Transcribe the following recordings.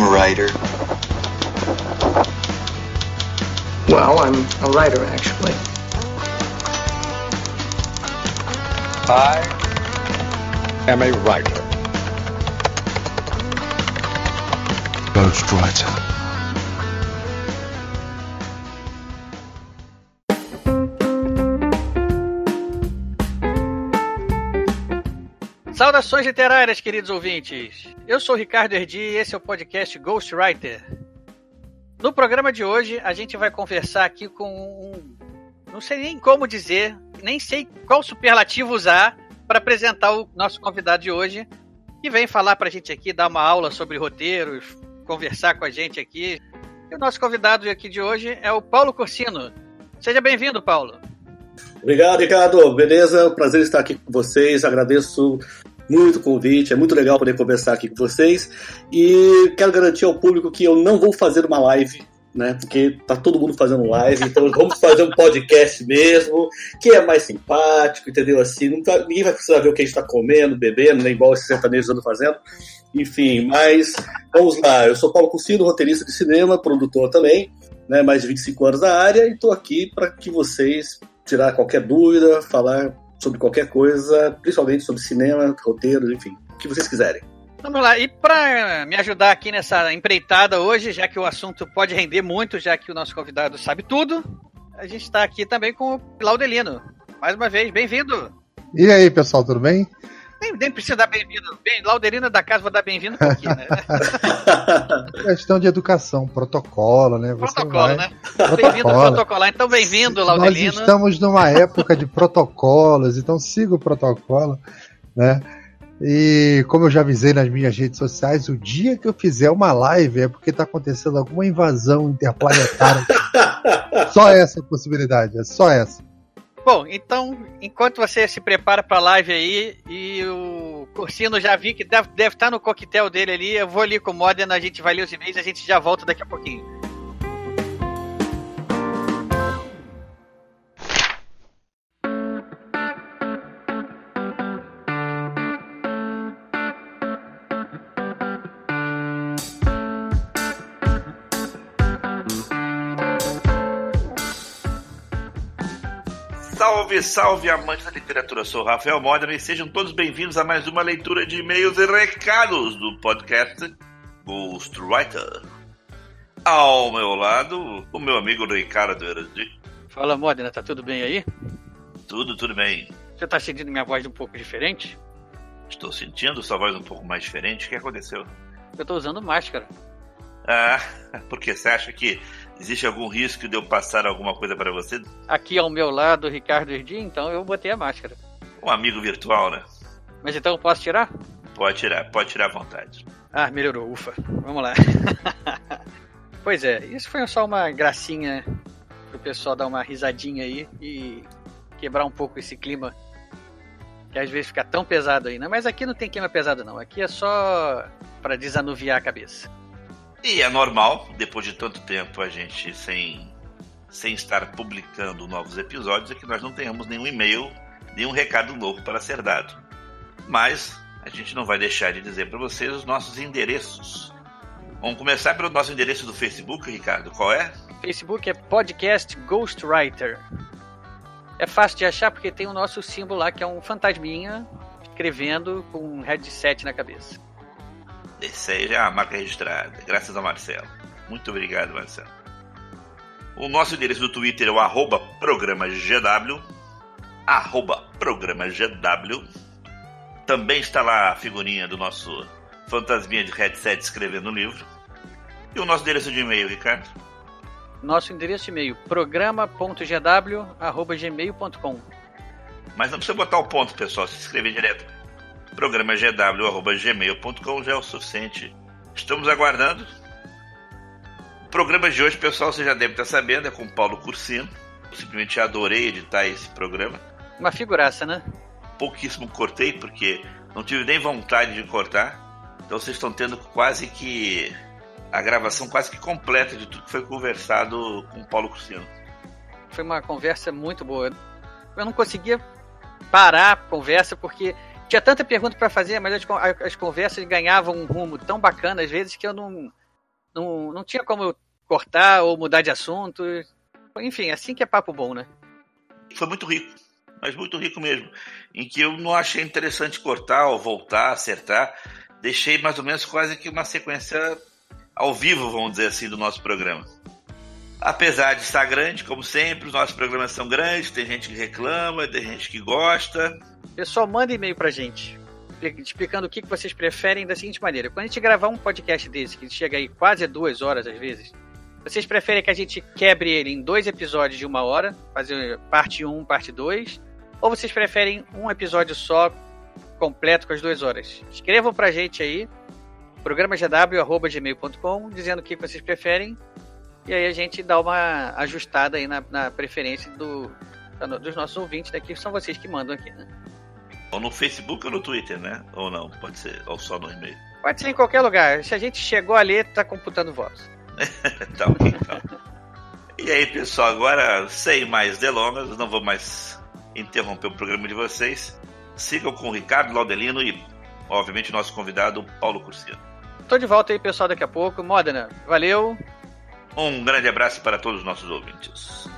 I'm a writer. Well, I'm a writer, actually. I am a writer. Ghostwriter. Saudações literárias, queridos ouvintes. Eu sou o Ricardo Erdi e esse é o podcast Ghostwriter. No programa de hoje, a gente vai conversar aqui com um. Não sei nem como dizer, nem sei qual superlativo usar para apresentar o nosso convidado de hoje, que vem falar para a gente aqui, dar uma aula sobre roteiros, conversar com a gente aqui. E o nosso convidado aqui de hoje é o Paulo Corsino. Seja bem-vindo, Paulo. Obrigado, Ricardo. Beleza? Prazer estar aqui com vocês. Agradeço muito o convite. É muito legal poder conversar aqui com vocês. E quero garantir ao público que eu não vou fazer uma live. Né, porque tá todo mundo fazendo live, então vamos fazer um podcast mesmo, que é mais simpático, entendeu? Assim, não tá, ninguém vai precisar ver o que a gente está comendo, bebendo, nem igual esses sertanejos andam fazendo. Enfim, mas vamos lá. Eu sou Paulo Cucino, roteirista de cinema, produtor também, né, mais de 25 anos da área, e estou aqui para que vocês tirar qualquer dúvida, falar sobre qualquer coisa, principalmente sobre cinema, roteiros, enfim, o que vocês quiserem. Vamos lá, e para me ajudar aqui nessa empreitada hoje, já que o assunto pode render muito, já que o nosso convidado sabe tudo, a gente está aqui também com o Claudelino. Mais uma vez, bem-vindo! E aí, pessoal, tudo bem? Nem, nem precisa dar bem-vindo. Bem, Lauderina da casa, vou dar bem-vindo um pouquinho, né? Questão de educação, protocolo, né? Você protocolo, vai... né? Bem-vindo protocolar. Então, bem-vindo, Lauderina. Nós estamos numa época de protocolos, então siga o protocolo, né? E como eu já avisei nas minhas redes sociais, o dia que eu fizer uma live é porque está acontecendo alguma invasão interplanetária. só essa possibilidade, é só essa. Bom, então, enquanto você se prepara para a live aí e o Cursino já vi que deve, deve estar tá no coquetel dele ali, eu vou ali com o Modena, a gente vai ler os e-mails e a gente já volta daqui a pouquinho. Salve, salve, amantes da literatura. Eu sou Rafael Modena e sejam todos bem-vindos a mais uma leitura de e-mails e recados do podcast Ghostwriter. Ao meu lado, o meu amigo Ricardo Erdi. Fala, Modena, tá tudo bem aí? Tudo, tudo bem. Você tá sentindo minha voz um pouco diferente? Estou sentindo sua voz um pouco mais diferente. O que aconteceu? Eu tô usando máscara. Ah, porque você acha que existe algum risco de eu passar alguma coisa para você? Aqui ao meu lado, Ricardo Erdi, então eu botei a máscara. Um amigo virtual, né? Mas então eu posso tirar? Pode tirar, pode tirar à vontade. Ah, melhorou, ufa. Vamos lá. pois é, isso foi só uma gracinha pro pessoal dar uma risadinha aí e quebrar um pouco esse clima que às vezes fica tão pesado aí, né? Mas aqui não tem clima pesado não, aqui é só para desanuviar a cabeça. E é normal, depois de tanto tempo a gente sem, sem estar publicando novos episódios, é que nós não tenhamos nenhum e-mail, nenhum recado novo para ser dado. Mas a gente não vai deixar de dizer para vocês os nossos endereços. Vamos começar pelo nosso endereço do Facebook, Ricardo. Qual é? Facebook é Podcast Ghostwriter. É fácil de achar porque tem o nosso símbolo lá, que é um fantasminha escrevendo com um headset na cabeça. Esse aí já é a marca registrada, graças ao Marcelo. Muito obrigado, Marcelo. O nosso endereço do Twitter é o arroba programa GW. Arroba programa GW. Também está lá a figurinha do nosso fantasminha de headset escrevendo o livro. E o nosso endereço de e-mail, Ricardo? Nosso endereço de e-mail, programa.gw.gmail.com Mas não precisa botar o ponto, pessoal, se inscrever direto. Programa gw.gmail.com já é o suficiente. Estamos aguardando. O programa de hoje, pessoal, você já deve estar sabendo, é com o Paulo Cursino. Eu simplesmente adorei editar esse programa. Uma figuraça, né? Pouquíssimo cortei, porque não tive nem vontade de cortar. Então vocês estão tendo quase que a gravação quase que completa de tudo que foi conversado com o Paulo Cursino. Foi uma conversa muito boa. Eu não conseguia parar a conversa porque tinha tanta pergunta para fazer, mas as, as, conversas ganhavam um rumo tão bacana às vezes que eu não, Não, não tinha como cortar ou mudar de assunto. Enfim, assim que é papo bom, né? Foi muito rico, mas muito rico mesmo. Em que eu não achei interessante cortar ou voltar, acertar. Deixei mais ou menos quase que uma sequência ao vivo, vamos dizer assim, do nosso programa. Apesar de estar grande, como sempre, os nossos programas são grandes, tem gente que reclama, tem gente que gosta. Pessoal, manda e-mail pra gente, explicando o que vocês preferem da seguinte maneira. Quando a gente gravar um podcast desse, que chega aí quase duas horas às vezes, vocês preferem que a gente quebre ele em dois episódios de uma hora, fazer parte 1, parte 2, ou vocês preferem um episódio só, completo com as duas horas? Escrevam pra gente aí, programagw.gmail.com, dizendo o que vocês preferem e aí a gente dá uma ajustada aí na, na preferência do, dos nossos ouvintes daqui, são vocês que mandam aqui, né? Ou no Facebook ou no Twitter, né? Ou não, pode ser, ou só no e-mail. Pode ser em qualquer lugar. Se a gente chegou a ler, tá computando votos. tá ok, então. e aí, pessoal, agora, sem mais delongas, não vou mais interromper o programa de vocês. Sigam com o Ricardo Laudelino e, obviamente, nosso convidado, Paulo Cursino. Tô de volta aí, pessoal, daqui a pouco. Modena, valeu. Um grande abraço para todos os nossos ouvintes.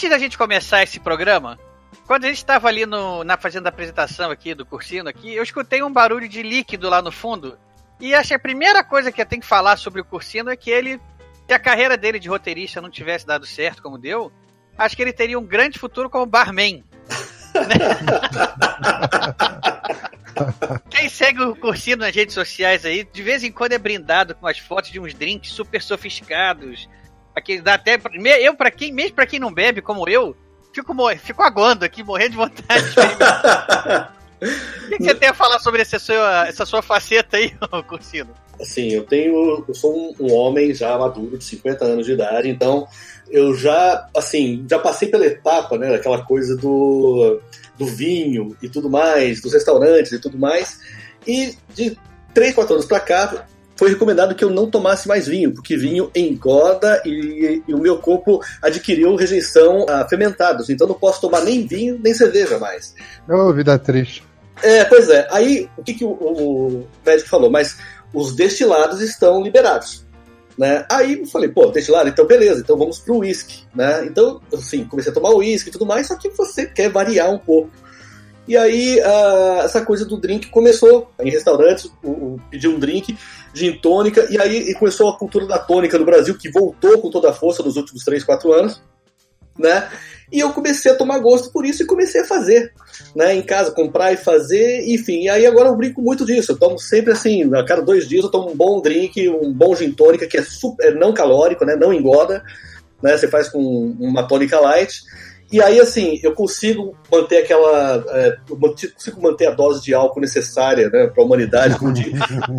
Antes da gente começar esse programa, quando a gente estava ali no, na fazendo a apresentação aqui do cursino aqui, eu escutei um barulho de líquido lá no fundo e acho que a primeira coisa que eu tenho que falar sobre o Cursino é que ele, se a carreira dele de roteirista não tivesse dado certo como deu, acho que ele teria um grande futuro como barman. Quem segue o Cursino nas redes sociais aí, de vez em quando é brindado com as fotos de uns drinks super sofisticados. Aqui dá até. Eu, para quem, mesmo para quem não bebe, como eu, fico, fico aguando aqui, morrendo de vontade. O que, que, você tem a falar sobre essa sua, essa sua faceta aí, Cursino? Assim, eu tenho. Eu sou um, um, homem já maduro, de 50 anos de idade, então eu já, assim, já passei pela etapa, né, daquela coisa do, do vinho e tudo mais, dos restaurantes e tudo mais. E de 3, 4 anos pra cá, foi recomendado que eu não tomasse mais vinho, porque vinho engorda e, e o meu corpo adquiriu rejeição a fermentados. Então não posso tomar nem vinho nem cerveja mais. Oh, vida triste. É, pois é. Aí, o que, que o, o médico falou? Mas os destilados estão liberados. Né? Aí eu falei, pô, destilado, então beleza, então vamos pro uísque, né? Então, assim, comecei a tomar uísque e tudo mais, só que você quer variar um pouco. E aí, uh, essa coisa do drink começou em restaurantes, o, o, pedir um drink, gin tônica, e aí começou a cultura da tônica no Brasil, que voltou com toda a força nos últimos 3, 4 anos, né? E eu comecei a tomar gosto por isso e comecei a fazer, né? Em casa, comprar e fazer, enfim. E aí agora eu brinco muito disso. Eu tomo sempre assim, a cada dois dias eu tomo um bom drink, um bom gin tônica, que é super, é não calórico, né? Não engorda, né? Você faz com uma tônica light. E aí, assim, eu consigo manter aquela. É, consigo manter a dose de álcool necessária né, para a humanidade, como, di,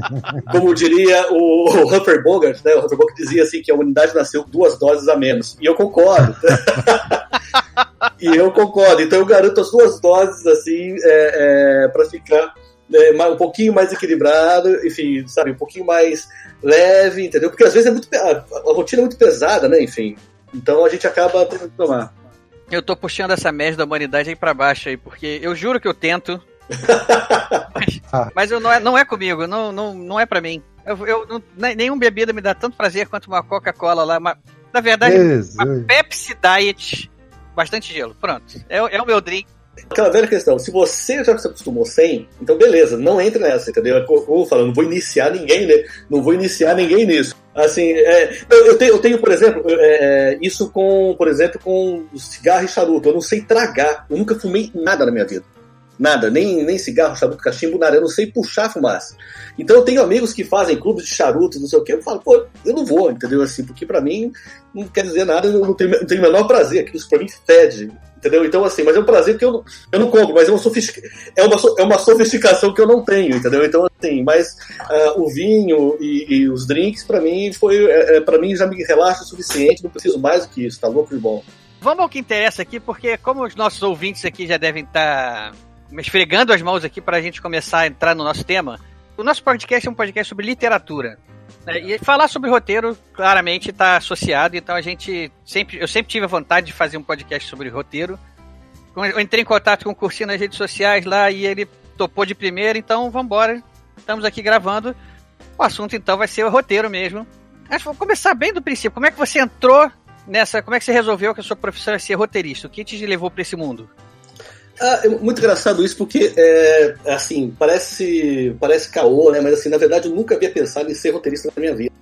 como, diria o, o Humphrey Bogart, né? O Humphrey Bogart dizia assim que a humanidade nasceu duas doses a menos. E eu concordo. e eu concordo. Então eu garanto as duas doses, assim, é, é, para ficar né, um pouquinho mais equilibrado, enfim, sabe, um pouquinho mais leve, entendeu? Porque às vezes é muito. A, a rotina é muito pesada, né? Enfim. Então a gente acaba tendo que tomar. Eu tô puxando essa média da humanidade aí pra baixo aí, porque eu juro que eu tento. mas, ah. mas eu não, é, não é comigo, não, não, não é pra mim. Eu, eu não, nenhum bebida me dá tanto prazer quanto uma Coca-Cola lá. Uma, na verdade, Jesus. uma Pepsi Diet, bastante gelo. Pronto. É, é o meu drink. Aquela velha questão, se você já se acostumou sem, então beleza, não entre nessa, entendeu? É vou falando, não vou iniciar ninguém, né? Não vou iniciar ninguém nisso. Assim, é, eu, tenho, eu tenho, por exemplo, é, isso com, por exemplo, com cigarro e charuto. Eu não sei tragar. Eu nunca fumei nada na minha vida. Nada, nem, nem cigarro, charuto, cachimbo, nada. Eu não sei puxar fumaça. Então eu tenho amigos que fazem clubes de charutos, não sei o que. Eu falo, pô, eu não vou, entendeu? Assim, porque para mim não quer dizer nada, eu não tenho, não tenho o menor prazer. Aquilo para mim fede. Entendeu? Então, assim, mas é um prazer que eu não, eu não compro, mas é uma, sofistica, é, uma, é uma sofisticação que eu não tenho, entendeu? Então, assim, mas uh, o vinho e, e os drinks, para mim, foi. É, é para mim já me relaxa o suficiente, não preciso mais do que isso, tá louco de bom. Vamos ao que interessa aqui, porque como os nossos ouvintes aqui já devem estar tá esfregando as mãos aqui para a gente começar a entrar no nosso tema, o nosso podcast é um podcast sobre literatura. É, e falar sobre roteiro, claramente, está associado, então a gente sempre. Eu sempre tive a vontade de fazer um podcast sobre roteiro. Eu entrei em contato com o Cursinho nas redes sociais lá e ele topou de primeira, então vamos embora. Estamos aqui gravando. O assunto então vai ser o roteiro mesmo. Mas vou começar bem do princípio. Como é que você entrou nessa. Como é que você resolveu que a sua profissão é ser roteirista? O que te levou para esse mundo? Ah, é muito engraçado isso porque é, assim parece parece caô, né? Mas assim na verdade eu nunca havia pensado em ser roteirista na minha vida,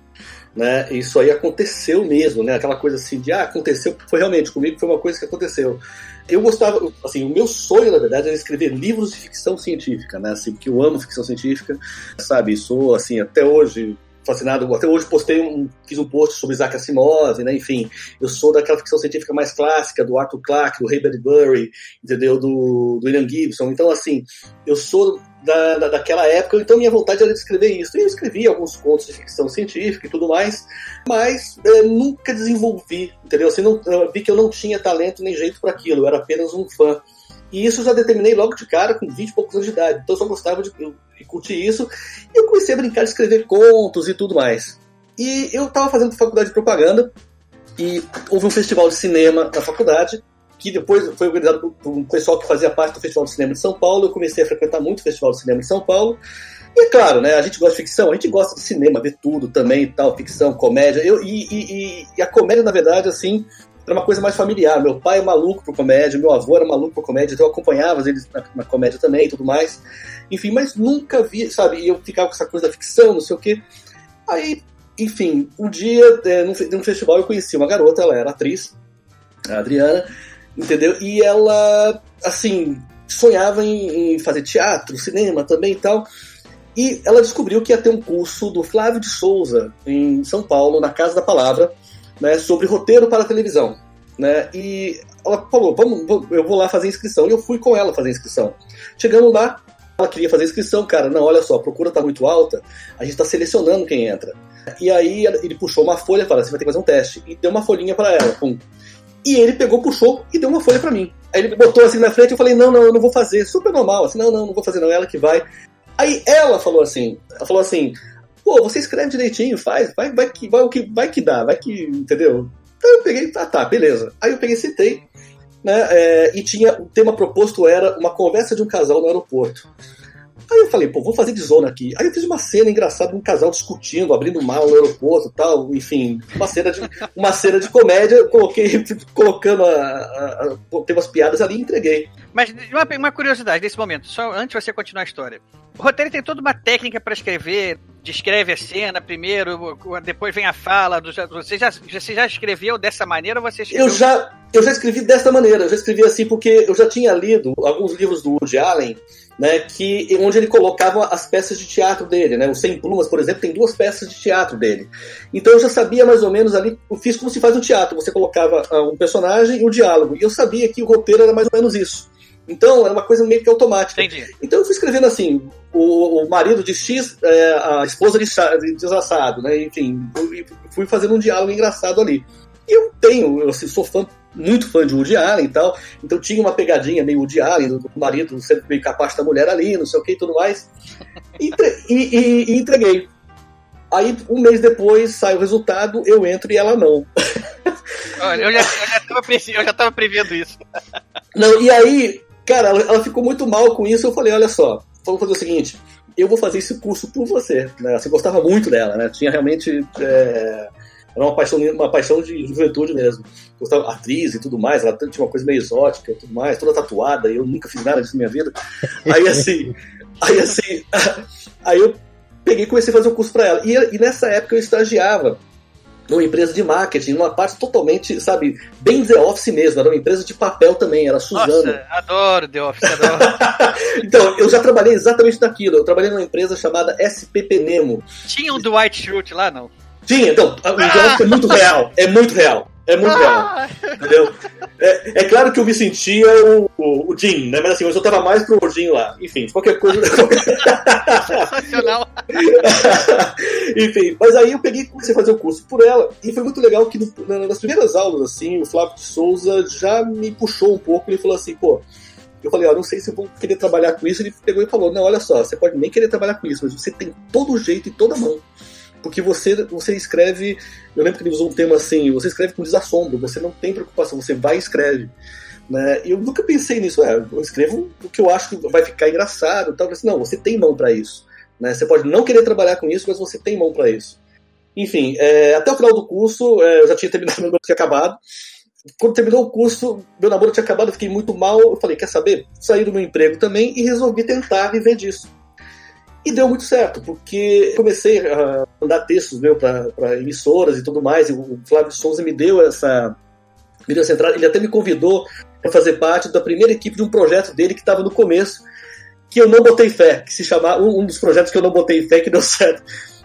né? Isso aí aconteceu mesmo, né? Aquela coisa assim de ah aconteceu foi realmente comigo foi uma coisa que aconteceu. Eu gostava, assim, o meu sonho na verdade era escrever livros de ficção científica, né? Assim, que eu amo ficção científica, sabe? Sou assim até hoje fascinado. Até hoje postei um, fiz um post sobre Isaac Asimov, né? Enfim, eu sou daquela ficção científica mais clássica, do Arthur Clarke, do Ray Bradbury, entendeu? Do, do William Gibson. Então, assim, eu sou da, da, daquela época, então minha vontade era de escrever isso. E eu escrevi alguns contos de ficção científica e tudo mais, mas é, nunca desenvolvi, entendeu? Assim, não, vi que eu não tinha talento nem jeito para aquilo, eu era apenas um fã. E isso eu já determinei logo de cara, com 20 e poucos anos de idade. Então eu só gostava de, de curtir isso. E eu comecei a brincar de escrever contos e tudo mais. E eu estava fazendo faculdade de propaganda. E houve um festival de cinema na faculdade. Que depois foi organizado por um pessoal que fazia parte do Festival de Cinema de São Paulo. Eu comecei a frequentar muito o Festival de Cinema de São Paulo. E é claro, né? A gente gosta de ficção, a gente gosta de cinema, ver tudo também e tal, ficção, comédia. Eu, e, e, e, a comédia, na verdade, assim, era uma coisa mais familiar. Meu pai é maluco por comédia, meu avô era maluco por comédia, então eu acompanhava eles na, na comédia também e tudo mais. Enfim, mas nunca vi, sabe? E eu ficava com essa coisa da ficção, não sei o quê. Aí, enfim, um dia, é, num, num festival, eu conheci uma garota, ela era atriz, a Adriana, entendeu? E ela, assim, sonhava em, em fazer teatro, cinema também e tal. E ela descobriu que ia ter um curso do Flávio de Souza, em São Paulo, na Casa da Palavra, né, sobre roteiro para televisão. Né, e ela falou: vamos, eu vou lá fazer inscrição. E eu fui com ela fazer inscrição. Chegando lá, ela queria fazer inscrição, cara. Não, olha só, a procura tá muito alta, a gente está selecionando quem entra. E aí ele puxou uma folha e falou: você vai ter que fazer um teste. E deu uma folhinha para ela. Pum. E ele pegou, puxou e deu uma folha para mim. Aí ele botou assim na frente eu falei: não, não, eu não vou fazer. Super normal. Assim, não, não, não vou fazer, não. É ela que vai. Aí ela falou assim: ela falou assim: pô, você escreve direitinho, faz, vai, vai, que, vai, que, vai que dá, vai que, entendeu? Então eu peguei, tá, tá, beleza. Aí eu peguei citei, né, é, e tinha, o tema proposto era uma conversa de um casal no aeroporto. Aí eu falei, pô, vou fazer de zona aqui. Aí eu fiz uma cena engraçada, um casal discutindo, abrindo mal no aeroporto tal, enfim, uma cena de, uma cena de comédia, coloquei, colocando a, a, a, tem umas piadas ali e entreguei. Mas uma, uma curiosidade nesse momento, só antes de você continuar a história. O roteiro tem toda uma técnica para escrever, descreve a cena primeiro, depois vem a fala. Do, você, já, você já escreveu dessa maneira ou você escreveu... Eu já, eu já escrevi dessa maneira, eu já escrevi assim porque eu já tinha lido alguns livros do Woody Allen, né, que, onde ele colocava as peças de teatro dele. Né? O Sem Plumas, por exemplo, tem duas peças de teatro dele. Então eu já sabia mais ou menos ali, eu fiz como se faz no teatro, você colocava uh, um personagem e um diálogo. E eu sabia que o roteiro era mais ou menos isso. Então era uma coisa meio que automática. Entendi. Então eu fui escrevendo assim: o, o marido de X, é, a esposa de, de desassado, né? Enfim, fui fazendo um diálogo engraçado ali. E eu tenho, eu assim, sou fã, muito fã de Woody Allen e tal, então tinha uma pegadinha meio Woody Allen, do, do marido sendo meio capaz da mulher ali, não sei o que e tudo mais. E, e, e, e entreguei. Aí, um mês depois, sai o resultado, eu entro e ela não. Olha, eu já, eu já tava prevendo isso. Não, e aí, Cara, ela, ela, ficou muito mal com isso. Eu falei: olha só, vamos fazer o seguinte. Eu vou fazer esse curso por você. Né? Você gostava muito dela, né? Tinha realmente. É, era uma paixão, uma paixão de juventude mesmo. Gostava atriz e tudo mais, ela tinha uma coisa meio exótica e tudo mais, toda tatuada, e eu nunca fiz nada disso na minha vida. Aí assim, aí assim, aí eu peguei e comecei a fazer um curso para ela. E, e nessa época eu estagiava numa empresa de marketing, numa parte totalmente, sabe, bem The Office mesmo, era uma empresa de papel também, era a Suzano. Nossa, adoro The Office, adoro. então, eu já trabalhei exatamente naquilo, eu trabalhei numa empresa chamada SPP Nemo. Tinha um Dwight Schrute lá, não? Tinha, então, o Office é muito real, é muito real. É muito ah! real. Entendeu? É, é, claro que eu me sentia o, o, o Jim, né? Mas assim, eu só tava mais pro Jim lá. Enfim, qualquer coisa. Sensacional. Enfim, mas aí eu peguei e comecei a fazer o curso por ela. E foi muito legal que no, nas primeiras aulas, assim, o Flávio de Souza já me puxou um pouco. Ele falou assim, pô. Eu falei, ó, não sei se eu vou querer trabalhar com isso. Ele pegou e falou: não, olha só, você pode nem querer trabalhar com isso, mas você tem todo o jeito e toda a mão Porque você, você escreve. Eu lembro que ele usou um tema assim: você escreve com desassombro, você não tem preocupação, você vai e escreve. Né? Eu nunca pensei nisso. É, eu escrevo o que eu acho que vai ficar engraçado. Tal. Assim, não, você tem mão para isso. Né? Você pode não querer trabalhar com isso, mas você tem mão para isso. Enfim, é, até o final do curso, é, eu já tinha terminado, meu namoro tinha acabado. Quando terminou o curso, meu namoro tinha acabado, eu fiquei muito mal. Eu falei, quer saber? Saí do meu emprego também e resolvi tentar viver disso. E deu muito certo, porque comecei a mandar textos meu para emissoras e tudo mais. E o Flávio Souza me deu essa, me essa entrada. Ele até me convidou para fazer parte da primeira equipe de um projeto dele que estava no começo, que eu não botei fé, que se chamava um, dos projetos que eu não botei fé que deu certo.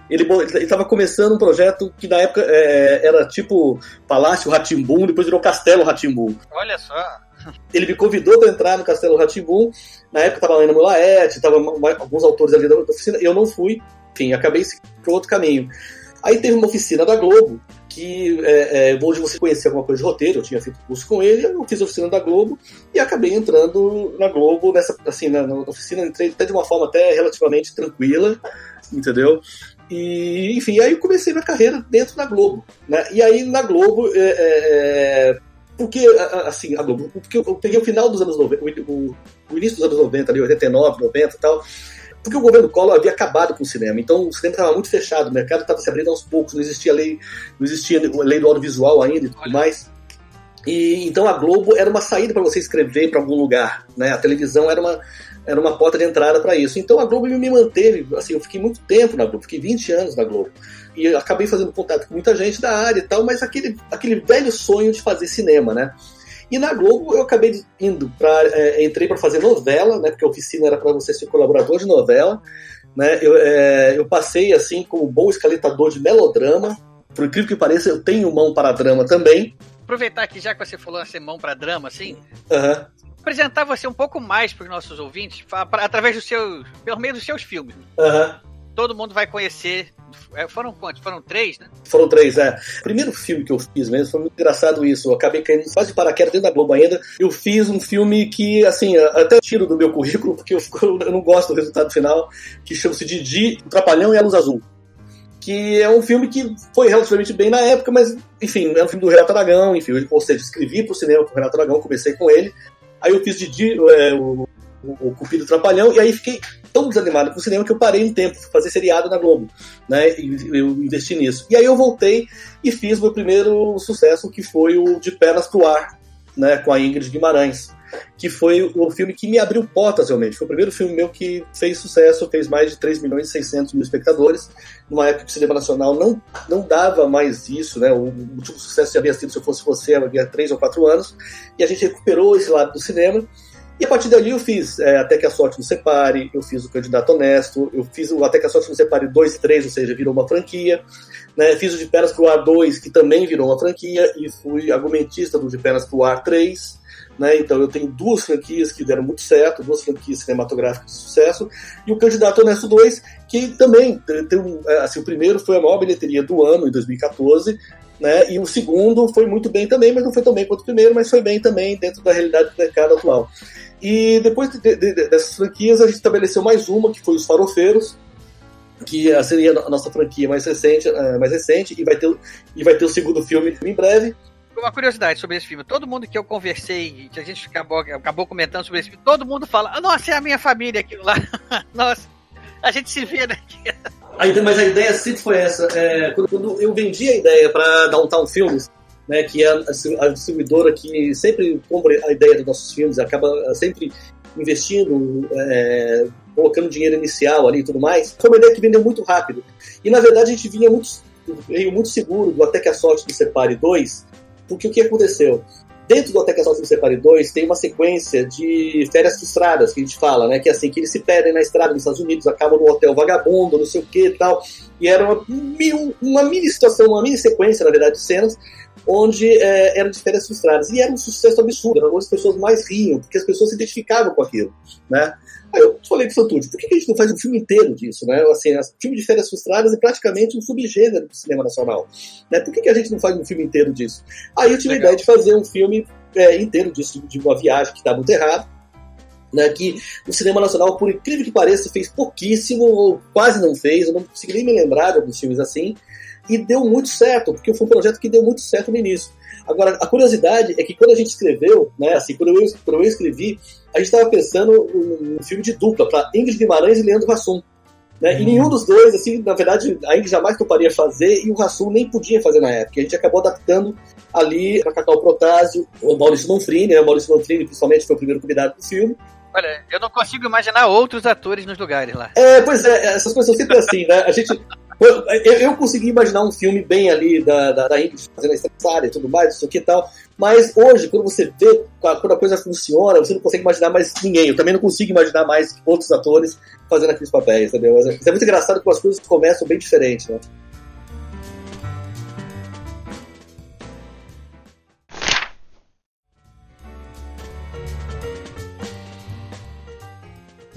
Ele estava começando um projeto que na época é, era tipo Palácio Ratimbum, depois virou Castelo Ratimbum. Olha só. Ele me convidou para entrar no Castelo Ratimbum. Na época estava a Mulaete, estava alguns autores ali da oficina. Eu não fui. Enfim, acabei para outro caminho. Aí teve uma oficina da Globo, que é, é, hoje você conhecia alguma coisa de roteiro, eu tinha feito curso com ele, eu fiz a oficina da Globo e acabei entrando na Globo, nessa, assim, na, na oficina, entrei até de uma forma até relativamente tranquila, entendeu? E, enfim, aí eu comecei minha carreira dentro da Globo. Né? E aí na Globo, é, é, é porque, assim, a Globo, porque eu peguei o final dos anos 90, o, o início dos anos 90, ali, 89, 90 e tal, porque o governo Collor havia acabado com o cinema, então o cinema estava muito fechado, o mercado estava se abrindo aos poucos, não existia lei, não existia lei do audiovisual ainda e tudo mais. E então a Globo era uma saída para você escrever para algum lugar, né? A televisão era uma era uma porta de entrada para isso. Então a Globo me manteve, assim, eu fiquei muito tempo na Globo, fiquei 20 anos na Globo. E acabei fazendo contato com muita gente da área e tal, mas aquele, aquele velho sonho de fazer cinema, né? E na Globo eu acabei indo para é, entrei para fazer novela, né? Porque a oficina era para você ser colaborador de novela, né? Eu, é, eu passei assim como bom escaletador de melodrama. Por incrível que pareça, eu tenho mão para drama também. Aproveitar que já que você falou ser mão para drama, assim, uhum apresentar você um pouco mais para os nossos ouvintes, através do seu, pelo meio dos seus filmes. Uhum. Todo mundo vai conhecer. É, foram quantos? Foram três, né? Foram três, é. O primeiro filme que eu fiz mesmo foi muito engraçado isso. Eu acabei caindo quase de paraquedas dentro da Globo ainda. Eu fiz um filme que, assim, até tiro do meu currículo, porque eu, eu não gosto do resultado final, que chama-se Didi, o Trapalhão e a Luz Azul que é um filme que foi relativamente bem na época, mas, enfim, é um filme do Renato Aragão, enfim, ou seja, escrevi para o cinema com o Renato Aragão, comecei com ele, Aí eu fiz Didi, é, o, o, o Cupido Trapalhão, e aí fiquei tão desanimado com o cinema que eu parei um tempo fazer seriado na Globo, né? E eu investi nisso. E aí eu voltei e fiz meu primeiro sucesso, que foi o De Pernas pro Ar, né? Com a Ingrid Guimarães que foi o filme que me abriu portas realmente. Foi o primeiro filme meu que fez sucesso, fez mais de 3 milhões e 600 mil espectadores, numa época que o cinema nacional não, não dava mais isso, né? O último sucesso já havia sido Se Eu Fosse Você, havia 3 ou 4 anos, e a gente recuperou esse lado do cinema. E a partir dali eu fiz é, Até que a Sorte nos Separe, eu fiz o Candidato Honesto, eu fiz o Até que a Sorte nos Separe 2 e 3, ou seja, virou uma franquia. Né? Fiz o De Pernas pro Ar 2, que também virou uma franquia, e fui argumentista do De Pernas pro Ar 3. Né? Então eu tenho duas franquias que deram muito certo, duas franquias cinematográficas de sucesso, e o Candidato Honesto 2, que também tem um, é, assim, o primeiro foi a maior bilheteria do ano, em 2014, né? E o segundo foi muito bem também, mas não foi tão bem quanto o primeiro, mas foi bem também dentro da realidade do mercado atual. E depois de, de, dessas franquias, a gente estabeleceu mais uma, que foi os Farofeiros, que seria a nossa franquia mais recente, é, mais recente e vai ter e vai ter o segundo filme em breve uma curiosidade sobre esse filme. Todo mundo que eu conversei, que a gente acabou, acabou comentando sobre esse filme, todo mundo fala: ah, Nossa, é a minha família aquilo lá. Nossa, a gente se vê daqui. A ideia, mas a ideia sempre foi essa. É, quando, quando, eu vendi a ideia para Downtown Films, né, que é a, a, distribuidora que sempre compra a ideia dos nossos filmes, acaba sempre investindo, é, colocando dinheiro inicial ali e tudo mais, foi uma ideia que vendeu muito rápido. E na verdade a gente vinha muito, veio muito seguro do Até que a Sorte nos Separe 2, porque o que aconteceu? Dentro do Até que a Sorte Separe 2 tem uma sequência de férias frustradas que a gente fala, né? Que é assim, que eles se perdem na estrada nos Estados Unidos, acabam no hotel vagabundo, não sei o que e tal. E era uma, uma mini situação, uma mini sequência, na verdade, de cenas onde é, eram de férias frustradas. E era um sucesso absurdo, eram as pessoas mais riam, porque as pessoas se identificavam com aquilo, né? Aí eu falei pro Santucci, por que a gente não faz um filme inteiro disso, né? Assim, o filme de férias frustradas é praticamente um subgênero do cinema nacional, né? Por que, a gente não faz um filme inteiro disso? Aí eu tive Legal. a ideia de fazer um filme é, inteiro disso, de uma viagem que dá muito errado, né, que o cinema nacional, por incrível que pareça, fez pouquíssimo, ou quase não fez, eu não consegui nem me lembrar de alguns filmes assim, e deu muito certo, porque foi um projeto que deu muito certo no início. Agora, a curiosidade é que quando a gente escreveu, né, assim, quando eu, quando eu escrevi, a gente estava pensando num filme de dupla para Ingrid Guimarães e Leandro Hassum. Né? Uhum. E nenhum dos dois, assim, na verdade, a Ingrid jamais toparia fazer e o Hassum nem podia fazer na época. A gente acabou adaptando ali para Cacau Protásio, o Maurício Manfrini, né? O Maurício Manfrini, principalmente, foi o primeiro convidado do filme. Olha, eu não consigo imaginar outros atores nos lugares lá. É, pois é, essas coisas são sempre assim, né? A gente. Eu, eu consegui imaginar um filme bem ali da, da, da Ingrid fazendo a estressada e tudo mais, isso aqui e tal. Mas hoje, quando você vê, quando a coisa funciona, você não consegue imaginar mais ninguém. Eu também não consigo imaginar mais outros atores fazendo aqueles papéis, entendeu? Mas é muito engraçado que as coisas começam bem diferentes, né?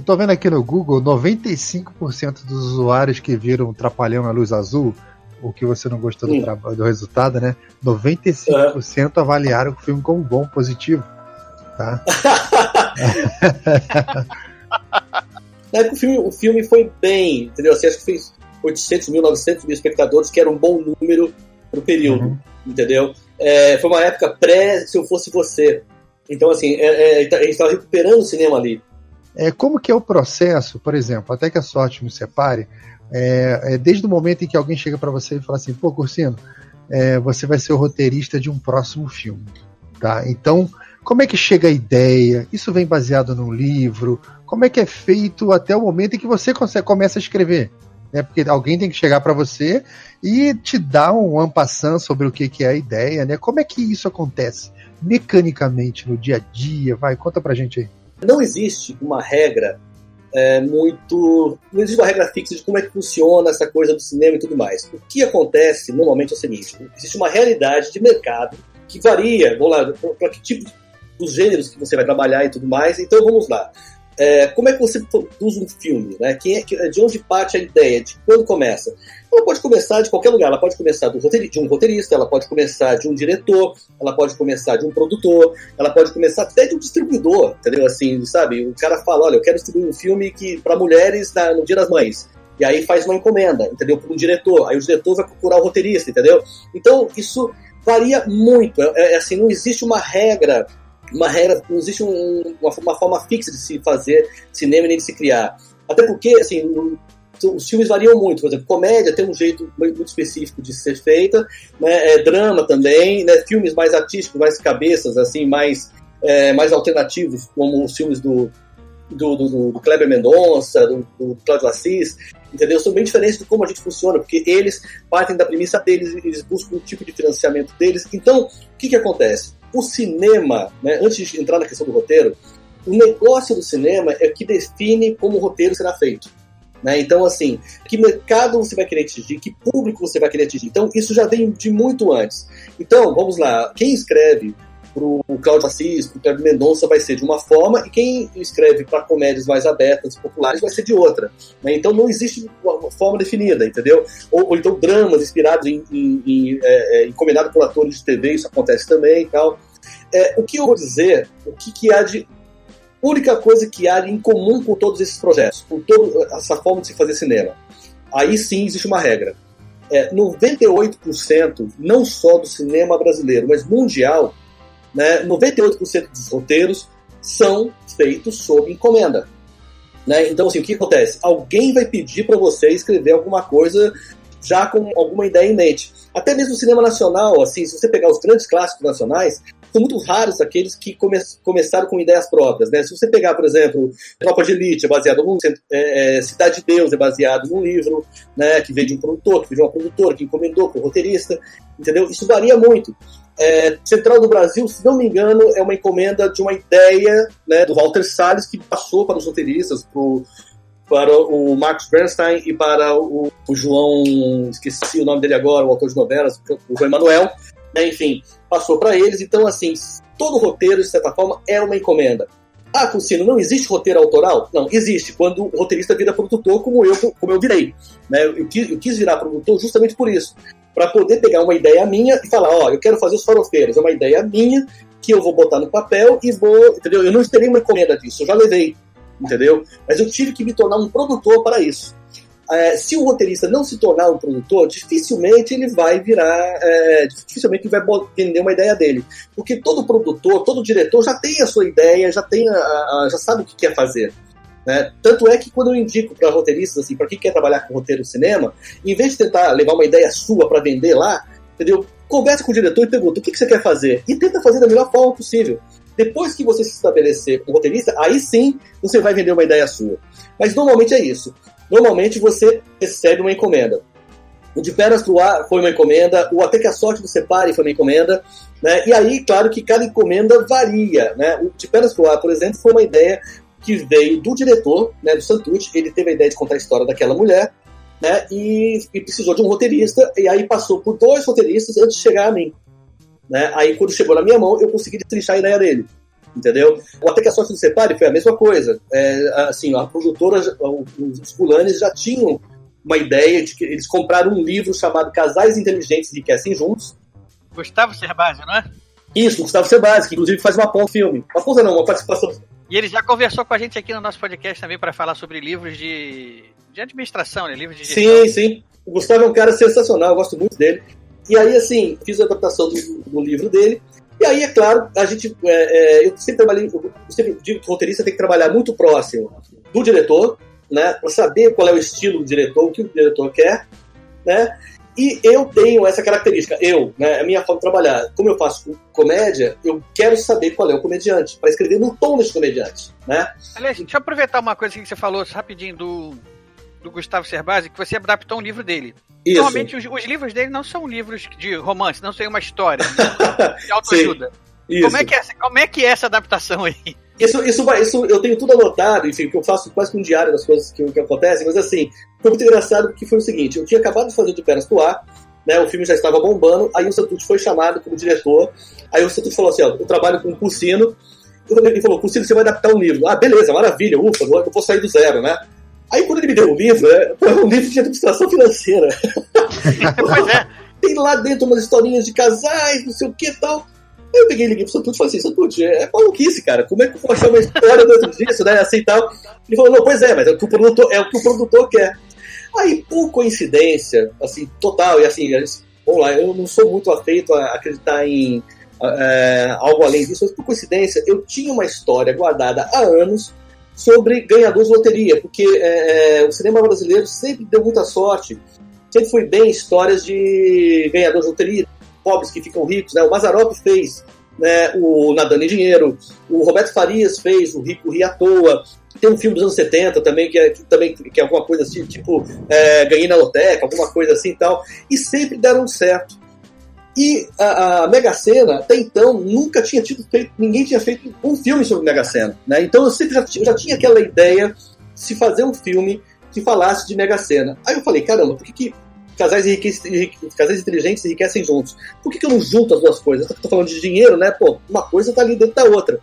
Tô vendo aqui no Google, 95% dos usuários que viram Trapalhão na luz azul, o que você não gostou do, do, resultado, né? 95% uhum. avaliaram o filme como bom, positivo. Tá? é o, filme, o filme foi bem, entendeu? Assim, acho que fez 800 mil, 900 mil espectadores, que era um bom número pro período, uhum. entendeu? É, foi uma época pré Se Eu Fosse Você. Então, assim, é, é, a gente estava recuperando o cinema ali. É, como que é o processo, por exemplo, até que a sorte me separe, é, é desde o momento em que alguém chega para você e fala assim, pô, Cursino, é, você vai ser o roteirista de um próximo filme, tá? Então, como é que chega a ideia? Isso vem baseado num livro? Como é que é feito até o momento em que você começa a escrever? Né? Porque alguém tem que chegar para você e te dar um ampassan sobre o que, que é a ideia, né? Como é que isso acontece mecanicamente no dia a dia? Vai, conta pra gente aí. Não existe uma regra é, muito. Não existe uma regra fixa de como é que funciona essa coisa do cinema e tudo mais. O que acontece normalmente é o seguinte: existe uma realidade de mercado que varia, vamos lá, para que tipo dos gêneros que você vai trabalhar e tudo mais. Então vamos lá. É, como é que você produz um filme? Né? Quem é, de onde parte a ideia? De quando começa? Ela pode começar de qualquer lugar. Ela pode começar de um roteirista, ela pode começar de um diretor, ela pode começar de um produtor, ela pode começar até de um distribuidor, entendeu? Assim, sabe? O cara fala, olha, eu quero distribuir um filme que para mulheres na, no Dia das Mães. E aí faz uma encomenda, entendeu? Para um diretor. Aí o diretor vai procurar o roteirista, entendeu? Então isso varia muito. É, é assim, não existe uma regra uma regra, não existe um, uma, uma, forma fixa de se fazer cinema nem de se criar. Até porque, assim, os filmes variam muito. Por exemplo, comédia tem um jeito muito específico de ser feita, né? É, drama também, né? filmes mais artísticos, mais cabeças, assim, mais, é, mais alternativos, como os filmes do, do, do, do Kleber Mendonça, do, do Cláudio Assis, entendeu? São bem diferentes de como a gente funciona, porque eles partem da premissa deles, eles buscam um tipo de financiamento deles. Então, o que, que acontece? O cinema, né, antes de entrar na questão do roteiro, o negócio do cinema é que define como o roteiro será feito. Né? Então, assim, que mercado você vai querer atingir, que público você vai querer atingir. Então, isso já vem de muito antes. Então, vamos lá, quem escreve para o Cláudio Assis, para o Cláudio Mendonça vai ser de uma forma, e quem escreve para comédias mais abertas, populares, vai ser de outra. Né? Então não existe uma forma definida, entendeu? Ou, ou então dramas inspirados em, em, em é, é, encomendado por atores de TV, isso acontece também e tal. É, o que eu vou dizer, o que, que há de única coisa que há em comum com todos esses projetos, com toda essa forma de se fazer cinema. Aí sim existe uma regra. É, 98% não só do cinema brasileiro, mas mundial, né, 98% dos roteiros são feitos sob encomenda. Né? Então, assim, o que acontece? Alguém vai pedir para você escrever alguma coisa já com alguma ideia em mente. Até mesmo o cinema nacional, assim, se você pegar os grandes clássicos nacionais, são muito raros aqueles que come começaram com ideias próprias. Né? Se você pegar, por exemplo, Tropa de Elite, é baseado num é, é, Cidade de Deus, é baseado num livro né, que veio de um produtor, que veio de uma produtora, que encomendou com um roteirista, entendeu? Isso varia muito. É, Central do Brasil, se não me engano, é uma encomenda de uma ideia né, do Walter Salles que passou para os roteiristas, pro, para o Marcos Bernstein e para o, o, João, esqueci o nome dele agora, o autor de novelas, o João Emanuel, né, enfim, passou para eles. Então, assim, todo roteiro, de certa forma, é uma encomenda. Ah, Cursino, não existe roteiro autoral? Não, existe. Quando o roteirista vira produtor, como eu, como eu virei. Né? Eu, quis, eu quis virar produtor justamente por isso para poder pegar uma ideia minha e falar, ó, eu quero fazer os farofeiros, é uma ideia minha, que eu vou botar no papel e vou, entendeu? Eu não esperei uma encomenda disso, eu já levei, entendeu? Mas eu tive que me tornar um produtor para isso. É, se o roteirista não se tornar um produtor, dificilmente ele vai virar, é, dificilmente vai vender uma ideia dele, porque todo produtor, todo diretor já tem a sua ideia, já tem, a, a, já sabe o que quer fazer. Né? Tanto é que quando eu indico para roteiristas, assim, para quem quer trabalhar com roteiro no cinema, em vez de tentar levar uma ideia sua para vender lá, entendeu? Conversa com o diretor e pergunta o que, que você quer fazer e tenta fazer da melhor forma possível. Depois que você se estabelecer como roteirista, aí sim você vai vender uma ideia sua. Mas normalmente é isso normalmente você recebe uma encomenda. O de Pernas pro Ar foi uma encomenda, o Até que a Sorte do Separe foi uma encomenda, né? E aí, claro que cada encomenda varia, né? O de Pernas pro Ar, por exemplo, foi uma ideia que veio do diretor, né, do Santucci, ele teve a ideia de contar a história daquela mulher, né, e, e, precisou de um roteirista, e aí passou por dois roteiristas antes de chegar a mim. Né? Aí, quando chegou na minha mão, eu consegui destrinchar a ideia dele entendeu? O Até que a Sorte do Separe foi a mesma coisa. É, assim, a produtora, os Gulanes já tinham uma ideia de que eles compraram um livro chamado Casais Inteligentes Enriquecem Juntos. Gustavo Cerbasi, não é? Isso, Gustavo Cerbasi, que inclusive faz uma ponta filme. Uma ponta não, uma participação. E ele já conversou com a gente aqui no nosso podcast também para falar sobre livros de, de administração, né? Livros de gestão. Sim, sim. O Gustavo é um cara sensacional, eu gosto muito dele. E aí, assim, fiz a adaptação do, do livro dele. E aí, é claro, a gente. É, é, eu sempre trabalhei, eu sempre digo que o roteirista tem que trabalhar muito próximo do diretor, né? Para saber qual é o estilo do diretor, o que o diretor quer, né? E eu tenho essa característica, eu, né, a minha forma de trabalhar, como eu faço comédia, eu quero saber qual é o comediante, para escrever no tom desse comediante, né? Aliás, deixa eu aproveitar uma coisa que você falou rapidinho do, do Gustavo Cerbasi, que você adaptou um livro dele. Isso. Normalmente os, os, livros dele não são livros de romance, não são uma história de autoajuda. Como é, que é, como é que é essa adaptação aí? Isso, isso, isso eu tenho tudo anotado, enfim, que eu faço quase que um diário das coisas que, que acontecem, mas assim, foi muito engraçado porque foi o seguinte, eu tinha acabado de fazer De Pernas pro Ar, né, o filme já estava bombando, aí o Santucci foi chamado como diretor, aí o Santucci falou assim, ó, eu trabalho com o Cursino, ele falou, Cursino, você vai adaptar um livro. Ah, beleza, maravilha, ufa, eu vou sair do zero, né? Aí quando ele me deu o livro, é, foi um livro de administração financeira. pois é. Tem lá dentro umas historinhas de casais, não sei o que e tal. Aí eu peguei e liguei pro Santucci e falei assim, Santucci, é maluquice, cara. Como é que eu vou achar uma história dentro disso, né? Assim tal. Ele falou, não, pois é, mas é o que o produtor, é o, que o produtor quer. Aí, por coincidência, assim, total, e assim, vamos lá, eu não sou muito afeito a acreditar em é, algo além disso, mas por coincidência, eu tinha uma história guardada há anos sobre ganhadores de loteria, porque é, é, o cinema brasileiro sempre deu muita sorte, sempre foi bem histórias de ganhadores de loteria, pobres que ficam ricos. Né? O Mazarop fez né, o Nadando em Dinheiro, o Roberto Farias fez o Rico Ri à Toa, tem um filme dos anos 70 também, que é, que, também, que é alguma coisa assim, tipo é, Ganhei na Loteca, alguma coisa assim e tal, e sempre deram certo. E a, a Mega Sena, até então, nunca tinha tido feito, ninguém tinha feito um filme sobre Mega Sena. Né? Então eu sempre já, já tinha aquela ideia de se fazer um filme que falasse de Mega Sena. Aí eu falei, caramba, por que, que casais, casais inteligentes enriquecem juntos? Por que, que eu não junto as duas coisas? Eu tô falando de dinheiro, né? Pô, uma coisa tá ali dentro da outra.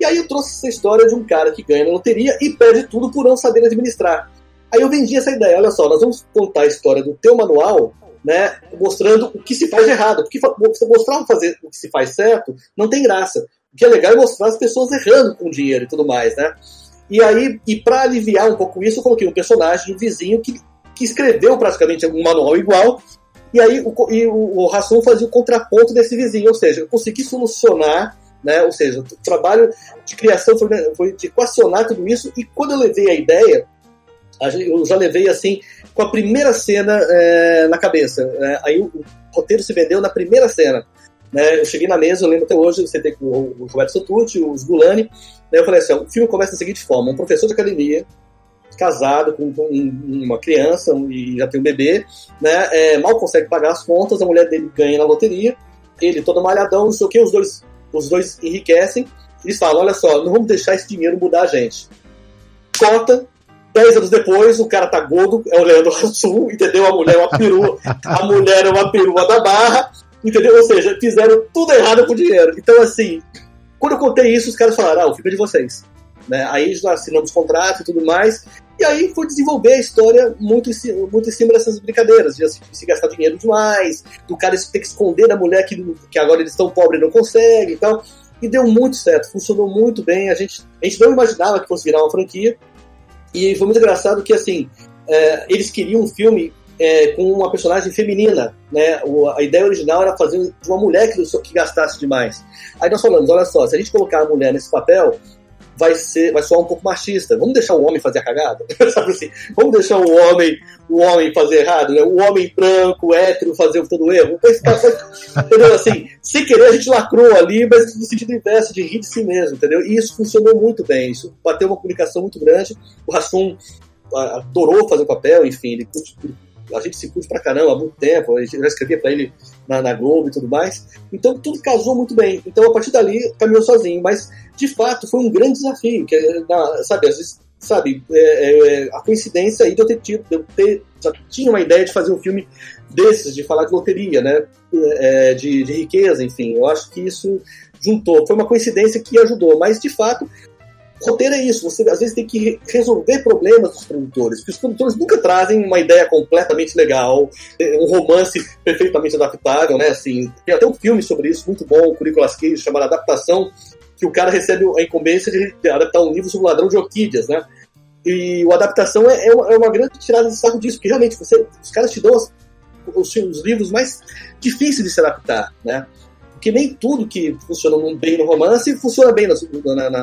E aí eu trouxe essa história de um cara que ganha na loteria e perde tudo por não saber administrar. Aí eu vendi essa ideia, olha só, nós vamos contar a história do teu manual né, mostrando o que se faz errado. Porque mostrar fazer o que se faz certo não tem graça. O que é legal é mostrar as pessoas errando com dinheiro e tudo mais, né? E aí, e para aliviar um pouco isso, eu coloquei um personagem, um vizinho, que, que escreveu praticamente um manual igual, e aí o, e o, o fazia o contraponto desse vizinho, ou seja, eu consegui solucionar, né? Ou seja, o trabalho de criação foi, foi de equacionar tudo isso, e quando eu levei a ideia, eu já levei assim com a primeira cena é, na cabeça. Né? Aí o, o, roteiro se vendeu na primeira cena. Né? Eu cheguei na mesa, eu lembro até hoje, você tem com o, Roberto Sotucci, o Sgulani. Né? Eu falei assim: o filme começa da seguinte forma: um professor de academia, casado com, uma criança e já tem um bebê, né? É, mal consegue pagar as contas, a mulher dele ganha na loteria, ele todo malhadão, não sei o que, os dois, os dois enriquecem. Eles falam: olha só, não vamos deixar esse dinheiro mudar a gente. Cota, Dez anos depois, o cara tá gordo, é o Leandro Hassum, entendeu? A mulher é uma perua, a mulher é uma perua da barra, entendeu? Ou seja, fizeram tudo errado com o dinheiro. Então, assim, quando eu contei isso, os caras falaram, ah, o filme é de vocês. Né? Aí já assinamos contrato e tudo mais. E aí foi desenvolver a história muito em muito em cima dessas brincadeiras, de se gastar dinheiro demais, do cara ter que esconder da mulher que, que agora eles estão pobres e não conseguem e tal. E deu muito certo, funcionou muito bem. A gente, a gente não imaginava que fosse virar uma franquia. E foi muito engraçado que, assim, é, eles queriam um filme é, com uma personagem feminina, né? O, a ideia original era fazer de uma mulher que, que gastasse demais. Aí nós falamos, olha só, se a gente colocar a mulher nesse papel, vai ser, vai soar um pouco machista. Vamos deixar o homem fazer a cagada, sabe assim? Vamos deixar o homem, o homem fazer errado, né? O homem branco, hétero fazer todo o erro. entendeu? Assim, sem querer a gente lacrou ali, mas no sentido inverso de rir de si mesmo, entendeu? E isso funcionou muito bem. Isso bateu uma comunicação muito grande. O Rassum adorou fazer o papel, enfim, ele a gente se curte pra caramba há muito tempo, gente já escrevia pra ele na, na, Globo e tudo mais. Então tudo casou muito bem. Então a partir dali caminhou sozinho, mas de fato foi um grande desafio, que sabe, às vezes, sabe, é, é, a coincidência aí de eu ter tido, de eu ter, já tinha uma ideia de fazer um filme desses, de falar de loteria, né, é, de, de riqueza, enfim. Eu acho que isso juntou, foi uma coincidência que ajudou, mas de fato roteiro é isso, você às vezes tem que resolver problemas dos produtores, porque os produtores nunca trazem uma ideia completamente legal, é, um romance perfeitamente adaptável, né? Assim, tem até um filme sobre isso, muito bom, o Nicolas Cage, chamado Adaptação, que o cara recebe a incumbência de adaptar um livro sobre o ladrão de orquídeas, né? E o adaptação é, é, uma, é uma grande tirada de sarro disso, porque realmente você, os caras te dão os, os, os livros mais difíceis de se adaptar, né? Porque nem tudo que funciona bem no romance funciona bem no, na, na,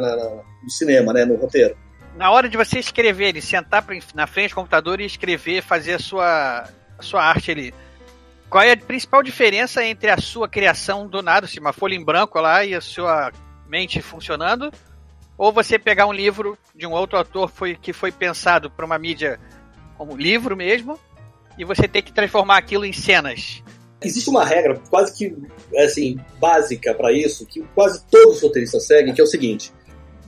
no cinema, né? No roteiro. Na hora de você escrever, de sentar na frente do computador e escrever, fazer a sua, a sua arte ali. Qual é a principal diferença entre a sua criação do nada, assim, uma folha em branco lá e a sua mente funcionando, ou você pegar um livro de um outro autor foi, que foi pensado para uma mídia como livro mesmo, e você ter que transformar aquilo em cenas. Existe uma regra quase que assim básica para isso, que quase todos os roteiristas seguem, que é o seguinte: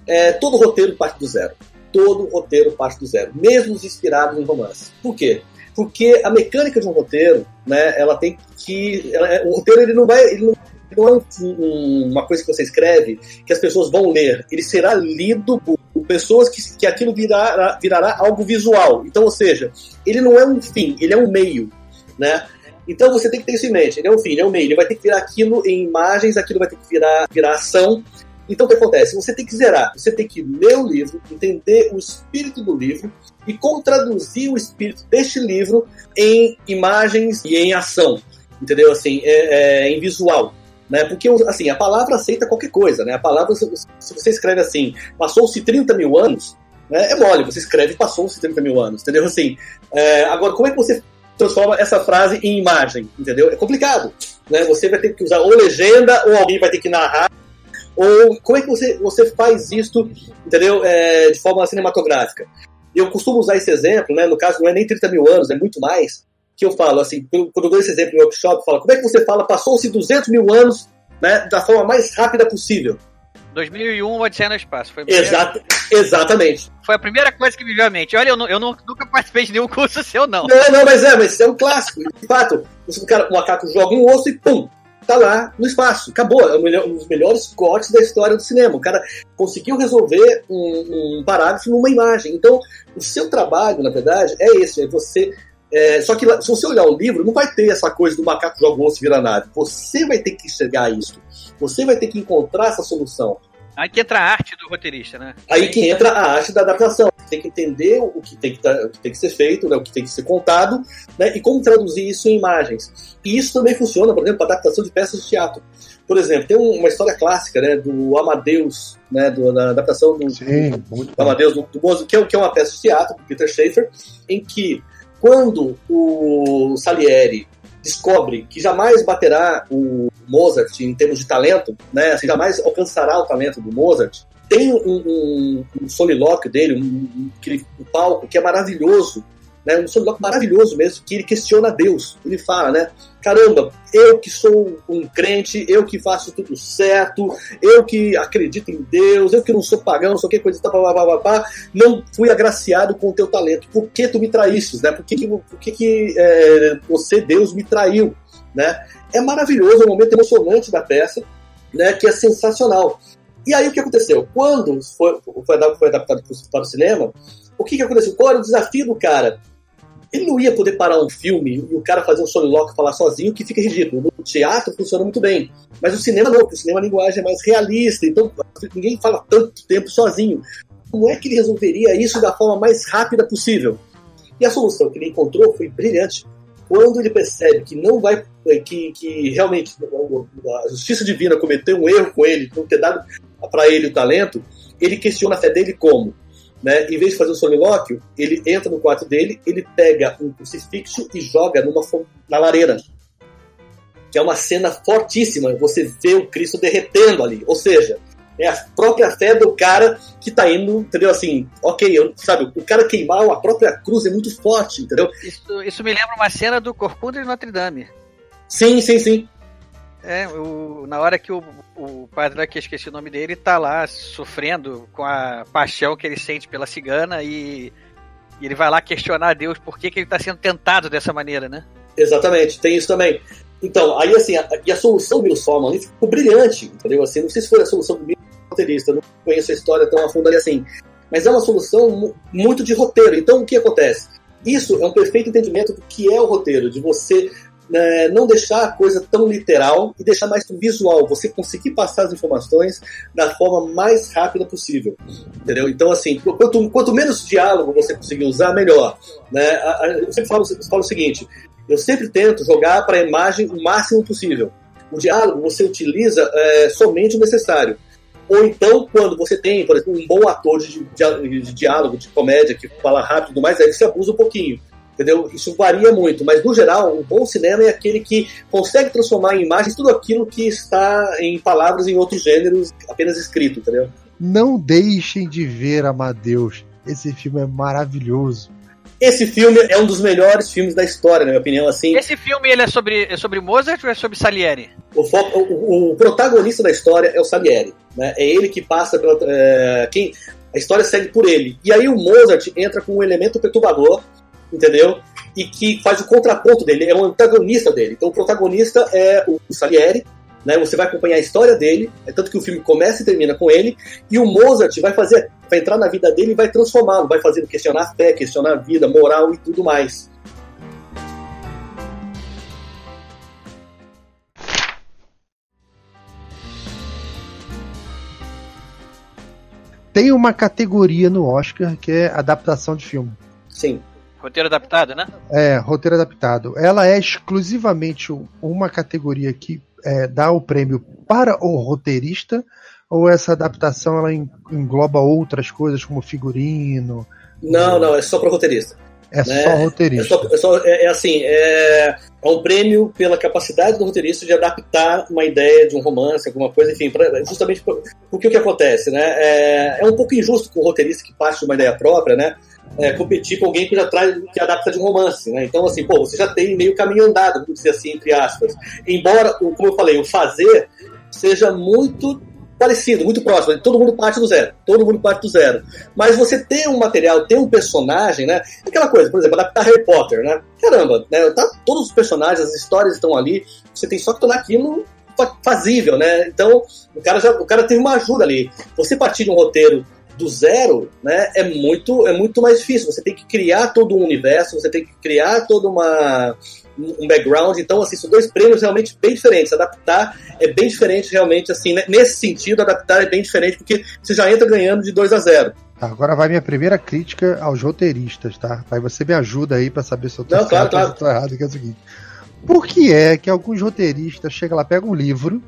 é, todo roteiro parte do zero. Todo roteiro parte do zero, mesmo os inspirados em romance. Por quê? Porque a mecânica de um roteiro, né, ela tem que. Ela, é, o roteiro ele não vai. Ele não, não é um, uma coisa que você escreve que as pessoas vão ler. Ele será lido por pessoas que, que aquilo virará, virará algo visual. Então, ou seja, ele não é um fim, ele é um meio. Né? Então você tem que ter isso em mente. Ele é um fim, ele é um meio. Ele vai ter que virar aquilo em imagens, aquilo vai ter que virar, virar ação. Então o que acontece? Você tem que zerar, você tem que ler o livro, entender o espírito do livro e contraduzir o espírito deste livro em imagens e em ação. Entendeu? Assim, é, é, em visual. Né? Porque assim, a palavra aceita qualquer coisa. Né? A palavra, se você escreve assim, passou-se 30 mil anos, né? é mole, você escreve passou-se 30 mil anos. Entendeu? Assim, é, agora, como é que você transforma essa frase em imagem, entendeu? É complicado, né? Você vai ter que usar ou legenda, ou alguém vai ter que narrar, ou como é que você, você faz isso, entendeu? É, de forma cinematográfica. Eu costumo usar esse exemplo, né? No caso, não é nem 30 mil anos, é muito mais, que eu falo, assim, quando eu dou esse exemplo no workshop, eu falo, como é que você fala, passou-se 200 mil anos, né, da forma mais rápida possível? 2001, Odisseia no Espaço. Foi Exato, exatamente. Foi a primeira coisa que me veio à mente. Olha, eu, não, eu não, nunca participei de nenhum curso seu, não. Não, não, mas é, mas é um clássico. De fato, o, cara, o macaco joga um osso e pum, tá lá no espaço. Acabou. É um dos melhores cortes da história do cinema. O cara conseguiu resolver um, um parágrafo numa imagem. Então, o seu trabalho, na verdade, é esse. É você é, só que se você olhar o livro, não vai ter essa coisa do macaco joga um osso e vira nada. Você vai ter que enxergar isso. Você vai ter que encontrar essa solução. Aí que entra a arte do roteirista, né? Aí que entra a arte da adaptação. Tem que entender o que tem que, o que, tem que ser feito, né, o que tem que ser contado, né, e como traduzir isso em imagens. E isso também funciona, por exemplo, para adaptação de peças de teatro. Por exemplo, tem uma história clássica, né, do Amadeus, né, do, da adaptação do, Sim, do, do Amadeus, do, do que, é, que é uma peça de teatro, do Peter Schaeffer, em que quando o Salieri descobre que jamais baterá o Mozart em termos de talento, né? Assim, jamais alcançará o talento do Mozart. Tem um, um, um solilóquio dele, um, um, palco que é maravilhoso, né? Um solilóquio maravilhoso mesmo, que ele questiona Deus. Ele fala, né? Caramba, eu que sou um crente, eu que faço tudo certo, eu que acredito em Deus, eu que não sou pagão, não que, coisa, blá, blá, blá, blá, não fui agraciado com o teu talento. Por que tu me traíste, né? Por que, que, por que, que é, você, Deus, me traiu, né? É maravilhoso, é um momento emocionante da peça, né? Que é sensacional. E aí o que aconteceu? Quando foi, foi, adaptado para o cinema, o que, que aconteceu? Qual era o desafio do cara? Ele não ia poder parar um filme e o cara fazer um solilóquio e falar sozinho, que fica ridículo. o teatro funciona muito bem. Mas o cinema não, porque o cinema a linguagem é mais realista, então ninguém fala tanto tempo sozinho. Como é que ele resolveria isso da forma mais rápida possível? E a solução que ele encontrou foi brilhante. Quando ele percebe que não vai, que, que realmente a justiça divina cometeu um erro com ele, não ter dado para ele o talento, ele questiona a fé dele como? Né? Em vez de fazer um solilóquio, ele entra no quarto dele, ele pega um crucifixo e joga numa, na lareira. Que é uma cena fortíssima. Você vê o Cristo derretendo ali. Ou seja, é a própria fé do cara que tá indo, entendeu? Assim, ok, eu, sabe, o cara queimar a própria cruz é muito forte, entendeu? Isso, isso me lembra uma cena do Corcunda de Notre Dame. Sim, sim, sim. É, o, na hora que o, o padre lá, que eu esqueci o nome dele, tá lá sofrendo com a paixão que ele sente pela cigana e, e ele vai lá questionar a Deus por que, que ele tá sendo tentado dessa maneira, né? Exatamente, tem isso também. Então, aí assim, a, e a solução do Bill ali ficou brilhante, entendeu? Assim, não sei se foi a solução do Bill roteirista, não conheço a história tão a fundo ali assim, mas é uma solução muito de roteiro. Então, o que acontece? Isso é um perfeito entendimento do que é o roteiro, de você né, não deixar a coisa tão literal e deixar mais visual, você conseguir passar as informações da forma mais rápida possível, entendeu? Então, assim, quanto, quanto menos diálogo você conseguir usar, melhor. Né? Eu sempre falo, falo o seguinte, eu sempre tento jogar para a imagem o máximo possível. O diálogo você utiliza é, somente o necessário. Ou então, quando você tem, por exemplo, um bom ator de, de, de diálogo, de comédia, que fala rápido e mais, aí você abusa um pouquinho entendeu? Isso varia muito, mas no geral, o bom cinema é aquele que consegue transformar em imagens tudo aquilo que está em palavras em outros gêneros apenas escrito, entendeu? Não deixem de ver Amadeus. Esse filme é maravilhoso. Esse filme é um dos melhores filmes da história, na minha opinião. Assim, Esse filme ele é sobre, é sobre Mozart ou é sobre Salieri? O, foco, o, o protagonista da história é o Salieri. Né? É ele que passa pela. É, quem, a história segue por ele. E aí o Mozart entra com um elemento perturbador entendeu? E que faz o contraponto dele, é o antagonista dele. Então o protagonista é o Salieri, né? Você vai acompanhar a história dele, é tanto que o filme começa e termina com ele, e o Mozart vai fazer, vai entrar na vida dele e vai transformá-lo, vai fazer questionar a fé, questionar a vida, moral e tudo mais. Tem uma categoria no Oscar que é adaptação de filme. Sim. Roteiro adaptado, né? É, roteiro adaptado. Ela é exclusivamente uma categoria que é, dá o prêmio para o roteirista, ou essa adaptação ela engloba outras coisas como figurino? Não, não, é só para o roteirista. É né? só roteirista. É, só, é, só, é, é assim, é, é, um prêmio pela capacidade do roteirista de adaptar uma ideia de um romance, alguma coisa, enfim, pra, justamente porque o que acontece, né? É, é um pouco injusto com o roteirista que parte de uma ideia própria, né? É, competir com alguém que já traz, que adapta de um romance, né? Então, assim, pô, você já tem meio caminho andado, vamos dizer assim, entre aspas. Embora, como eu falei, o fazer seja muito parecido, muito próximo. Todo mundo parte do zero. Todo mundo parte do zero. Mas você tem um material, tem um personagem, né? Aquela coisa, por exemplo, adaptar Harry Potter, né? Caramba, né? Tá, todos os personagens, as histórias estão ali. Você tem só que tornar aquilo fazível, né? Então, o cara já, o cara teve uma ajuda ali. Você partir de um roteiro do zero, né, é muito, é muito mais difícil. Você tem que criar todo um universo, você tem que criar todo uma, um background. Então, assim, são dois prêmios realmente bem diferentes. Adaptar é bem diferente, realmente, assim, né? nesse sentido, adaptar é bem diferente, porque você já entra ganhando de 2 a 0 tá, Agora vai minha primeira crítica aos roteiristas, tá? Aí você me ajuda aí para saber se eu tô Não, certo claro, ou tô errado, que é o seguinte. Por que é que alguns roteiristas chegam lá, pegam um livro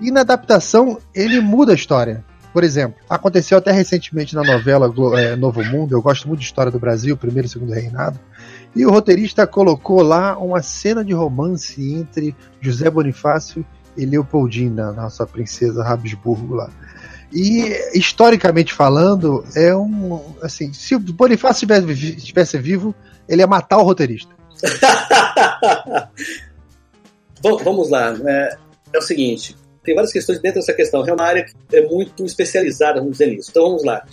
e na adaptação ele muda a história? Por exemplo, aconteceu até recentemente na novela é, Novo Mundo, eu gosto muito de história do Brasil, primeiro e segundo reinado, e o roteirista colocou lá uma cena de romance entre José Bonifácio e Leopoldina, nossa princesa Habsburgo lá. E historicamente falando, é um assim, se o Bonifácio estivesse, vivo, ele ia matar o roteirista. Vamos lá, é, é o seguinte, tem várias questões dentro dessa questão. É uma área que é muito especializada, vamos dizer nisso. Então vamos lá.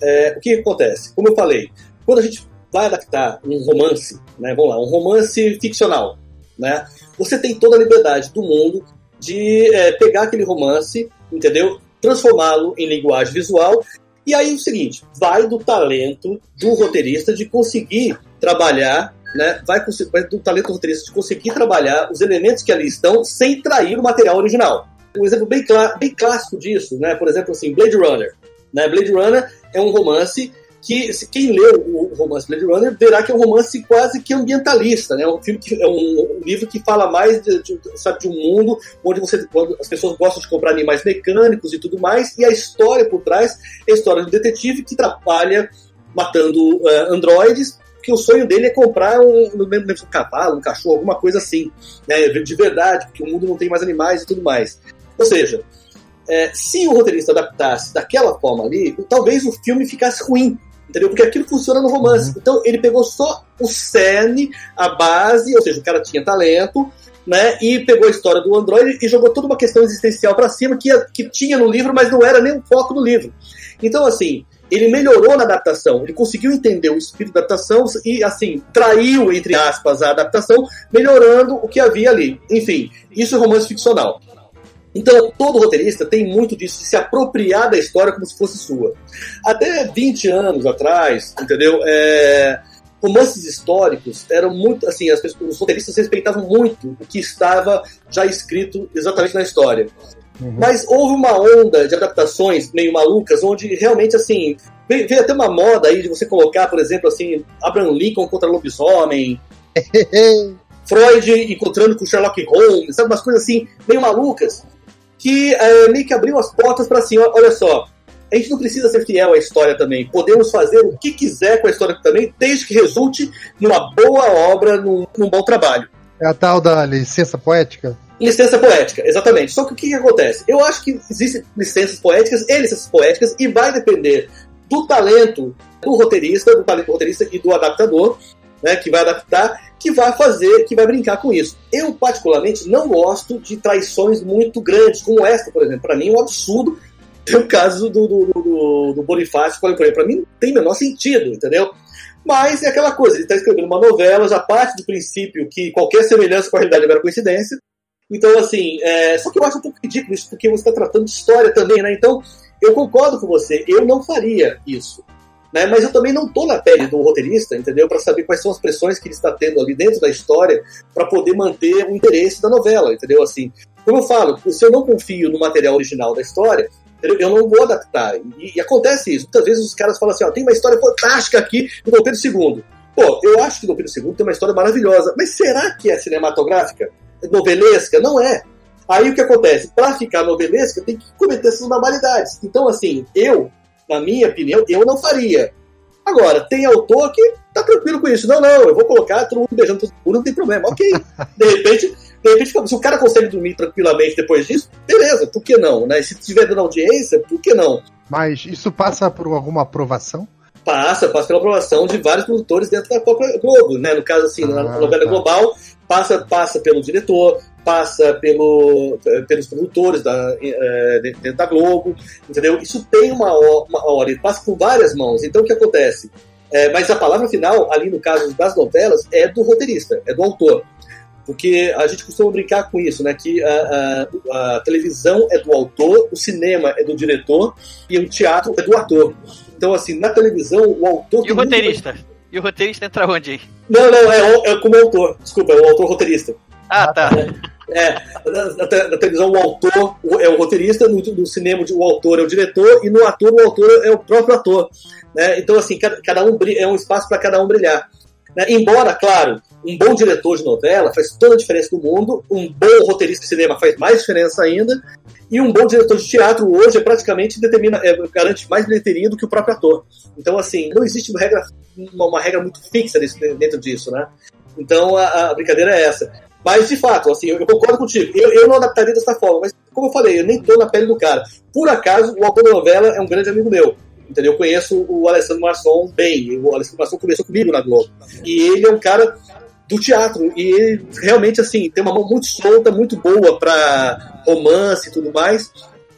É, o que acontece? Como eu falei, quando a gente vai adaptar um romance, né, vamos lá, um romance ficcional, né, você tem toda a liberdade do mundo de é, pegar aquele romance, entendeu? Transformá-lo em linguagem visual. E aí o seguinte, vai do talento do roteirista de conseguir trabalhar né, vai, vai do talento roteirista de conseguir trabalhar os elementos que ali estão sem trair o material original. Um exemplo bem, bem clássico disso, né, por exemplo, assim, Blade Runner. Né? Blade Runner é um romance que quem leu o romance Blade Runner verá que é um romance quase que ambientalista, né? É um filme que é um, um livro que fala mais de, de, sabe, de um mundo onde você, as pessoas gostam de comprar animais mecânicos e tudo mais, e a história por trás é a história um detetive que trabalha matando uh, androides que o sonho dele é comprar um, um cavalo, um cachorro, alguma coisa assim, né, de verdade, porque o mundo não tem mais animais e tudo mais. Ou seja, é, se o roteirista adaptasse daquela forma ali, talvez o filme ficasse ruim, entendeu? Porque aquilo funciona no romance. Uhum. Então ele pegou só o cerne, a base, ou seja, o cara tinha talento, né? E pegou a história do Android e jogou toda uma questão existencial para cima que, que tinha no livro, mas não era nem o foco do livro. Então, assim, ele melhorou na adaptação, ele conseguiu entender o espírito da adaptação e, assim, traiu, entre aspas, a adaptação, melhorando o que havia ali. Enfim, isso é romance ficcional. Então, todo roteirista tem muito disso, de se apropriar da história como se fosse sua. Até 20 anos atrás, entendeu? É, romances históricos eram muito, assim, as pessoas, os roteiristas respeitavam muito o que estava já escrito exatamente na história. Uhum. Mas houve uma onda de adaptações meio malucas, onde realmente, assim, veio, até uma moda aí de você colocar, por exemplo, assim, Abraham Lincoln contra lobisomem, Freud encontrando com Sherlock Holmes, sabe, umas coisas assim, meio malucas que é, meio que abriu as portas para assim, olha só, a gente não precisa ser fiel à história também. Podemos fazer o que quiser com a história também, desde que resulte numa boa obra, num, num bom trabalho. É a tal da licença poética? Licença poética, exatamente. Só que o que, que acontece? Eu acho que existem licenças poéticas e licenças poéticas e vai depender do talento do roteirista, do talento do roteirista e do adaptador, né, que vai adaptar que vai fazer, que vai brincar com isso. Eu, particularmente, não gosto de traições muito grandes, como essa, por exemplo. Para mim é um absurdo ter o caso do, do, do, do Bonifácio com Para mim não tem o menor sentido, entendeu? Mas é aquela coisa, ele está escrevendo uma novela, já parte do princípio que qualquer semelhança com a realidade é mera coincidência. Então, assim, é... só que eu acho um pouco ridículo isso, porque você está tratando de história também, né? Então, eu concordo com você, eu não faria isso. Né? Mas eu também não estou na pele do roteirista, entendeu? Para saber quais são as pressões que ele está tendo ali dentro da história para poder manter o interesse da novela, entendeu? Assim, como eu falo, se eu não confio no material original da história, eu não vou adaptar. E, e, acontece isso. Muitas vezes os caras falam assim: ó, tem uma história fantástica aqui do Dom II. Pô, eu acho que Dom Pedro II tem uma história maravilhosa, mas será que é cinematográfica? Novelesca? Não é. Aí o que acontece? Para ficar novelesca, tem que cometer essas barbaridades. Então, assim, eu na minha opinião, eu não faria. Agora, tem autor que tá tranquilo com isso. Não, não, eu vou colocar todo mundo beijando todo mundo, não tem problema. Ok. De repente, de repente, se o cara consegue dormir tranquilamente depois disso, beleza, por que não? Né? Se tiver dando audiência, por que não? Mas isso passa por alguma aprovação? Passa, passa pela aprovação de vários produtores dentro da própria Globo, né? No caso, assim, ah, na novela tá. global, passa, passa pelo diretor, passa pelo, pelos produtores da, é, dentro da Globo, entendeu? Isso tem uma, uma hora, ele passa por várias mãos. Então o que acontece? É, mas a palavra final, ali no caso das novelas, é do roteirista, é do autor. Porque a gente costuma brincar com isso, né? Que a, a, a televisão é do autor, o cinema é do diretor e o teatro é do ator. Então, assim, na televisão, o autor. E o roteirista? Muito... E o roteirista entra onde aí? Não, não, é, é como autor. Desculpa, é o autor roteirista. Ah, tá. É. É, na, na, televisão o autor é o roteirista, no, no, cinema o autor é o diretor e no ator o autor é o próprio ator. Né? Então, assim, cada, cada um é um espaço para cada um brilhar. Né? Embora, claro, um bom diretor de novela faz toda a diferença do mundo, um bom roteirista de cinema faz mais diferença ainda, e um bom diretor de teatro hoje é praticamente determina, é, garante mais bilheteria do que o próprio ator. Então, assim, não existe uma regra, uma, uma regra muito fixa dentro disso, né? Então a, a, brincadeira é essa. Mas, de fato, assim, eu, eu concordo contigo. Eu, eu, não adaptaria dessa forma, mas, como eu falei, eu nem tô na pele do cara. Por acaso, o autor da novela é um grande amigo meu. Entendeu? Eu conheço o Alessandro Marçom bem. O Alessandro Marçom começou comigo na Globo. E ele é um cara do teatro. E ele realmente, assim, tem uma mão muito solta, muito boa para romance e tudo mais.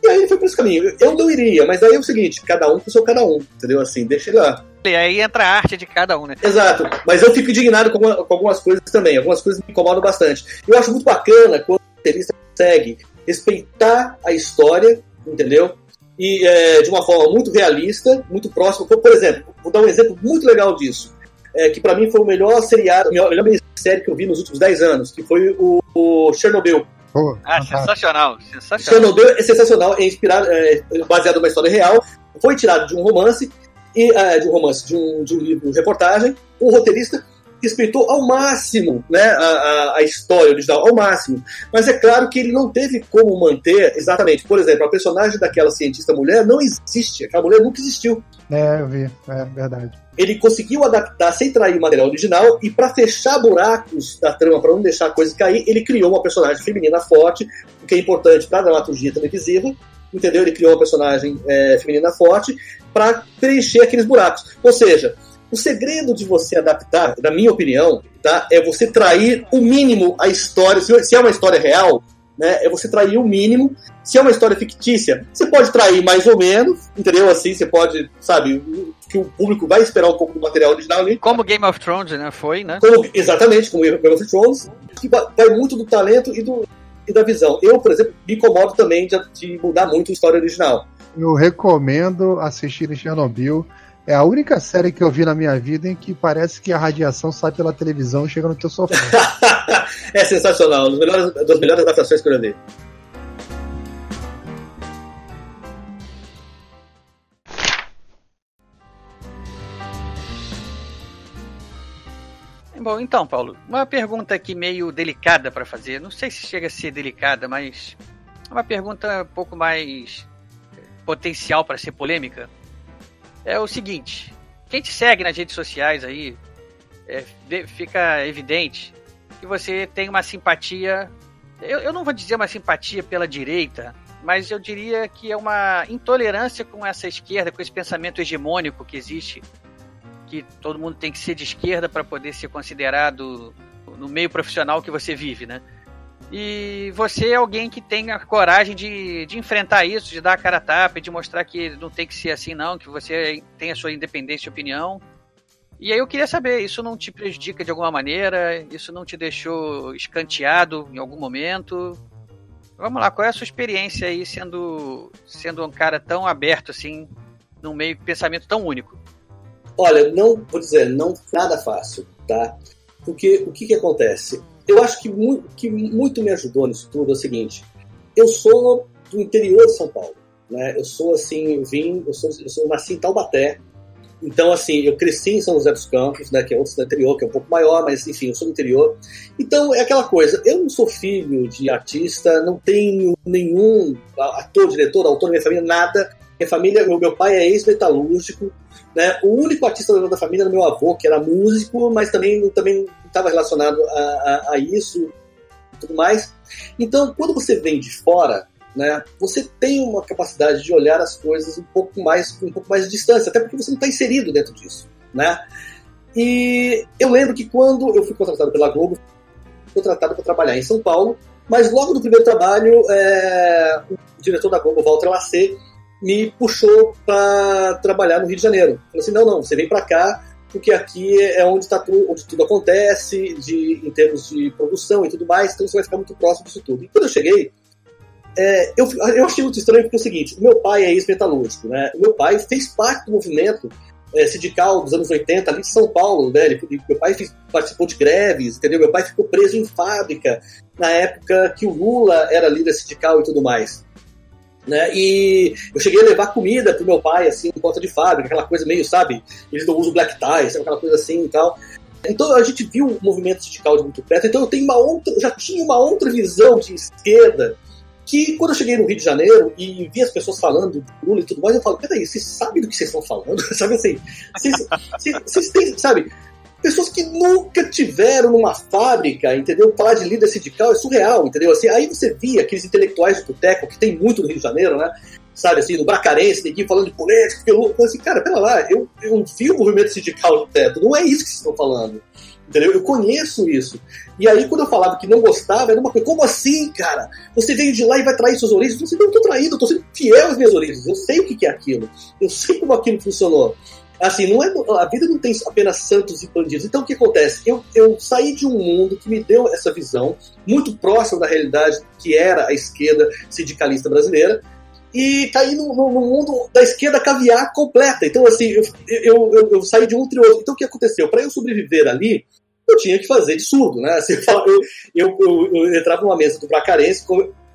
E aí ele foi por esse caminho. Eu não iria, mas aí é o seguinte: cada um com o seu cada um. Entendeu? Assim, deixa ele lá. E aí entra a arte de cada um, né? Exato. Mas eu fico indignado com, com algumas coisas também. Algumas coisas me incomodam bastante. Eu acho muito bacana quando o roteirista consegue respeitar a história, entendeu? E é, de uma forma muito realista, muito próxima. Por, por exemplo, vou dar um exemplo muito legal disso. é, que para mim foi o melhor seriado, a melhor série que eu vi nos últimos 10 anos, que foi o, o Chernobyl. Oh, ah, sensacional, sensacional. Chernobyl é sensacional, é inspirado, é, baseado numa história real, foi tirado de um romance, e, uh, de um romance, de um, de um livro de reportagem, o roteirista respeitou ao máximo né, a, a, a, história original, ao máximo. Mas é claro que ele não teve como manter exatamente. Por exemplo, a personagem daquela cientista mulher não existe. Aquela mulher nunca existiu. É, eu vi, é verdade. Ele conseguiu adaptar sem trair o material original e para fechar buracos da trama, para não deixar a coisa cair, ele criou uma personagem feminina forte, o que é importante para a dramaturgia televisiva. Entendeu? Ele criou uma personagem é, feminina forte para preencher aqueles buracos. Ou seja, o segredo de você adaptar, na minha opinião, tá, é você trair o mínimo a história. Se é uma história real, né, é você trair o mínimo. Se é uma história fictícia, você pode trair mais ou menos, entendeu? Assim, você pode, sabe, que o público vai esperar um pouco do material original ali. Como Game of Thrones, né? Foi, né? Como, exatamente, como Game of Thrones. Que vai muito do talento e, do, e da visão. Eu, por exemplo, me incomodo também de, de mudar muito a história original. Eu recomendo assistir Chernobyl é a única série que eu vi na minha vida em que parece que a radiação sai pela televisão e chega no teu sofá. é sensacional, uma das melhores, das melhores adaptações que eu já vi. Bom, então, Paulo, uma pergunta aqui meio delicada para fazer. Não sei se chega a ser delicada, mas uma pergunta um pouco mais potencial para ser polêmica é o seguinte: quem te segue nas redes sociais aí, é, fica evidente que você tem uma simpatia. Eu, eu não vou dizer uma simpatia pela direita, mas eu diria que é uma intolerância com essa esquerda, com esse pensamento hegemônico que existe, que todo mundo tem que ser de esquerda para poder ser considerado no meio profissional que você vive, né? E você é alguém que tem a coragem de, de enfrentar isso, de dar a cara a tapa, de mostrar que não tem que ser assim, não, que você tem a sua independência de opinião. E aí eu queria saber, isso não te prejudica de alguma maneira? Isso não te deixou escanteado em algum momento? Vamos lá, qual é a sua experiência aí sendo, sendo um cara tão aberto assim, num meio de pensamento tão único? Olha, não, vou dizer, não nada fácil, tá? Porque o que que acontece? eu acho que muito, que muito me ajudou nisso tudo é o seguinte: eu sou do interior de São Paulo, né? Eu sou assim, eu vim, eu sou, eu sou nasci em Taubaté. Então, assim, eu cresci em São José dos Campos, né, que é outro do interior, que é um pouco maior, mas enfim, eu sou do interior. Então, é aquela coisa, eu não sou filho de artista, não tenho nenhum ator, diretor, autor da minha família, nada. Minha família, meu, meu pai é ex-metalúrgico, né? O único artista da família era meu avô, que era músico, mas também também estava relacionado a, a, a isso tudo mais. Então, quando você vem de fora, né, você tem uma capacidade de olhar as coisas um pouco mais um pouco mais de distância, até porque você não está inserido dentro disso, né? E eu lembro que quando eu fui contratado pela Globo, fui contratado para trabalhar em São Paulo, mas logo no primeiro trabalho, é, o diretor da Globo, Walter Lacer, me puxou para trabalhar no Rio de Janeiro. Falei assim, não, não, você vem para cá porque aqui é onde, tá tudo, onde tudo acontece, de, em termos de produção e tudo mais, então você vai ficar muito próximo disso tudo. E quando eu cheguei, é, eu, eu achei muito estranho porque é o seguinte, meu pai é ex-metalúrgico, né? Meu pai fez parte do movimento é, sindical dos anos 80 ali de São Paulo, né? Ele, meu pai fez, participou de greves, entendeu? Meu pai ficou preso em fábrica na época que o Lula era líder sindical e tudo mais. Né? E eu cheguei a levar comida pro meu pai, assim, em porta de fábrica, aquela coisa meio, sabe? Eles não usam black tie, sabe? aquela coisa assim e tal. Então a gente viu o movimento sindical de muito perto, então eu tenho uma outra, já tinha uma outra visão de esquerda que quando eu cheguei no Rio de Janeiro e vi as pessoas falando do Lula e tudo mais, eu falo, peraí, vocês sabem do que vocês estão falando? sabe assim, vocês, vocês, vocês têm, sabe, pessoas que nunca tiveram numa fábrica, entendeu? Falar de líder sindical é surreal, entendeu? Assim, aí você via aqueles intelectuais de boteco, que tem muito no Rio de Janeiro, né? Sabe assim, no Bracarense, ir falando de política, eu, assim, cara, pera lá, eu, eu vi o movimento sindical do teto, não é isso que vocês estão falando. Entendeu? Eu conheço isso. E aí, quando eu falava que não gostava, era uma coisa, como assim, cara? Você veio de lá e vai trair suas origens? Falei, não, tô traído, eu tô sendo fiel às minhas origens. Eu sei o que é aquilo. Eu sei como aquilo funcionou assim, não é, a vida não tem apenas santos e bandidos. Então o que acontece? Eu, eu saí de um mundo que me deu essa visão, muito próxima da realidade que era a esquerda sindicalista brasileira, e caí no, no, no, mundo da esquerda caviar completa. Então, assim, eu, eu, eu, eu saí de um entre outro. Então, o que aconteceu? Para eu sobreviver ali, eu tinha que fazer de surdo, né? Assim, eu, eu, eu, entrava numa mesa do Bracarense.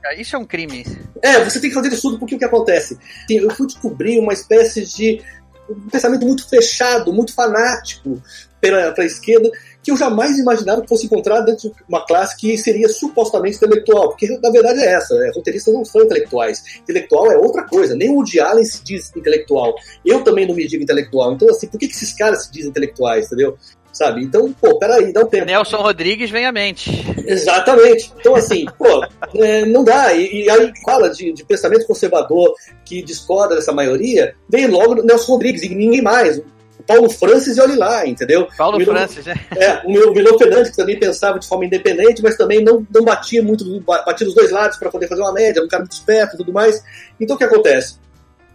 Ah, isso é um crime. É, você tem que fazer de surdo porque o que acontece? Eu fui descobrir uma espécie de um pensamento muito fechado, muito fanático para a esquerda, que eu jamais imaginava que fosse encontrar dentro de uma classe que seria supostamente intelectual, porque na verdade é essa, né? roteiristas não são intelectuais. Intelectual é outra coisa, nem o Woody Allen se diz intelectual. Eu também não me digo intelectual. Então, assim, por que, que esses caras se dizem intelectuais, entendeu? Sabe? Então, pô, peraí, dá um tempo. Nelson Rodrigues vem à mente. Exatamente. Então, assim, pô, é, não dá. E, e, aí fala de, de pensamento conservador que discorda dessa maioria, vem logo Nelson Rodrigues e ninguém mais. Paulo Francis e olhe lá, entendeu? Paulo Milo, Francis, né? É, o meu Milão Fernandes, que também pensava de forma independente, mas também não, não batia muito, batia dos dois lados para poder fazer uma média, um cara muito esperto e tudo mais. Então o que acontece?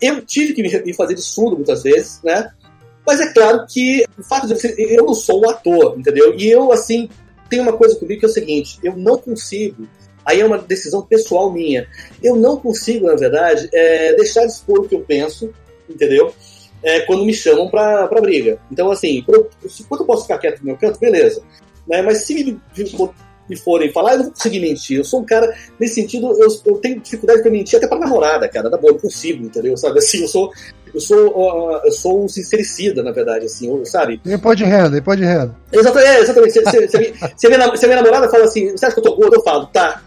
Eu tive que me fazer de surdo muitas vezes, né? Mas é claro que o fato de eu não sou um ator, entendeu? E eu, assim, tenho uma coisa comigo que é o seguinte: eu não consigo. Aí é uma decisão pessoal minha. Eu não consigo, na verdade, é, deixar de expor o que eu penso, entendeu? é, quando me chamam pra, pra briga. Então, assim, quando eu posso ficar quieto no meu canto, beleza. Né? Mas se me, me forem falar, eu não vou conseguir mentir. Eu sou um cara, nesse sentido, eu, eu tenho dificuldade pra mentir até pra namorada, cara. Da boa, não consigo, entendeu? Sabe assim, eu sou. Eu sou, uh, eu sou um sincericida, na verdade, assim, sabe? Imposto de renda, imposto de renda. Exatamente, é, exatamente. Se, se, se, a minha, se a minha namorada fala assim, você acha que eu tô gordo? Eu falo, tá.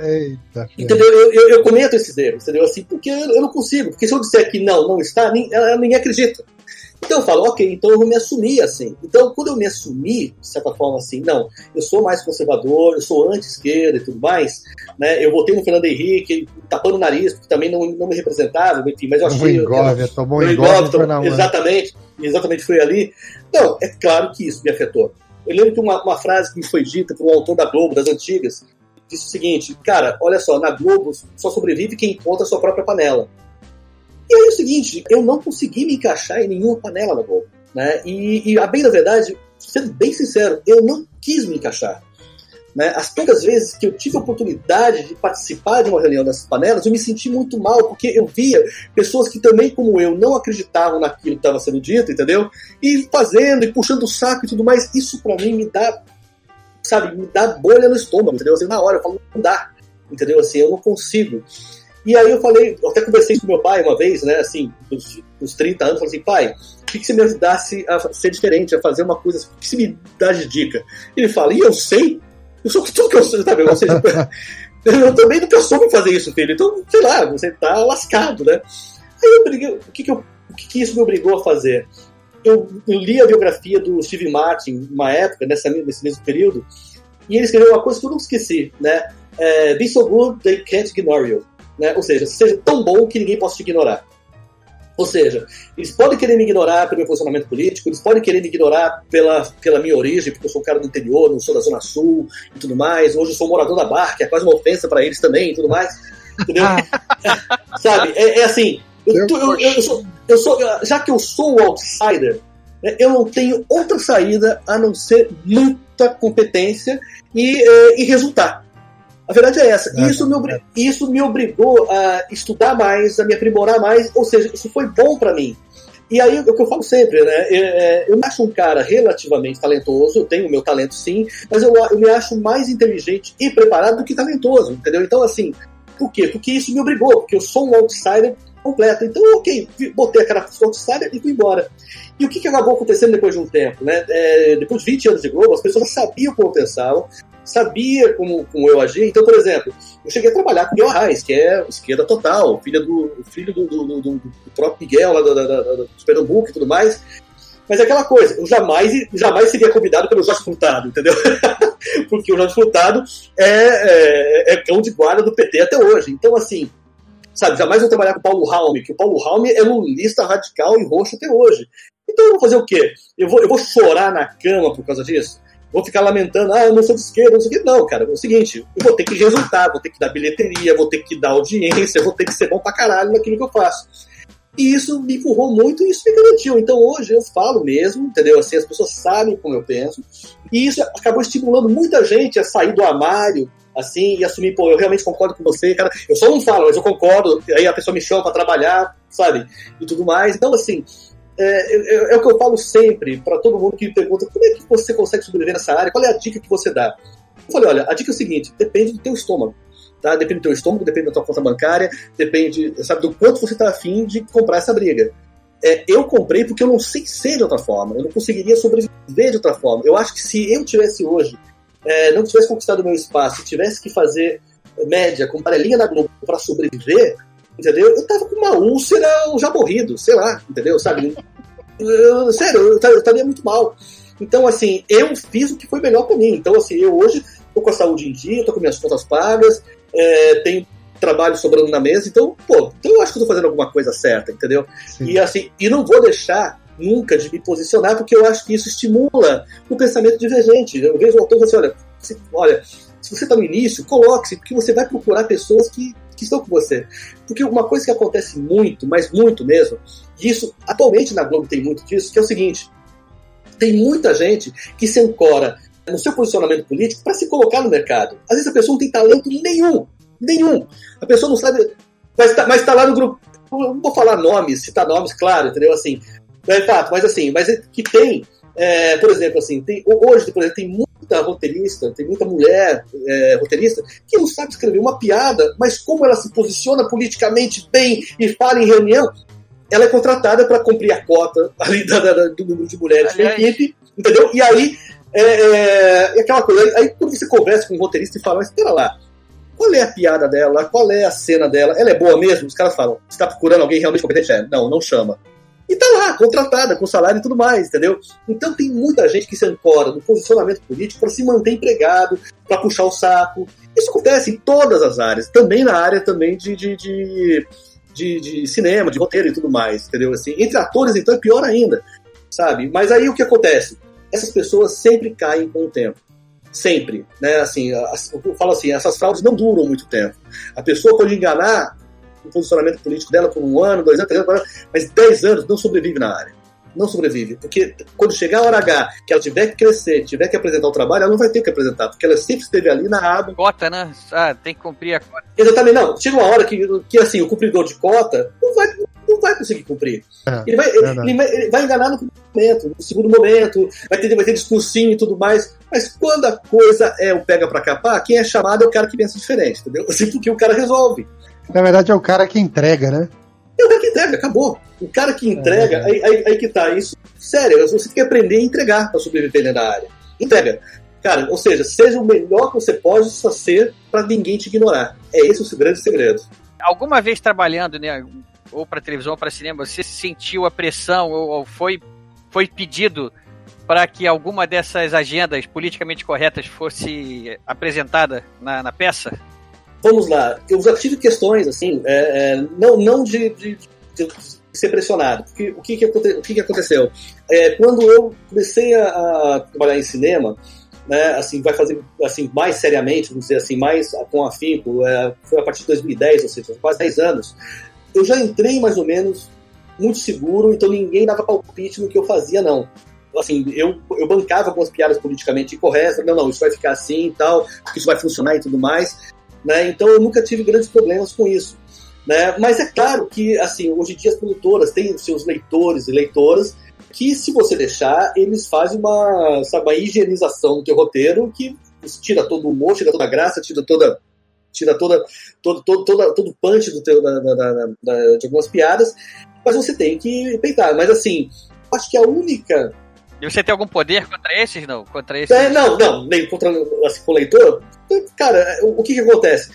Eita, entendeu? Eu, eu, eu, cometo esses erros, entendeu? Assim, porque eu não consigo. Porque se eu disser que não, não está, nem, ninguém acredita. Então eu falo, ok, então eu vou me assumir assim. Então, quando eu me assumir, de certa forma, assim, não, eu sou mais conservador, eu sou anti-esquerda e tudo mais, né? Eu votei no Fernando Henrique, tapando o nariz, porque também não, não me representava, enfim, mas eu achei. Engove, tomou engove, tomou, exatamente, exatamente foi ali. Então, é claro que isso me afetou. Eu lembro que uma, uma frase que me foi dita por um autor da Globo, das antigas, disse o seguinte: cara, olha só, na Globo só sobrevive quem encontra a sua própria panela. E aí é o seguinte, eu não consegui me encaixar em nenhuma panela na Globo. Né? E, e a bem da verdade, sendo bem sincero, eu não quis me encaixar. Né? As poucas vezes que eu tive a oportunidade de participar de uma reunião dessas panelas, eu me senti muito mal, porque eu via pessoas que também, como eu, não acreditavam naquilo que estava sendo dito, entendeu? E fazendo, e puxando o saco e tudo mais. Isso para mim me dá sabe, me dá bolha no estômago, entendeu? Assim, na hora, eu falo, não dá, entendeu? Assim, eu não consigo. E aí eu falei, eu até conversei com meu pai uma vez, né, assim, dos, dos 30 anos, falei assim, pai, o que, que você me ajudasse a ser diferente, a fazer uma coisa, o que você me dá de dica? Ele fala, e eu sei? Eu sou tudo que eu sei, sabe? Ou seja, eu também nunca soube fazer isso, filho. Então, sei lá, você tá lascado, né? Aí eu briguei, o que que, eu, o que que isso me obrigou a fazer? eu, eu, li a biografia do Steve Martin uma época, nessa, nesse mesmo período, e ele escreveu uma coisa que eu nunca esqueci, né? É, Be so good they can't ignore you. Né? Ou seja, seja tão bom que ninguém possa te ignorar. Ou seja, eles podem querer me ignorar pelo meu posicionamento político, eles podem querer me ignorar pela, pela minha origem, porque eu sou um cara do interior, não sou da Zona Sul e tudo mais. Hoje eu sou morador da Barra, que é quase uma ofensa para eles também e tudo mais. Entendeu? Sabe? É, é assim, eu, eu, eu, sou, eu sou, já que eu sou o outsider, né, eu não tenho outra saída a não ser muita competência e, e resultar. A verdade é essa. É, isso, me, isso me obrigou a estudar mais, a me aprimorar mais, ou seja, isso foi bom para mim. E aí, o que eu falo sempre, né? Eu, eu me acho um cara relativamente talentoso, eu tenho o meu talento sim, mas eu, eu me acho mais inteligente e preparado do que talentoso, entendeu? Então, assim, por quê? Porque isso me obrigou, porque eu sou um outsider completa. Então, ok, botei a cara outsider e fui embora. E o que, que acabou acontecendo depois de um tempo? Né? É, depois de 20 anos de Globo, as pessoas sabiam como eu pensava, sabia como, como eu agia. Então, por exemplo, eu cheguei a trabalhar com Miguel Arraes, que é esquerda total, filho do, filho do, do, do, do próprio Miguel lá do, Pernambuco e tudo mais. Mas é aquela coisa, eu jamais, jamais seria convidado pelo Jorge Furtado, entendeu? Porque o Jorge Furtado é, é, é cão de guarda do PT até hoje. Então, assim, Sabe, jamais vou trabalhar com o Paulo Raume, que o Paulo Raume é lulista radical e roxo até hoje. Então eu vou fazer o quê? Eu vou, eu vou chorar na cama por causa disso? Vou ficar lamentando, ah, eu não sou de esquerda, não sei o quê. Não, cara, é o seguinte, eu vou ter que resultar, vou ter que dar bilheteria, vou ter que dar audiência, vou ter que ser bom pra caralho naquilo que eu faço. E isso me empurrou muito e isso me garantiu. Então hoje eu falo mesmo, entendeu? Assim, as pessoas sabem como eu penso. E isso acabou estimulando muita gente a sair do armário, assim, e assumir, pô, eu realmente concordo com você, cara. Eu só não falo, mas eu concordo, aí a pessoa me chama para trabalhar, sabe? E tudo mais. Então, assim, é, é, é, o que eu falo sempre para todo mundo que me pergunta como é que você consegue sobreviver nessa área, qual é a dica que você dá? Eu falei, olha, a dica é o seguinte, depende do teu estômago. Tá? Depende do teu estômago, depende da tua conta bancária, depende, sabe, do quanto você está afim de comprar essa briga. É, eu comprei porque eu não sei ser de outra forma, eu não conseguiria sobreviver de outra forma. Eu acho que se eu tivesse hoje, é, não tivesse conquistado o meu espaço, tivesse que fazer média com parelinha na Globo para sobreviver, entendeu? Eu tava com uma úlcera já morrido, sei lá, entendeu? Sabe? Eu, sério, eu, eu estaria muito mal. Então, assim, eu fiz o que foi melhor para mim. Então, assim, eu hoje tô com a saúde em dia, tô com minhas contas pagas, é, tenho trabalho sobrando na mesa, então, pô, então eu acho que eu tô fazendo alguma coisa certa, entendeu? Sim. E assim, e não vou deixar nunca de me posicionar, porque eu acho que isso estimula o pensamento divergente. Eu vejo o autor assim, olha, se, olha, se você está no início, coloque-se, porque você vai procurar pessoas que, que estão com você. Porque uma coisa que acontece muito, mas muito mesmo, e isso atualmente na Globo tem muito disso, que é o seguinte: tem muita gente que se ancora no seu posicionamento político para se colocar no mercado. Às vezes a pessoa não tem talento nenhum, nenhum. A pessoa não sabe, mas está tá lá no grupo. Não vou falar nomes, citar nomes, claro, entendeu? Assim, é fato, mas assim, mas é que tem, é, por exemplo, assim, tem, hoje, por exemplo, tem muita roteirista, tem muita mulher é, roteirista que não sabe escrever uma piada, mas como ela se posiciona politicamente bem e fala em reunião, ela é contratada para cumprir a cota ali da, da, do número de mulheres da equipe, entendeu? E aí, é, é, é, aquela coisa, aí quando você conversa com um roteirista e fala, mas espera lá, qual é a piada dela? Qual é a cena dela? Ela é boa mesmo? Os caras falam, você está procurando alguém realmente competente? É, não, não chama. E tá lá, contratada, com salário e tudo mais, entendeu? Então tem muita gente que se ancora no posicionamento político para se manter empregado, para puxar o saco. Isso acontece em todas as áreas, também na área também de, de, de de, de cinema, de roteiro e tudo mais, entendeu? Assim, entre atores, então, é pior ainda, sabe? Mas aí o que acontece? Essas pessoas sempre caem com o tempo. Sempre, né? Assim, eu falo assim, essas fraudes não duram muito tempo. A pessoa pode enganar o posicionamento político dela por um ano, dois anos, três anos, mas dez anos não sobrevive na área não sobrevive. Porque quando chegar a hora H, que ela tiver que crescer, tiver que apresentar o trabalho, ela não vai ter que apresentar, porque ela sempre esteve ali na aba. Cota, né? Ah, tem que cumprir a cota. Exatamente, não. Chega uma hora que, que assim, o cumpridor de cota não vai, não vai conseguir cumprir. É, ele, vai, ele, ele, vai, ele vai enganar no primeiro momento, no segundo momento, vai ter, vai ter discursinho e tudo mais. Mas quando a coisa é o pega pra capar, quem é chamado é o cara que pensa diferente, entendeu? Assim, porque o cara resolve. Na verdade, é o cara que entrega, né? É o cara que entrega, acabou. O cara que entrega, é. aí, aí, aí, que tá. Isso, sério, você tem que aprender a entregar para sobreviver dentro da área. Entrega. Cara, ou seja, seja o melhor que você pode só ser para ninguém te ignorar. É esse o grande segredo. Alguma vez trabalhando, né, ou para televisão ou para cinema, você sentiu a pressão ou, ou foi, foi pedido para que alguma dessas agendas politicamente corretas fosse apresentada na, na peça? Vamos lá, eu já tive questões, assim, é, é, não, não de, de, de, ser pressionado. Porque o que, que, o que, que aconteceu? É, quando eu comecei a, a, trabalhar em cinema, né, assim, vai fazer assim, mais seriamente, vamos dizer assim, mais com afinco, é, foi a partir de 2010, ou seja, quase 10 anos, eu já entrei mais ou menos muito seguro, então ninguém dava palpite no que eu fazia, não assim, eu, eu bancava algumas piadas politicamente incorretas, não, não, isso vai ficar assim e tal, isso vai funcionar e tudo mais. Né? Então eu nunca tive grandes problemas com isso. Né? Mas é claro que assim, hoje em dia as produtoras têm os seus leitores e leitoras que, se você deixar, eles fazem uma, sabe, uma higienização do teu roteiro que tira todo o humor, tira toda a graça, tira toda tira toda, todo, todo, toda, todo o punch do teu, da, da, da, de algumas piadas, mas você tem que peitar. Mas assim, acho que a única. E você tem algum poder contra esses, não? Contra esses? É, não, não, nem contra assim, com o leitor. Cara, o, o que, que acontece?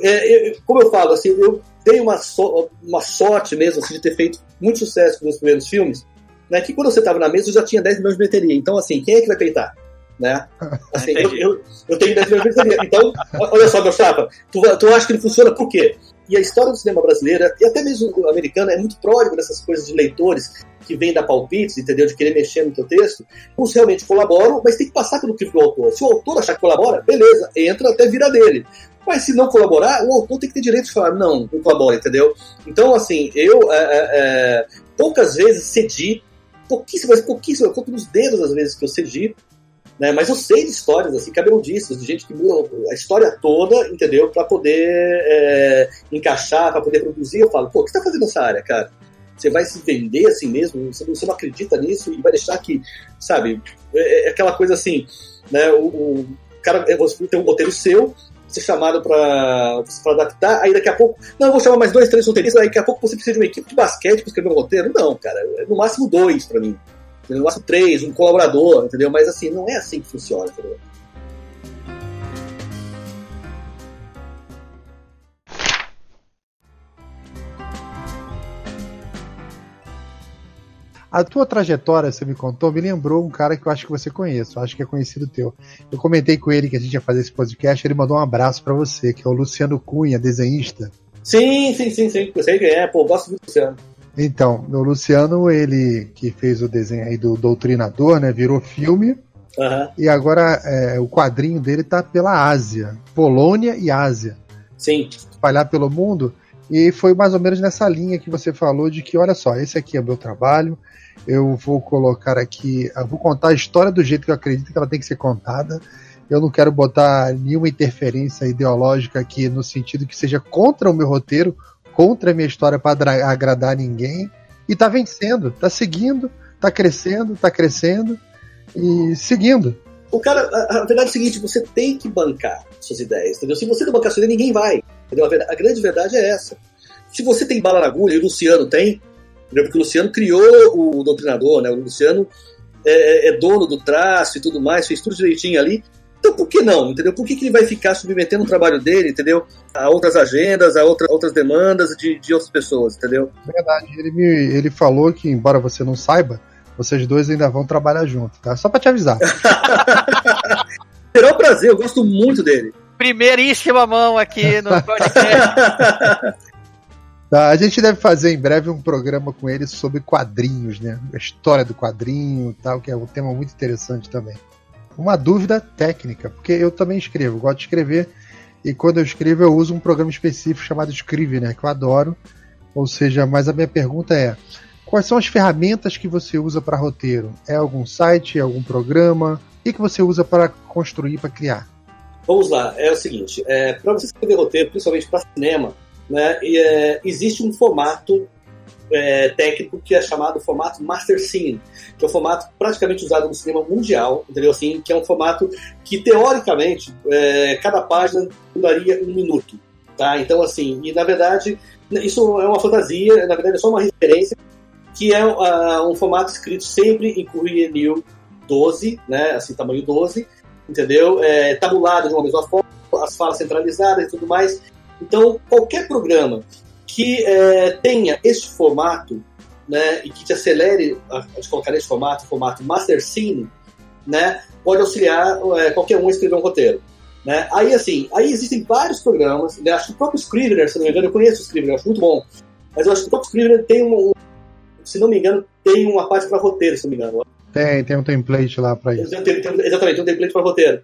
É, eu, como eu falo, assim, eu tenho uma, so, uma sorte mesmo assim, de ter feito muito sucesso com os primeiros filmes, né? Que quando você estava na mesa eu já tinha 10 milhões de bilheteria. Então, assim, quem é que vai peitar? Né? Assim, eu, eu, eu, tenho 10 milhões de bilheteria. Então, olha só, meu chapa, tu, tu acha que ele funciona por quê? E a história do cinema brasileiro, e até mesmo americano, é muito pródigo dessas coisas de leitores que vêm dar palpites, entendeu? De querer mexer no teu texto. Uns realmente colaboram, mas tem que passar pelo crivo do autor. Se o autor achar que colabora, beleza, entra até vira dele. Mas se não colaborar, o autor tem que ter direito de falar, não, não colabora, entendeu? Então, assim, eu é, é, é poucas vezes cedi, pouquíssimas, pouquíssimas, eu conto nos dedos as vezes que eu cedi, Né? Mas eu sei de histórias assim, cabeludiças, de gente que muda a história toda, entendeu? Para poder é, encaixar, para poder produzir. Eu falo, pô, o que você tá fazendo nessa área, cara? Você vai se vender assim mesmo? Você não, acredita nisso e vai deixar que, sabe, é, é aquela coisa assim, né? O, o cara, é, você tem um roteiro seu, ser chamado para adaptar, aí daqui a pouco, não, eu vou chamar mais dois, três roteiristas, aí daqui a pouco você precisa de uma equipe de basquete para escrever um roteiro. Não, cara, é no máximo dois para mim. No máximo três, um colaborador, entendeu? Mas assim, não é assim que funciona, entendeu? A tua trajetória, você me contou, me lembrou um cara que eu acho que você conhece, eu acho que é conhecido teu. Eu comentei com ele que a gente ia fazer esse podcast, ele mandou um abraço para você, que é o Luciano Cunha, desenhista. Sim, sim, sim, sim. Eu sei quem é, pô, gosto muito do Luciano. Então, o Luciano, ele que fez o desenho aí do Doutrinador, né? Virou filme. Uhum. E agora é, o quadrinho dele tá pela Ásia, Polônia e Ásia. Sim. Espalhar pelo mundo. E foi mais ou menos nessa linha que você falou de que, olha só, esse aqui é o meu trabalho, eu vou colocar aqui, vou contar a história do jeito que eu acredito que ela tem que ser contada. Eu não quero botar nenhuma interferência ideológica aqui no sentido que seja contra o meu roteiro, contra a minha história para agradar ninguém. E tá vencendo, tá seguindo, tá crescendo, tá crescendo e seguindo. O cara, a, a verdade é o seguinte, você tem que bancar suas ideias, entendeu? Se você não bancar sua ideia, ninguém vai. Entendeu? A, verdade, a grande verdade é essa. Se você tem bala na agulha, e o Luciano tem? Porque o Luciano criou o doutrinador, né? O Luciano é, é, dono do traço e tudo mais, fez tudo direitinho ali. Então por que não, entendeu? Por que, que ele vai ficar submetendo o trabalho dele, entendeu? A outras agendas, a outra, outras demandas de, de outras pessoas, entendeu? Verdade, ele, me, ele falou que, embora você não saiba, vocês dois ainda vão trabalhar junto, tá? Só pra te avisar. Será um prazer, eu gosto muito dele. Primeiríssima mão aqui no podcast. Tá, a gente deve fazer em breve um programa com ele sobre quadrinhos, né? A história do quadrinho tal, que é um tema muito interessante também. Uma dúvida técnica, porque eu também escrevo, gosto de escrever, e quando eu escrevo eu uso um programa específico chamado Scrivener, que eu adoro. Ou seja, mas a minha pergunta é: quais são as ferramentas que você usa para roteiro? É algum site, é algum programa? O que você usa para construir, para criar? Vamos lá, é o seguinte: é, para você escrever roteiro, principalmente para cinema, né, e, é, existe um formato é, técnico que é chamado formato Master Scene, que é um formato praticamente usado no cinema mundial, entendeu? Assim, que é um formato que teoricamente é, cada página duraria um minuto, tá? Então assim, e na verdade isso é uma fantasia, na verdade é só uma referência que é uh, um formato escrito sempre em Courier New 12, né? Assim tamanho 12, entendeu? É, tabulado de uma mesma forma, as falas centralizadas e tudo mais. Então, qualquer programa que é, tenha esse formato, né, e que te acelere a, a colocar nesse formato, formato Master Scene, né, pode auxiliar é, qualquer um a escrever um roteiro. Né? Aí, assim, aí existem vários programas, né, acho que o próprio Scrivener, se não me engano, eu conheço o Scrivener, acho muito bom, mas eu acho que o próprio Scrivener tem um, se não me engano, tem uma parte para roteiro, se não me engano. Tem, tem um template lá para isso. Tem, tem, exatamente, tem um template para roteiro.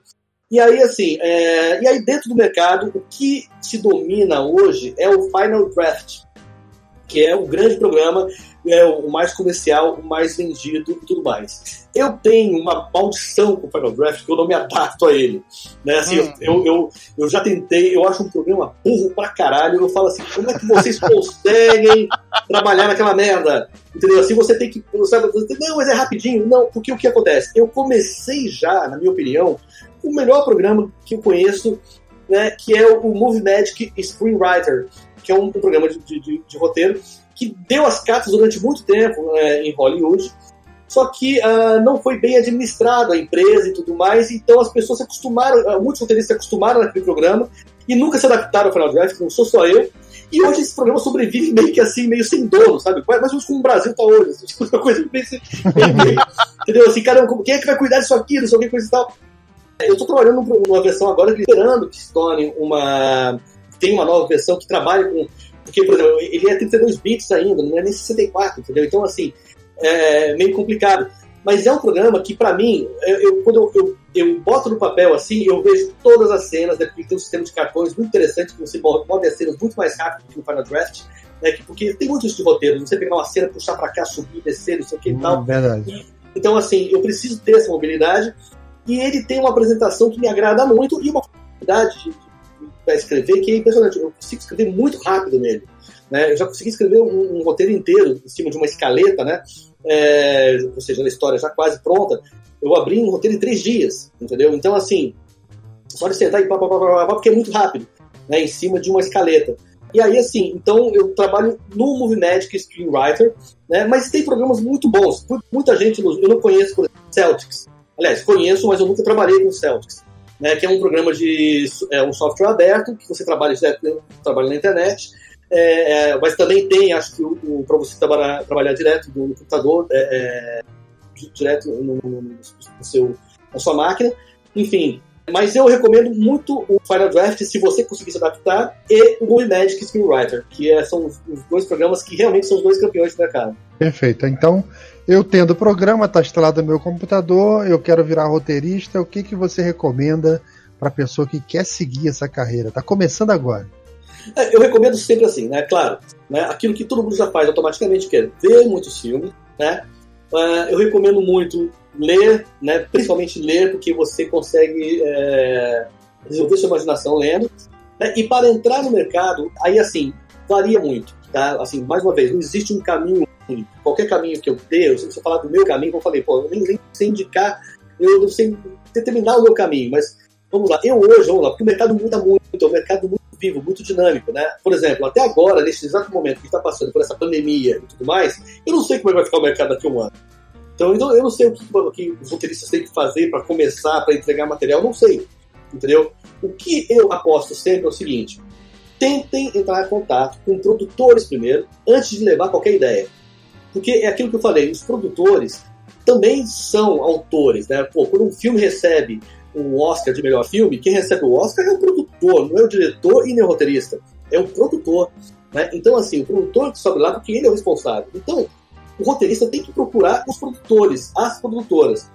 E aí, assim, é, e aí dentro do mercado, o que se domina hoje é o Final Draft, que é o grande programa, é o mais comercial, o mais vendido e tudo mais. Eu tenho uma maldição com o Final Draft que eu não me adapto a ele. Né? Assim, hum. eu, eu, eu já tentei, eu acho um programa burro pra caralho. Eu falo assim, como é que vocês conseguem trabalhar naquela merda? Entendeu? Assim você tem que. Sabe, não, mas é rapidinho. Não, porque o que acontece? Eu comecei já, na minha opinião, o melhor programa que eu conheço, né, que é o Movie Magic Screenwriter, que é um, um programa de, de, de, roteiro que deu as cartas durante muito tempo né, em Hollywood, só que uh, não foi bem administrado a empresa e tudo mais, então as pessoas se acostumaram, uh, muitos roteiristas se acostumaram naquele programa e nunca se adaptaram ao Final Draft, não sou só eu. E hoje esse programa sobrevive meio que assim, meio sem dono, sabe? Mais ou menos como o Brasil tá hoje. Assim, uma coisa meio, meio, entendeu? Assim, caramba, quem é que vai cuidar disso aqui, não sei o que, coisa e tal. Eu estou trabalhando numa versão agora esperando que se torne uma. Tem uma nova versão que trabalhe com. Porque, por exemplo, ele é 32 bits ainda, não é nem 64, entendeu? Então, assim, é meio complicado. Mas é um programa que, para mim, eu, quando eu, eu, eu, boto no papel assim, eu vejo todas as cenas, né, porque tem um sistema de cartões muito interessante, que você move as cenas muito mais rápido que no Final Draft, né, porque tem muito isso de roteiro, você pegar uma cena, puxar para cá, subir, descer, não sei o que e hum, tal. Verdade. E, então, assim, eu preciso ter essa mobilidade. E ele tem uma apresentação que me agrada muito e uma facilidade de, para escrever que é impressionante. Eu consigo escrever muito rápido nele. Né? Eu já consegui escrever um, um roteiro inteiro em cima de uma escaleta, né? É, ou seja, a história já quase pronta. Eu abri um roteiro em três dias, entendeu? Então, assim, só de sentar e pá, pá, pá, pá, pá porque é muito rápido, né? Em cima de uma escaleta. E aí, assim, então eu trabalho no Movie Magic Screenwriter, né? Mas tem programas muito bons. Muita gente, eu não conheço, por exemplo, Celtics. Aliás, conheço, mas eu nunca trabalhei com Celtics né, que é um programa de é um software aberto, que você trabalha, trabalha na internet, é, é, mas também tem, acho que, para você trabalhar, trabalhar direto no, no computador, é, é direto no, no, no, seu, na sua máquina, enfim. Mas eu recomendo muito o Final Draft se você conseguir se adaptar e o Movie Magic Screenwriter, que é, são os, os dois programas que realmente são os dois campeões do mercado. Perfeito. Então, eu tendo o programa, está instalado no meu computador, eu quero virar roteirista, o que, que você recomenda para a pessoa que quer seguir essa carreira? Está começando agora. É, eu recomendo sempre assim, né? Claro, né? aquilo que todo mundo já faz automaticamente, que é ver muitos filmes, né? Uh, eu recomendo muito ler, né? principalmente ler, porque você consegue é, desenvolver sua imaginação lendo. Né? E para entrar no mercado, aí assim, varia muito. Tá? Assim, mais uma vez, não existe um caminho Qualquer caminho que eu dê, se você falar do meu caminho, eu falei, pô, eu nem, nem sei indicar, eu não sei determinar o meu caminho, mas vamos lá, eu hoje, vamos lá, porque o mercado muda muito, é um mercado muito vivo, muito dinâmico, né? Por exemplo, até agora, nesse exato momento que está passando por essa pandemia e tudo mais, eu não sei como é vai ficar o mercado daqui a um ano. Então, eu não sei o que, que os roteiristas têm que fazer para começar, para entregar material, não sei. Entendeu? O que eu aposto sempre é o seguinte: tentem entrar em contato com produtores primeiro, antes de levar qualquer ideia. Porque é aquilo que eu falei, os produtores também são autores, né? Pô, quando um filme recebe um Oscar de melhor filme, quem recebe o Oscar é o produtor, não é o diretor e nem o roteirista, é o produtor. Né? Então, assim, o produtor que sobe lá porque ele é o responsável. Então, o roteirista tem que procurar os produtores, as produtoras.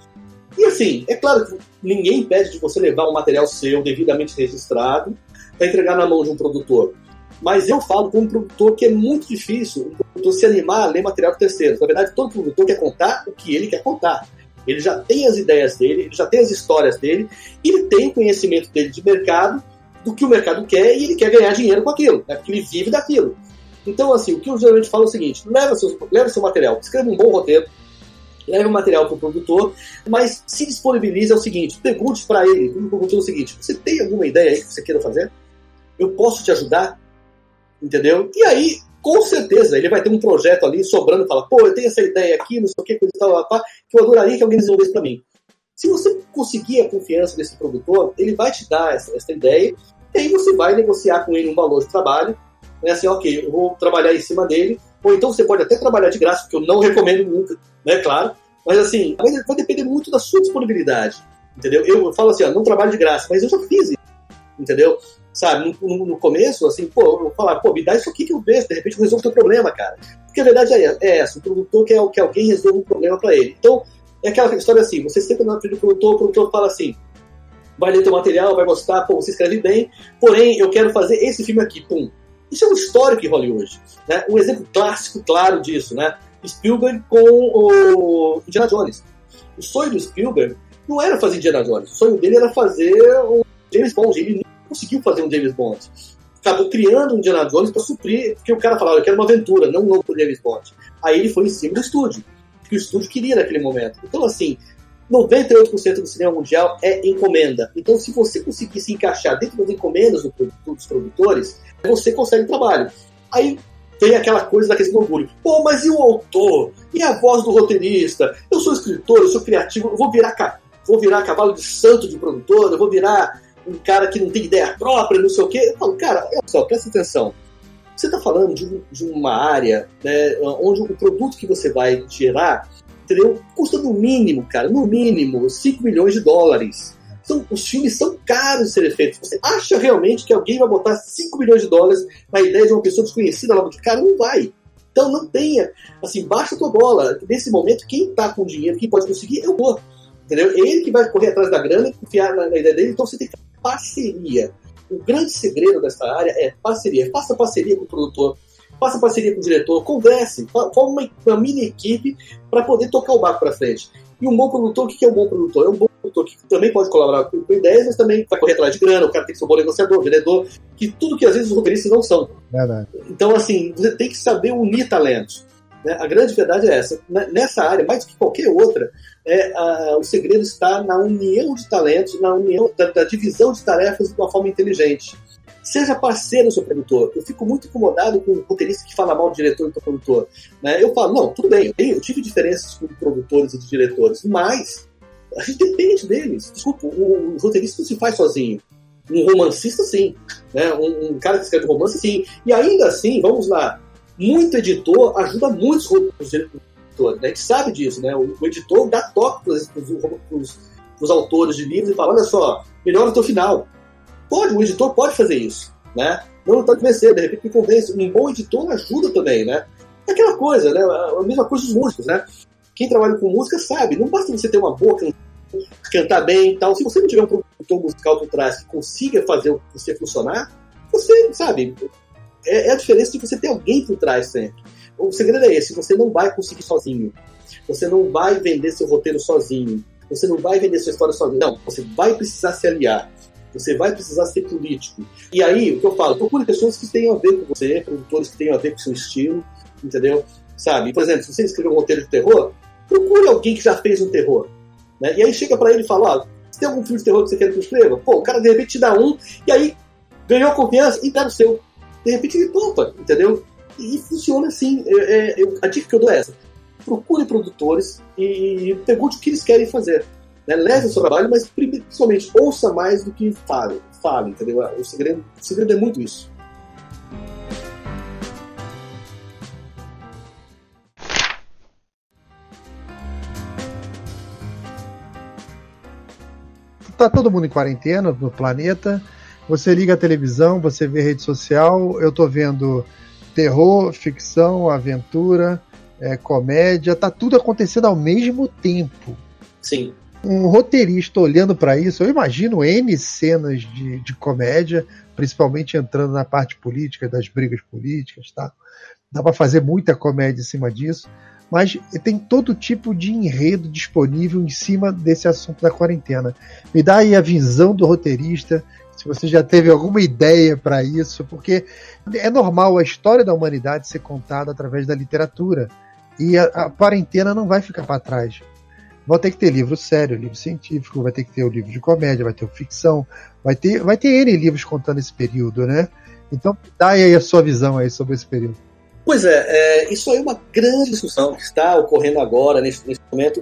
E assim, é claro que ninguém impede de você levar um material seu devidamente registrado para entregar na mão de um produtor. Mas eu falo como um produtor que é muito difícil produtor se animar a ler material de terceiros. Na verdade, todo produtor quer contar o que ele quer contar. Ele já tem as ideias dele, ele já tem as histórias dele, ele tem o conhecimento dele de mercado, do que o mercado quer, e ele quer ganhar dinheiro com aquilo, né? porque ele vive daquilo. Então, assim, o que eu geralmente falo é o seguinte: leva seu, leva seu material, escreva um bom roteiro, leve o material para o produtor, mas se disponibilize é o seguinte: pergunte para ele, o produtor, o seguinte: você tem alguma ideia aí que você queira fazer? Eu posso te ajudar? Entendeu? E aí, com certeza, ele vai ter um projeto ali sobrando e fala, pô, eu tenho essa ideia aqui, não sei o que, coisa tal, tal, que eu adoraria que alguém desenvolvesse para mim. Se você conseguir a confiança desse produtor, ele vai te dar essa, essa ideia, e aí você vai negociar com ele um valor de trabalho, né, assim, ok, eu vou trabalhar em cima dele, ou então você pode até trabalhar de graça, porque eu não recomendo nunca, né, claro, mas assim, vai depender muito da sua disponibilidade, entendeu? Eu falo assim, ó, não trabalho de graça, mas eu já fiz isso, entendeu? Sabe? No, no, começo, assim, pô, vou falar, pô, me dá isso aqui que eu vejo, de repente eu resolvo o teu problema, cara. Porque a verdade é, é essa, o produtor quer que alguém resolva um problema para ele. Então, é aquela história assim, você senta na frente do produtor, o produtor fala assim, vai ler teu material, vai gostar, pô, você escreve bem, porém, eu quero fazer esse filme aqui, pum. Isso é um histórico em Hollywood, né? Um exemplo clássico, claro disso, né? Spielberg com o Indiana Jones. O sonho do Spielberg não era fazer Indiana Jones, o sonho dele era fazer o James Bond. Ele conseguiu fazer um James Bond. Acabou criando um Indiana Jones para suprir, porque o cara falava, eu quero uma aventura, não um novo James Bond. Aí ele foi em cima do estúdio, que o estúdio queria naquele momento. Então, assim, 98% do cinema mundial é encomenda. Então, se você conseguir se encaixar dentro das encomendas do, dos produtores, você consegue trabalho. Aí tem aquela coisa da questão do orgulho. Pô, mas e o autor? E a voz do roteirista? Eu sou escritor, eu sou criativo, eu vou virar, vou virar cavalo de santo de produtor, eu vou virar um cara que não tem ideia própria, não sei o quê. Eu falo, cara, olha só, presta atenção. Você está falando de, de, uma área né, onde o produto que você vai gerar entendeu? custa no mínimo, cara, no mínimo 5 milhões de dólares. São, os filmes são caros de serem feitos. Você acha realmente que alguém vai botar 5 milhões de dólares na ideia de uma pessoa desconhecida lá de cara? Não vai. Então não tenha, assim, baixa a tua bola. Nesse momento, quem está com dinheiro, quem pode conseguir, é o outro. Entendeu? É ele que vai correr atrás da grana e confiar na, na ideia dele, então você tem que parceria. O grande segredo dessa área é parceria. Faça parceria com o produtor, faça parceria com o diretor, converse, forme uma, uma mini equipe para poder tocar o barco para frente. E um bom produtor, o que é um bom produtor? É um bom produtor que também pode colaborar com, com ideias, mas também vai correr atrás de grana, o cara tem que ser um bom negociador, vendedor, que tudo que às vezes os roteiristas não são. Verdade. Então, assim, você tem que saber unir talentos. Né? A grande verdade é essa. Nessa área, mais do que qualquer outra, é, a, o segredo está na união de talentos, na união da, da divisão de tarefas de uma forma inteligente. Seja parceiro do seu produtor. Eu fico muito incomodado com o roteirista que fala mal do diretor e do produtor. Né? Eu falo, não, tudo bem, eu, tive diferenças com produtores e diretores, mas a gente depende deles. Desculpa, o, o roteirista não se faz sozinho. Um romancista, sim. Né? Um, um, cara que escreve romance, sim. E ainda assim, vamos lá, muito editor ajuda muito os diretores. Né? A gente sabe disso, né? O, o editor dá toque para os autores de livros e fala, olha só, melhora o teu final Pode, o editor pode fazer isso, né? Não está convencendo, de repente me convence. Um bom editor ajuda também, né? É aquela coisa, né? A mesma coisa dos músicos, né? Quem trabalha com música sabe, não basta você ter uma boa cantar bem e tal. Se você não tiver um produtor musical por trás que consiga fazer você funcionar, você, sabe, é, é a diferença de você ter alguém por trás sempre. O segredo é esse, você não vai conseguir sozinho. Você não vai vender seu roteiro sozinho. Você não vai vender sua história sozinho. Não, você vai precisar se aliar. Você vai precisar ser político. E aí, o que eu falo, procure pessoas que tenham a ver com você, produtores que tenham a ver com o seu estilo, entendeu? Sabe? Por exemplo, se você escrever um roteiro de terror, procure alguém que já fez um terror. Né? E aí chega para ele e fala, ó, se tem algum filme de terror que você quer que eu escreva? Pô, o cara de repente te dá um, e aí ganhou confiança e dá no seu. De repente ele topa, entendeu? E funciona assim. É, é, a dica que eu dou é essa. Procure produtores e pergunte o que eles querem fazer. Né? Leve o seu trabalho, mas principalmente ouça mais do que fale. Fale, entendeu? O segredo, o segredo é muito isso. Tá todo mundo em quarentena no planeta. Você liga a televisão, você vê rede social. Eu tô vendo terror, ficção, aventura, é, comédia. Tá tudo acontecendo ao mesmo tempo. Sim um roteirista olhando para isso, eu imagino N cenas de, de comédia, principalmente entrando na parte política, das brigas políticas, tá? Dá para fazer muita comédia em cima disso, mas tem todo tipo de enredo disponível em cima desse assunto da quarentena. Me dá aí a visão do roteirista, se você já teve alguma ideia para isso, porque é normal a história da humanidade ser contada através da literatura. E a, a quarentena não vai ficar para trás. Vão ter que ter livro sério, livro científico, vai ter que ter o livro de comédia, vai ter o ficção, vai ter, vai ter N livros contando esse período, né? Então, dá aí a sua visão aí sobre esse período. Pois é, é isso aí é uma grande discussão que está ocorrendo agora, nesse, nesse momento.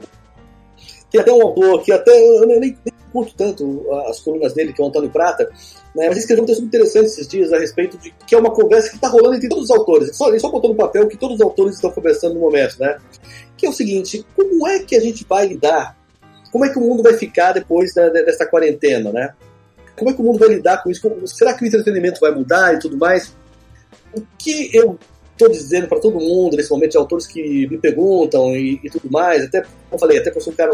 Tem até um autor que até eu nem, nem curto tanto as colunas dele, que é o Antônio Prata, né, mas escreveu um texto interessante esses dias a respeito de que é uma conversa que está rolando entre todos os autores. Só, ele só botou no papel que todos os autores estão conversando no momento, né? que é o seguinte: como é que a gente vai lidar? Como é que o mundo vai ficar depois da, dessa quarentena, né? Como é que o mundo vai lidar com isso? Será que o entretenimento vai mudar e tudo mais? O que eu estou dizendo para todo mundo nesse momento, de autores que me perguntam e, e, tudo mais, até, como eu falei, até que eu sou um cara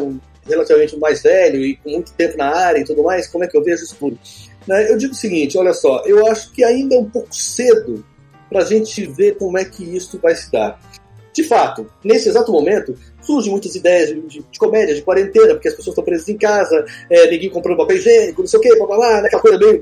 relativamente mais velho e com muito tempo na área e tudo mais, como é que eu vejo isso tudo? Né? Eu digo o seguinte: olha só, eu acho que ainda é um pouco cedo para a gente ver como é que isso vai se dar. De fato, nesse exato momento, surgem muitas ideias de, de, de, comédia, de quarentena, porque as pessoas estão presas em casa, é, ninguém comprando papel higiênico, não sei o quê, blá, blá, blá, né, aquela coisa meio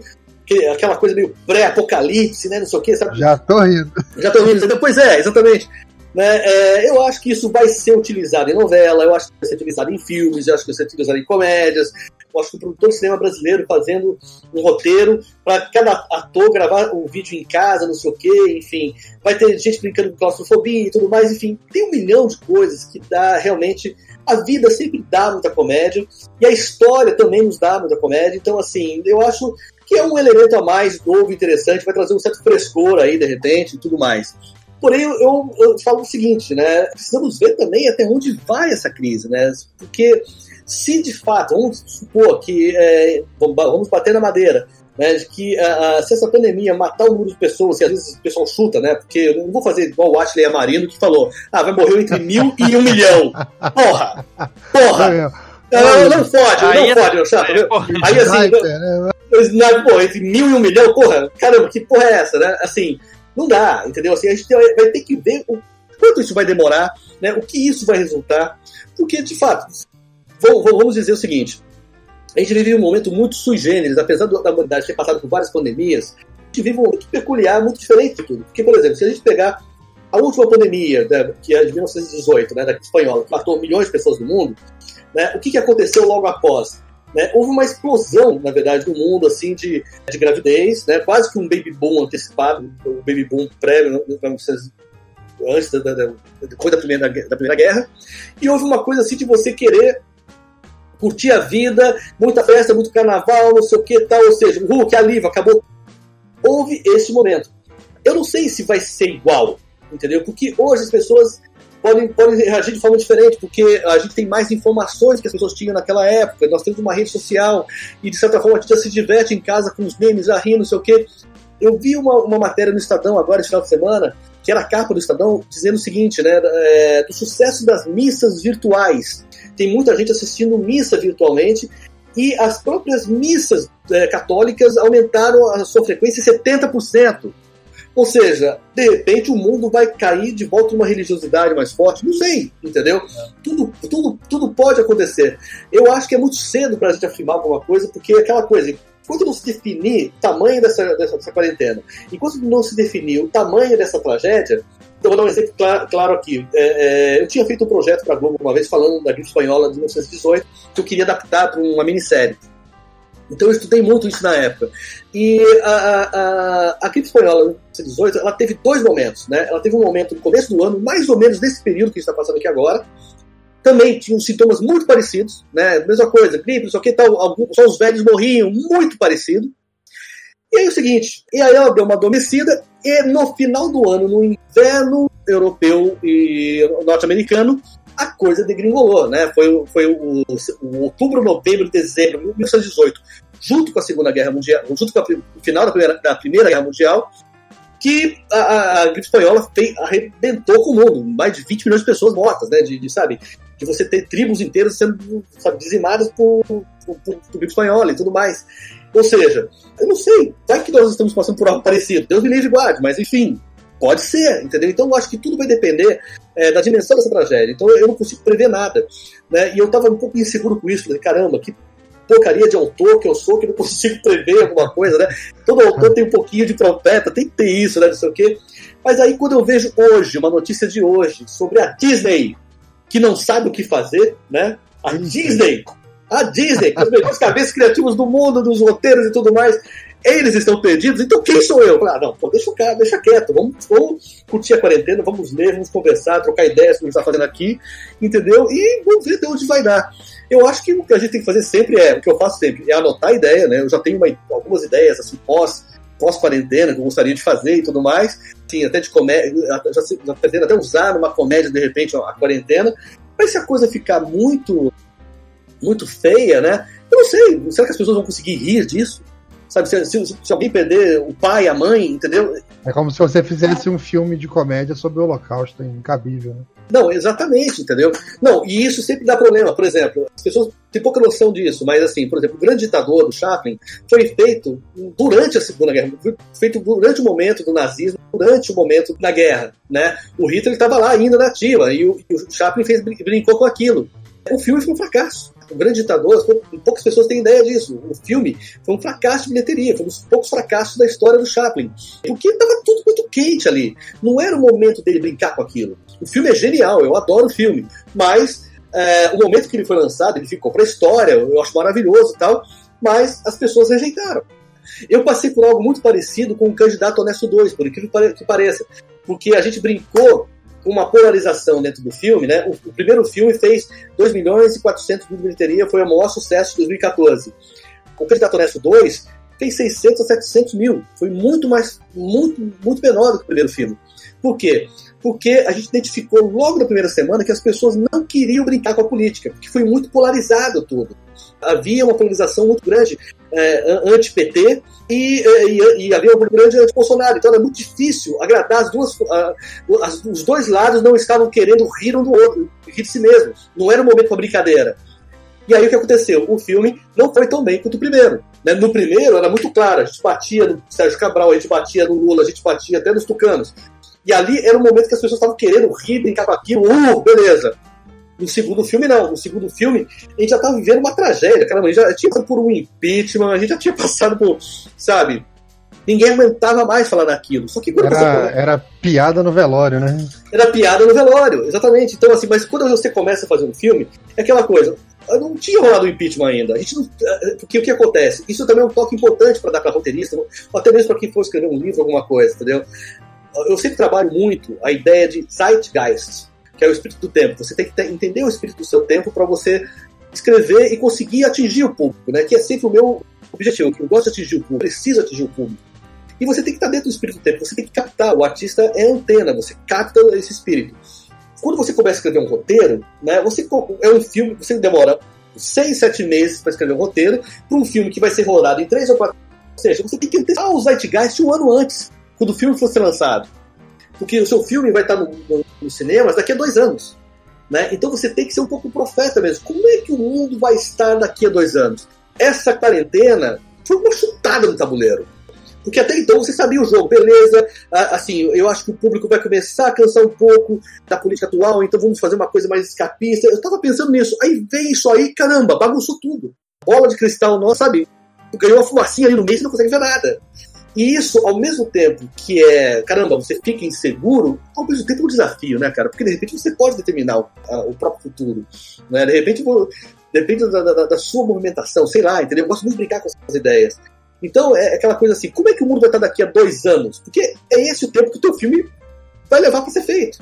aquela coisa meio pré-apocalipse, né? Não sei o quê, sabe? Já tô rindo. Já tô rindo. Pois é, exatamente. Né? É, eu acho que isso vai ser utilizado em novela, eu acho que vai ser utilizado em filmes, eu acho que vai ser utilizado em comédias, eu acho que o produtor de cinema brasileiro fazendo um roteiro para cada ator gravar um vídeo em casa, não sei o quê, enfim. Vai ter gente brincando com claustrofobia e tudo mais, enfim. Tem um milhão de coisas que dá realmente. A vida sempre dá muita comédia e a história também nos dá muita comédia. Então, assim, eu acho que é um elemento a mais novo, interessante, vai trazer um certo frescor aí, de repente, e tudo mais. Porém, eu, eu, falo o seguinte, né? Precisamos ver também até onde vai essa crise, né? Porque se de fato, vamos supor que é, vamos bater na madeira, né, de que uh, se essa pandemia matar o número de pessoas, e às vezes o pessoal chuta, né? Porque eu não vou fazer igual o Ashley Amarino que falou, ah, vai morrer entre mil e um milhão. Porra! Porra! Não, não fode, não fode, meu chato. Aí assim, né? pô, entre mil e um milhão, porra, caramba, que porra é essa, né? Assim, não dá, entendeu? Assim, a gente vai ter que ver o quanto isso vai demorar, né? O que isso vai resultar, porque de fato vamos dizer o seguinte: a gente vive um momento muito sui generis, apesar da humanidade ter passado por várias pandemias, a gente vive um momento peculiar, muito diferente de tudo. Porque, por exemplo, se a gente pegar a última pandemia, né, que é de 1918, né, da espanhola, que matou milhões de pessoas no mundo, né, o que, que aconteceu logo após? Né, houve uma explosão, na verdade, no mundo assim de, de gravidez, né, quase que um baby boom antecipado, o um baby boom prévio, né, antes da, da, da primeira, da primeira guerra, e houve uma coisa assim de você querer curtir a vida, muita festa, muito carnaval, não sei o que tal, ou seja, o Hulk, a acabou. Houve esse momento. Eu não sei se vai ser igual, entendeu? Porque hoje as pessoas podem, podem reagir de forma diferente, porque a gente tem mais informações que as pessoas tinham naquela época, nós temos uma rede social, e de certa forma a gente já se diverte em casa com os memes, já rindo, não sei o quê. Eu vi uma, uma matéria no Estadão agora, esse final de semana, que era a capa do Estadão, dizendo o seguinte, né, é, do sucesso das missas virtuais. Tem muita gente assistindo missa virtualmente, e as próprias missas é, católicas aumentaram a sua frequência em 70%. Ou seja, de repente o mundo vai cair de volta numa religiosidade mais forte. Não sei, entendeu? Tudo, tudo, tudo pode acontecer. Eu acho que é muito cedo para a gente afirmar alguma coisa, porque é aquela coisa, enquanto não se definir o tamanho dessa, dessa, dessa quarentena, enquanto não se definir o tamanho dessa tragédia, então, vou dar um exemplo claro, claro aqui. É, é, eu tinha feito um projeto para a Globo uma vez falando da gripe espanhola de 1918, que eu queria adaptar para uma minissérie. Então eu estudei muito isso na época. E a, a, a espanhola de 18, ela teve dois momentos, né? Ela teve um momento no começo do ano, mais ou menos nesse período que a gente está passando aqui agora. Também tinham sintomas muito parecidos, né? Mesma coisa, gripe, só que tal, alguns, só os velhos morriam, muito parecido. E aí é o seguinte, e aí ela deu uma adormecida, e no final do ano, no inverno europeu e norte-americano, a coisa degringolou, né? Foi, foi o, o, outubro, novembro, dezembro de 1918, junto com a Segunda Guerra Mundial, junto com a, o final da Primeira, da primeira Guerra Mundial, que a, a, gripe espanhola fez, arrebentou com o mundo. Mais de 20 milhões de pessoas mortas, né? De, de sabe, de você ter tribos inteiras sendo sabe, dizimadas por, por, por, por gripe espanhola e tudo mais. Ou seja, eu não sei, vai que nós estamos passando por algo parecido. Deus me livre guarde, mas enfim, Pode ser, entendeu? Então eu acho que tudo vai depender é, da dimensão dessa tragédia. Então eu não consigo prever nada. Né? E eu estava um pouco inseguro com isso. Falei, caramba, que porcaria de autor que eu sou, que não consigo prever alguma coisa, né? Todo autor tem um pouquinho de profeta, tem que ter isso, né? Não sei o quê. Mas aí quando eu vejo hoje, uma notícia de hoje, sobre a Disney, que não sabe o que fazer, né? A Disney, a Disney, com as melhores cabeças criativas do mundo, dos roteiros e tudo mais, eles estão perdidos, então quem sou eu? Ah, não, pô, deixa, cara, deixa quieto, vamos, vamos curtir a quarentena, vamos ler, vamos conversar, trocar ideias sobre o que está fazendo aqui, entendeu? E vamos ver de onde vai dar. Eu acho que o que a gente tem que fazer sempre é, o que eu faço sempre, é anotar a ideia, né? Eu já tenho uma, algumas ideias, assim, pós, pós-quarentena, que eu gostaria de fazer e tudo mais, sim, até de comédia, já, já pretendo até usar numa comédia, de repente, a quarentena, mas se a coisa ficar muito, muito feia, né? Eu não sei, será que as pessoas vão conseguir rir disso? Sabe, se, se, se, alguém perder o pai, a mãe, entendeu? É como se você fizesse um filme de comédia sobre o Holocausto, incabível, né? Não, exatamente, entendeu? Não, e isso sempre dá problema. Por exemplo, as pessoas têm pouca noção disso, mas assim, por exemplo, o grande ditador do Chaplin foi feito durante a Segunda Guerra, feito durante o momento do nazismo, durante o momento da guerra, né? O Hitler estava lá ainda na ativa e o, e o Chaplin fez, brincou com aquilo. O filme foi um fracasso Grande Ditador, poucas pessoas têm ideia disso. O filme foi um fracasso de bilheteria, foi um dos poucos fracassos da história do Chaplin. Porque estava tudo muito quente ali. Não era o momento dele brincar com aquilo. O filme é genial, eu adoro o filme, mas é, o momento que ele foi lançado, ele ficou para a história, eu acho maravilhoso e tal, mas as pessoas rejeitaram. Eu passei por algo muito parecido com o Candidato Honesto 2, por incrível que pareça, porque a gente brincou uma polarização dentro do filme, né? O, o, primeiro filme fez 2 milhões e 400 mil de bilheteria, foi o maior sucesso de 2014. O Candidato Honesto 2 fez 600 a 700 mil, foi muito mais, muito, muito menor do que o primeiro filme. Por quê? Porque a gente identificou logo na primeira semana que as pessoas não queriam brincar com a política, porque foi muito polarizado tudo. Havia uma polarização muito grande é, anti-PT e, e, e, havia uma grande anti-Bolsonaro. Então era muito difícil agradar as duas. as, os dois lados não estavam querendo rir um do outro, rir de si mesmo. Não era um momento para brincadeira. E aí o que aconteceu? O filme não foi tão bem quanto o primeiro. Né? No primeiro era muito claro, a gente batia no Sérgio Cabral, a gente batia no Lula, a gente batia até nos tucanos. E ali era um momento que as pessoas estavam querendo rir, brincar com aquilo, uh, beleza. No segundo filme, não. No segundo filme, a gente já tava vivendo uma tragédia. Caramba, a gente já tinha passado por um impeachment, a gente já tinha passado por, sabe? Ninguém aguentava mais falar naquilo. Só que quando Era, você era piada no velório, né? era piada no velório, exatamente. Então, assim, mas quando você começa a fazer um filme, é aquela coisa. Não tinha rolado o impeachment ainda. A gente não, porque o que acontece? Isso também é um toque importante para dar para roteirista, ou até mesmo para quem for escrever um livro, alguma coisa, entendeu? Eu sempre trabalho muito a ideia de zeitgeist, que é o espírito do tempo. Você tem que entender o espírito do seu tempo para você escrever e conseguir atingir o público, né? Que é sempre o meu objetivo. Eu gosto de atingir o público, preciso atingir o público. E você tem que estar dentro do espírito do tempo, você tem que captar. O artista é antena, você capta esse espírito. Quando você começa a escrever um roteiro, né, você é um filme, você demora seis, sete meses para escrever um roteiro, para um filme que vai ser rodado em três ou quatro. Ou seja, você tem que antecipar o Zeitgeist um ano antes, quando o filme for ser lançado. Porque o seu filme vai estar no, no, nos cinemas daqui a dois anos. Né? Então você tem que ser um pouco profeta mesmo. Como é que o mundo vai estar daqui a dois anos? Essa quarentena foi uma chutada no tabuleiro. Porque até então você sabia o jogo, beleza, assim, eu acho que o público vai começar a cansar um pouco da política atual, então vamos fazer uma coisa mais escapista. Eu tava pensando nisso, aí vem isso aí, caramba, bagunçou tudo. Bola de cristal nossa, sabe? Ganhou uma fumacinha ali no meio e não consegue ver nada. E isso, ao mesmo tempo que é, caramba, você fica inseguro, ao mesmo tempo é um desafio, né, cara? Porque de repente você pode determinar o, a- o próprio futuro. Né? De repente, depende da, da- da sua movimentação, sei lá, entendeu? Eu gosto muito de brincar com essas ideias. Então é aquela coisa assim, como é que o mundo vai estar daqui a dois anos? Porque é esse o tempo que o teu filme vai levar para ser feito.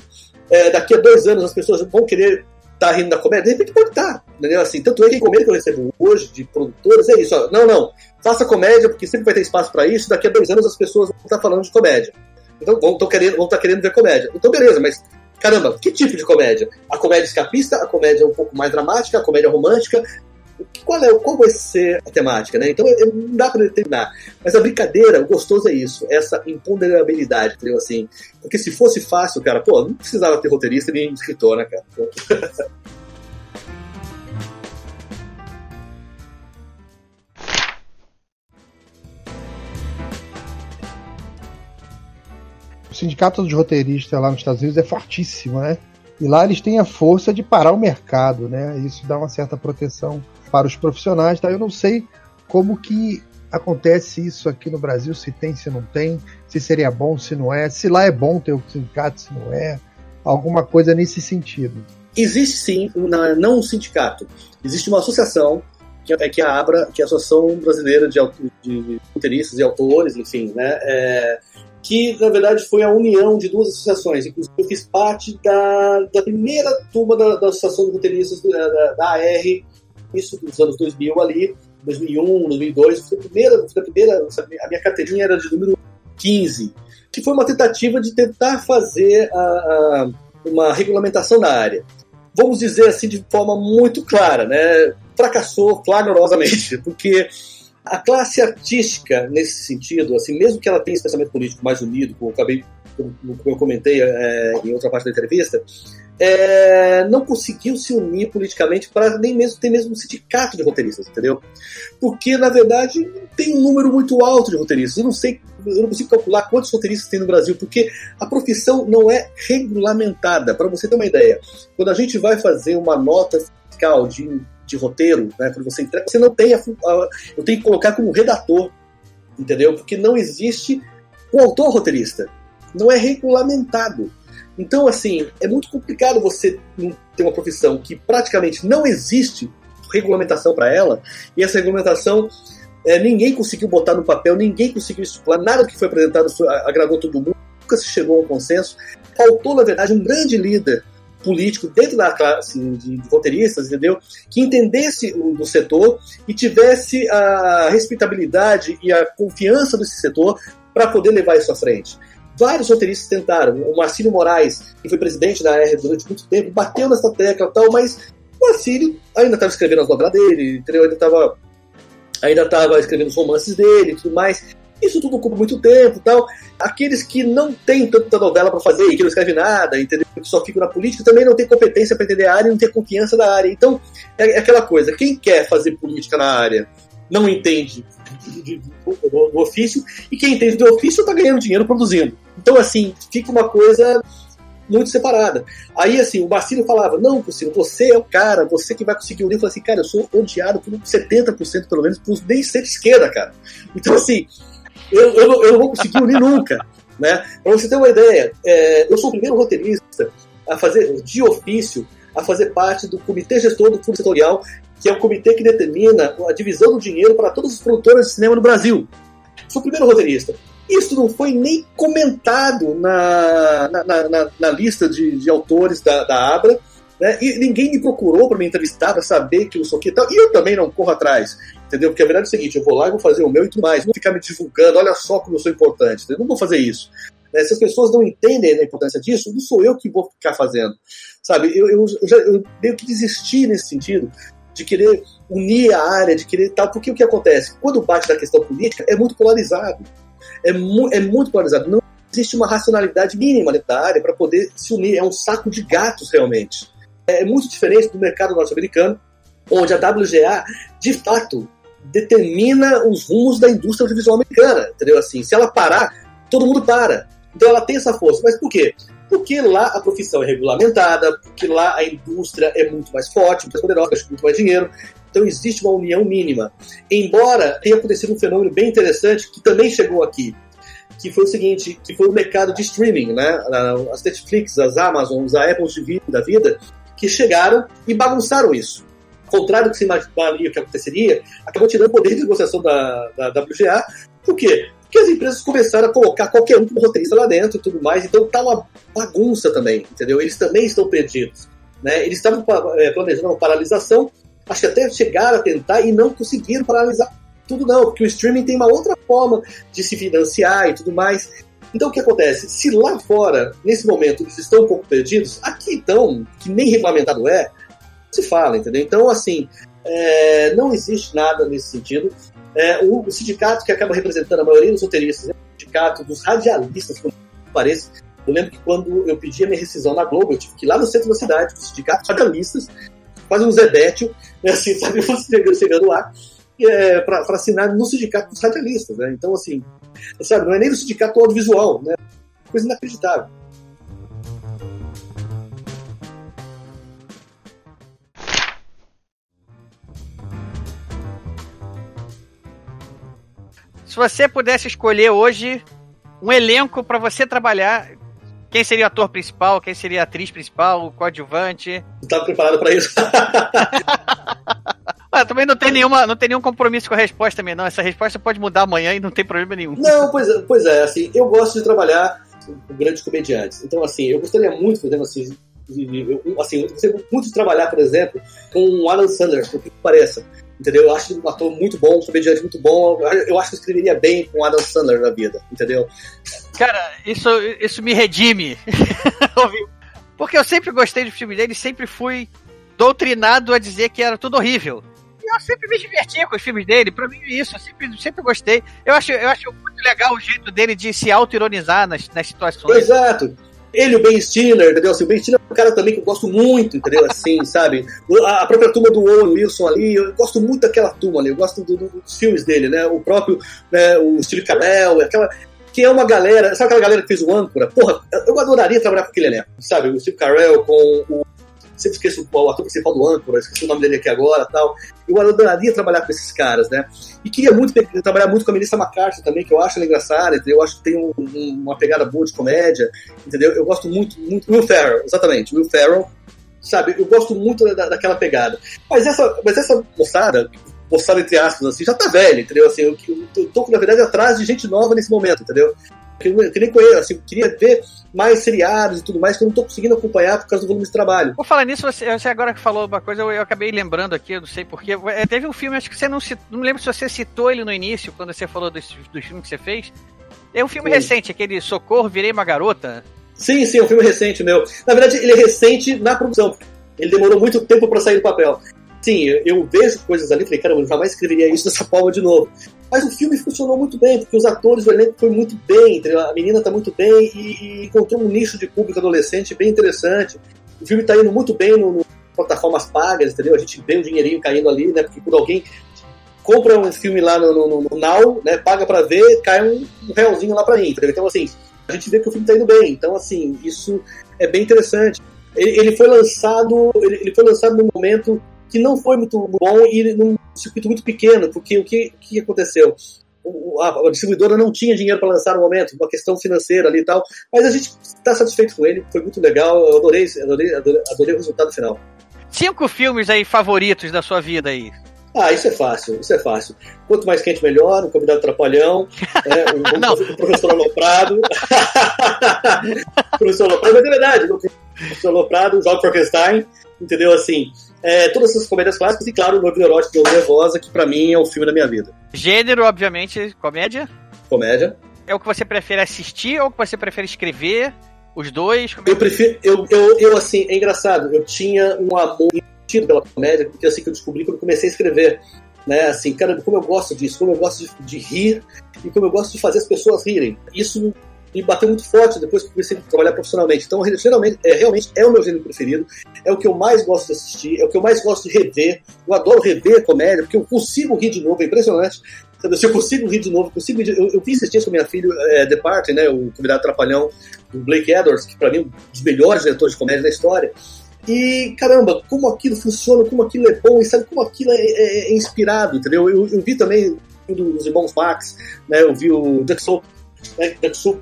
É, daqui a dois anos as pessoas vão querer estar rindo da comédia, de repente pode estar, entendeu? Assim, tanto é que a encomenda que eu recebo hoje de produtores é isso, ó, não, não, faça comédia porque sempre vai ter espaço para isso, daqui a dois anos as pessoas vão estar falando de comédia. Então vão, tão querendo, estar querendo ver comédia. Então beleza, mas caramba, que tipo de comédia? A comédia escapista, a comédia um pouco mais dramática, a comédia romântica, qual, é, qual vai ser a temática, né? Então não dá para determinar. Mas a brincadeira, o gostoso é isso, essa imponderabilidade, entendeu? Assim, porque se fosse fácil, cara, pô, não precisava ter roteirista nem escritor, né, cara? sindicato de roteiristas lá nos Estados Unidos é fortíssimo, né? E lá eles têm a força de parar o mercado, né? Isso dá uma certa proteção para os profissionais, tá? Eu não sei como que acontece isso aqui no Brasil, se tem, se não tem, se seria bom, se não é, se lá é bom ter o sindicato, se não é, alguma coisa nesse sentido. Existe sim, uma, não um sindicato, existe uma associação que é, que é a ABRA, que é a Associação Brasileira de, de Roteiristas e Autores, enfim, né? É, que na verdade foi a união de duas associações. Inclusive, eu fiz parte da, da primeira turma da, da Associação de Roteiristas da, da, da AR, isso dos anos 2000 ali, 2001, 2002. Foi a primeira, foi a primeira, a minha carteirinha era de número 15, que foi uma tentativa de tentar fazer a, a, uma regulamentação na área. Vamos dizer assim de forma muito clara, né? Fracassou flagrosamente, porque a classe artística, nesse sentido, assim, mesmo que ela tenha esse pensamento político mais unido, como eu, acabei, como eu comentei é, em outra parte da entrevista, é, não conseguiu se unir politicamente para nem mesmo ter mesmo um sindicato de roteiristas, entendeu? Porque, na verdade, tem um número muito alto de roteiristas. Eu não sei, eu não consigo calcular quantos roteiristas tem no Brasil, porque a profissão não é regulamentada. Para você ter uma ideia, quando a gente vai fazer uma nota fiscal de de roteiro, né, quando você entrega, você não tem a, a, eu tenho que colocar como redator, entendeu? Porque não existe o autor roteirista, não é regulamentado. Então, assim, é muito complicado você ter uma profissão que praticamente não existe regulamentação para ela, e essa regulamentação é, ninguém conseguiu botar no papel, ninguém conseguiu estipular, nada que foi apresentado foi, agradou todo mundo, nunca se chegou a um consenso. Faltou, na verdade, um grande líder político dentro da classe de, de roteiristas, entendeu? Que entendesse o do setor e tivesse a respeitabilidade e a confiança desse setor para poder levar isso à frente. Vários roteiristas tentaram. O Marcílio Moraes, que foi presidente da AR durante muito tempo, bateu nessa tecla e tal, mas o Marcílio ainda estava escrevendo as novelas dele, entendeu? Ainda estava ainda estava escrevendo os romances dele e tudo mais. Isso tudo ocupa muito tempo tal. Aqueles que não têm tanta novela para fazer e que não escrevem nada, entendeu? Que só ficam na política, também não têm competência para entender a área e não têm confiança da área. Então, é aquela coisa: quem quer fazer política na área não entende de, de, do, do, ofício, e quem entende do ofício está ganhando dinheiro produzindo. Então, assim, fica uma coisa muito separada. Aí, assim, o Bacilo falava: Não, Bacilo, você é o cara, você que vai conseguir unir. Eu falei assim: Cara, eu sou odiado por 70% pelo menos, por nem ser de esquerda, cara. Então, assim, eu, eu, eu não vou conseguir unir nunca. Né? Para você ter uma ideia, é, eu sou o primeiro roteirista a fazer, de ofício, a fazer parte do comitê gestor do fundo setorial, que é o comitê que determina a divisão do dinheiro para todas as produtoras de cinema no Brasil. Sou o primeiro roteirista. Isso não foi nem comentado na, na, na, na lista de, de, autores da, da Abra, né? e ninguém me procurou para me entrevistar, para saber que eu sou que tal, e eu também não corro atrás, entendeu? Porque a verdade é o seguinte: eu vou lá e vou fazer o meu e tudo mais, não ficar me divulgando, olha só como eu sou importante, entendeu? não vou fazer isso. Né? Se as pessoas não entendem a importância disso, não sou eu que vou ficar fazendo. Sabe, eu, eu, eu, já, eu meio que desisti nesse sentido, de querer unir a área, de querer tal, porque o que acontece? Quando bate na questão política, é muito polarizado é, mu é muito polarizado. Não existe uma racionalidade mínima da área para poder se unir. É um saco de gatos, realmente. É muito diferente do mercado norte-americano, onde a WGA, de fato, determina os rumos da indústria audiovisual americana. Entendeu? Assim, se ela parar, todo mundo para. Então ela tem essa força. Mas por quê? Porque lá a profissão é regulamentada, porque lá a indústria é muito mais forte, muito mais poderosa, muito mais dinheiro. Então existe uma união mínima. Embora tenha acontecido um fenômeno bem interessante que também chegou aqui, que foi o seguinte, que foi o mercado de streaming, né? As Netflix, as Amazons, a Apple TV da vida, que chegaram e bagunçaram isso. Ao contrário do que se imaginaria que aconteceria, acabou tirando o poder de negociação da, da, WGA. Por quê? Porque as empresas começaram a colocar qualquer um como roteirista lá dentro e tudo mais, então tá uma bagunça também, entendeu? Eles também estão perdidos. Né? Eles estavam eh, planejando uma paralisação, acho que até chegaram a tentar e não conseguiram paralisar tudo não, porque o streaming tem uma outra forma de se financiar e tudo mais. Então o que acontece? Se lá fora, nesse momento, eles estão um pouco perdidos, aqui então, que nem regulamentado é, se fala, entendeu? Então, assim, é, não existe nada nesse sentido. É, o, o, sindicato que acaba representando a maioria dos roteiristas é o sindicato dos radialistas, como parece. Eu lembro que quando eu pedi a minha rescisão na Globo, eu tive que ir lá no centro da cidade, do sindicato de radialistas, quase um Zebétio, né, assim, sabe, chegando lá, é, para assinar no sindicato dos radialistas, né? Então, assim, sabe, não é nem no sindicato audiovisual, né? Coisa inacreditável. Se você pudesse escolher hoje um elenco para você trabalhar, quem seria o ator principal? Quem seria a atriz principal? O coadjuvante? Não estava preparado para isso. ah, também não tem, nenhuma, não tem nenhum compromisso com a resposta também, não. Essa resposta pode mudar amanhã e não tem problema nenhum. Não, pois é, pois é assim, eu gosto de trabalhar com grandes comediantes. Então, assim, eu gostaria muito, por exemplo, assim, de, eu, assim, eu gostaria muito de trabalhar, por exemplo, com o Alan Sandler, por que pareça. Entendeu? Eu acho um ator muito bom, um comediante muito bom. Eu acho que eu escreveria bem com Adam Sandler na vida, entendeu? Cara, isso, isso me redime. Porque eu sempre gostei do filme dele, sempre fui doutrinado a dizer que era tudo horrível. E eu sempre me divertia com os filmes dele, pra mim é isso, eu sempre, sempre gostei. Eu acho, eu acho muito legal o jeito dele de se auto-ironizar nas, nas situações. Exato. Ele, o Ben Stiller, entendeu? Assim, o Ben Stiller é um cara também que eu gosto muito, entendeu? Assim, sabe? A, própria turma do Owen Wilson ali, eu gosto muito daquela turma ali, eu gosto do, do, dos filmes dele, né? O próprio, né, o Steve Carell, aquela que é uma galera, sabe aquela galera que fez o âncora? Porra, eu adoraria trabalhar com aquele elenco, sabe? O Steve Carell com o sempre esqueço o ator principal do âncora, esqueci o nome dele aqui agora tal. Eu adoraria trabalhar com esses caras, né? E queria muito trabalhar muito com a Melissa McCarthy também, que eu acho ela engraçada, entendeu? Eu acho que tem um, um, uma pegada boa de comédia, entendeu? Eu gosto muito, muito. Will Ferrell, exatamente, Will Ferrell, sabe? Eu gosto muito da, daquela pegada. Mas essa, mas essa moçada, moçada entre aspas, assim, já tá velha, entendeu? Assim, eu, eu tô, na verdade, atrás de gente nova nesse momento, entendeu? eu, conheço, assim, eu queria ver mais seriados e tudo mais, que eu não tô conseguindo acompanhar por causa do volume de trabalho. Vou falar nisso, você, você agora que falou uma coisa, eu, eu, acabei lembrando aqui, eu não sei porquê. É, teve um filme, acho que você não citou, não lembro se você citou ele no início, quando você falou dos, dos filmes que você fez. É um filme sim. recente, aquele Socorro, Virei uma Garota. Sim, sim, é um filme recente meu. Na verdade, ele é recente na produção. Ele demorou muito tempo para sair do papel. Sim, eu, eu vejo coisas ali, falei, caramba, eu jamais escreveria isso dessa forma de novo. Mas o filme funcionou muito bem, porque os atores, o elenco foi muito bem, a menina está muito bem e, e, encontrou um nicho de público adolescente bem interessante. O filme está indo muito bem no, no, plataformas pagas, entendeu? A gente vê o dinheirinho caindo ali, né? Porque quando alguém compra um filme lá no, no, no Now, né? Paga para ver, cai um, um realzinho lá para mim, entendeu? Então, assim, a gente vê que o filme está indo bem. Então, assim, isso é bem interessante. Ele, ele foi lançado, ele, ele, foi lançado num momento que não foi muito bom e num circuito muito pequeno, porque o que, o que aconteceu? a, distribuidora não tinha dinheiro para lançar no momento, uma questão financeira ali e tal, mas a gente está satisfeito com ele, foi muito legal, eu adorei, adorei, adorei, adorei o resultado final. Cinco filmes aí favoritos da sua vida aí. Ah, isso é fácil, isso é fácil. Quanto mais quente, melhor. Um convidado trapalhão, é, um, um, professor Aloprado. professor Aloprado, mas é verdade. O professor Aloprado, Jogo Frankenstein, entendeu? Assim, é, todas essas comédias clássicas e, claro, o Noivo Neurótico de Nervosa, que para mim é o filme da minha vida. Gênero, obviamente, comédia? Comédia. É o que você prefere assistir ou o que você prefere escrever? Os dois? É eu prefiro. Eu, eu, eu, assim, é engraçado. Eu tinha um amor tiro pela comédia, porque assim que eu descobri quando eu comecei a escrever. Né, assim, cara, como eu gosto disso, como eu gosto de, de rir e como eu gosto de fazer as pessoas rirem. Isso me bateu muito forte depois que comecei a trabalhar profissionalmente. Então, geralmente, é, realmente é o meu gênero preferido, é o que eu mais gosto de assistir, é o que eu mais gosto de rever. Eu adoro rever comédia, porque eu consigo rir de novo, é impressionante. Se eu consigo rir de novo, consigo de... eu, eu fiz esses com minha filha, é, The Party, né, o convidado trapalhão do Blake Edwards, que para mim é um dos melhores diretores de comédia da história. E caramba, como aquilo funciona, como aquilo é bom, e sabe como aquilo é, é, é inspirado, entendeu? Eu, eu, vi também um dos irmãos Max, né? Eu vi o Duck Soul, né?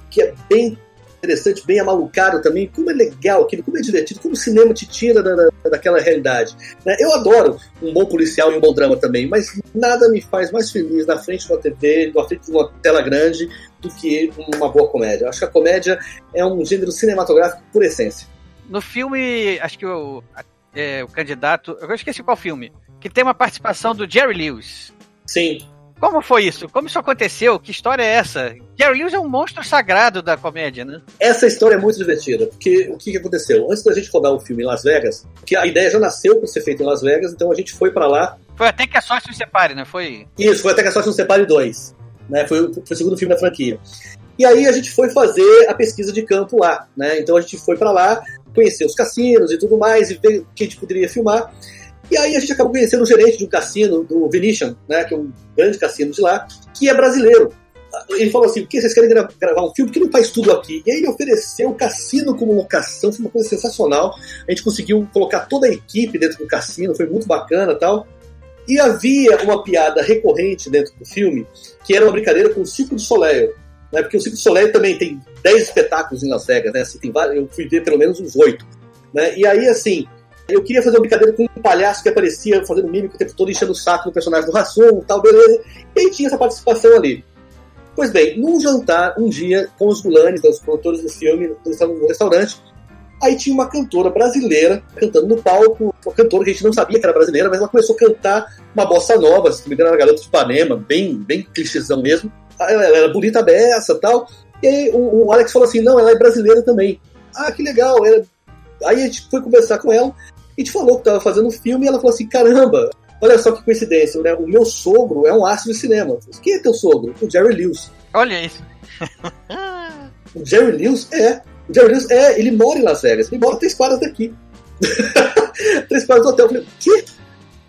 Que é bem interessante, bem amalucado também. Como é legal aquilo, como é divertido, como o cinema te tira da, da, daquela realidade. Né? Eu adoro um bom policial e um bom drama também, mas nada me faz mais feliz na frente de uma TV, na frente de uma tela grande, do que uma boa comédia. Acho que a comédia é um gênero cinematográfico por essência. No filme, acho que o, é, o candidato. Eu esqueci qual filme. Que tem uma participação do Jerry Lewis. Sim. Como foi isso? Como isso aconteceu? Que história é essa? Jerry Lewis é um monstro sagrado da comédia, né? Essa história é muito divertida, porque o que, que aconteceu? Antes da gente rodar o filme em Las Vegas, que a ideia já nasceu para ser feita em Las Vegas, então a gente foi para lá. Foi até que a sorte nos separe, né? Foi. Isso, foi até que a sorte nos separe dois. Né? Foi, foi o segundo filme da franquia. E aí a gente foi fazer a pesquisa de campo lá, né? Então a gente foi para lá, conhecer os cassinos e tudo mais, e ver o que a gente poderia filmar. E aí a gente acabou conhecendo o gerente de um cassino, do Venetian, né, que é um grande cassino de lá, que é brasileiro. Ele falou assim, que vocês querem gra gravar um filme? que não faz tudo aqui? E aí ele ofereceu o cassino como locação, foi uma coisa sensacional. A gente conseguiu colocar toda a equipe dentro do cassino, foi muito bacana tal. E havia uma piada recorrente dentro do filme, que era uma brincadeira com o Circo de Soleil. Né, porque o Circo de Soleil também tem 10 espetáculos em Las Vegas, né? Assim, tem vários, eu fui ver pelo menos uns 8. Né? E aí, assim, eu queria fazer uma brincadeira com um palhaço que aparecia fazendo mímica o tempo todo, enchendo o saco do personagem do Rassum tal, beleza. E aí tinha essa participação ali. Pois bem, num jantar, um dia, com os Gulanes, os produtores do filme, no restaurante, aí tinha uma cantora brasileira cantando no palco, uma cantora que a gente não sabia que era brasileira, mas ela começou a cantar uma bossa nova, se não me engano era Garota de Ipanema, bem, bem clichêzão mesmo. Ela era bonita beça tal. E aí o, o, Alex falou assim, não, ela é brasileira também. Ah, que legal. Ela... Aí a gente foi conversar com ela, a gente falou que estava fazendo um filme e ela falou assim: caramba, olha só que coincidência, né? O meu sogro é um astro de cinema. Quem é teu sogro? O Jerry Lewis. Olha isso. o Jerry Lewis é. O Jerry Lewis é, ele mora em Las Vegas, ele mora três quadras daqui. três quadras do hotel. Eu falei, que?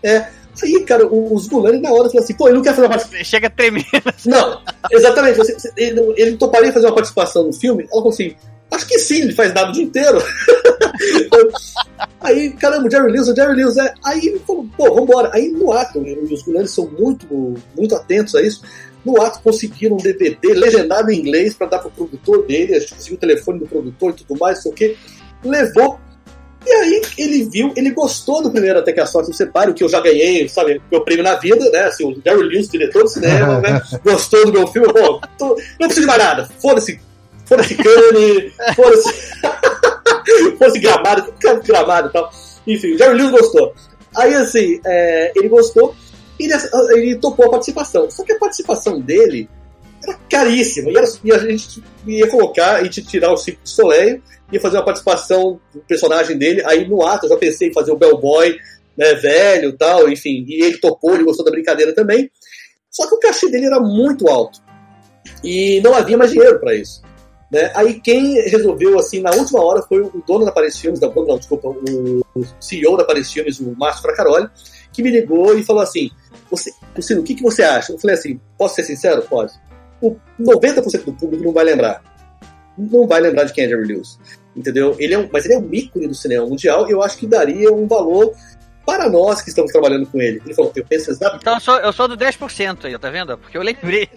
É. Aí, cara, os Gulani na hora falaram assim, pô, ele não quer fazer uma participação. Chega tremendo. Não, exatamente. Você, ele, ele toparia fazer uma participação no filme? Ela falou assim, acho que sim, ele faz nada o dia inteiro. Aí, caramba, o Jerry Lewis, o Jerry Lewis é. Aí ele falou, pô, vambora. Aí no ato, os Gulanes são muito, muito atentos a isso. No ato conseguiram um DVD legendado em inglês para dar pro produtor dele, a gente conseguiu o telefone do produtor e tudo mais, sei o quê. Levou. E aí ele viu, ele gostou do primeiro Até que a Sorte se separe, o que eu já ganhei, sabe, meu prêmio na vida, né? Assim, o Jerry Lewis, diretor de cinema, né? Gostou do meu filme, pô, tô, não preciso de mais nada. Foda-se, foda-se Cane, foda-se. fosse gramado, gramado e tal. Enfim, o Jerry Lewis gostou. Aí, assim, é, ele gostou e ele, ele, topou a participação. Só que a participação dele era caríssima. E, era, e a gente ia colocar, e tirar o Circo de Soleil, ia fazer uma participação do personagem dele. Aí, no ato, eu já pensei em fazer o Bellboy, né, velho tal, enfim. E ele topou, ele gostou da brincadeira também. Só que o cachê dele era muito alto. E não havia mais dinheiro para isso. Né? Aí quem resolveu, assim, na última hora foi o dono da Paris Filmes, da, não, desculpa, o CEO da Paris Filmes, o Márcio Fracaroli, que me ligou e falou assim, você, Luciano, o que, que você acha? Eu falei assim, posso ser sincero? Pode. O 90% do público não vai lembrar. não vai lembrar de quem é Jerry Lewis. Entendeu? Ele é um, mas ele é um ícone do cinema mundial e eu acho que daria um valor para nós que estamos trabalhando com ele. Ele falou, eu penso exatamente. Então eu sou, eu sou do 10% aí, tá vendo? Porque eu lembrei.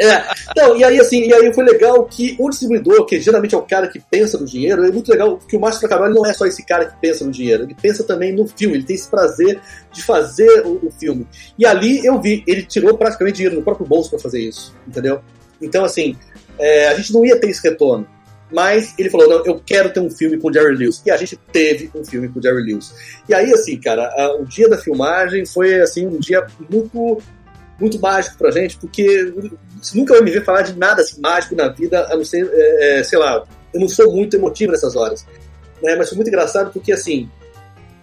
É, então, e aí assim, e aí foi legal que o distribuidor, que geralmente é o cara que pensa no dinheiro, é muito legal que o Márcio Tracarol não é só esse cara que pensa no dinheiro, ele pensa também no filme, ele tem esse prazer de fazer o, o filme. E ali eu vi, ele tirou praticamente dinheiro do próprio bolso para fazer isso, entendeu? Então, assim, é, a gente não ia ter esse retorno. Mas ele falou, não, eu quero ter um filme com o Jerry Lewis. E a gente teve um filme com o Jerry Lewis. E aí, assim, cara, a, o dia da filmagem foi, assim, um dia muito muito mágico pra gente, porque você nunca vai me ver falar de nada assim, mágico na vida, a não ser, é, é, sei lá, eu não sou muito emotivo nessas horas. Né? Mas foi muito engraçado porque, assim,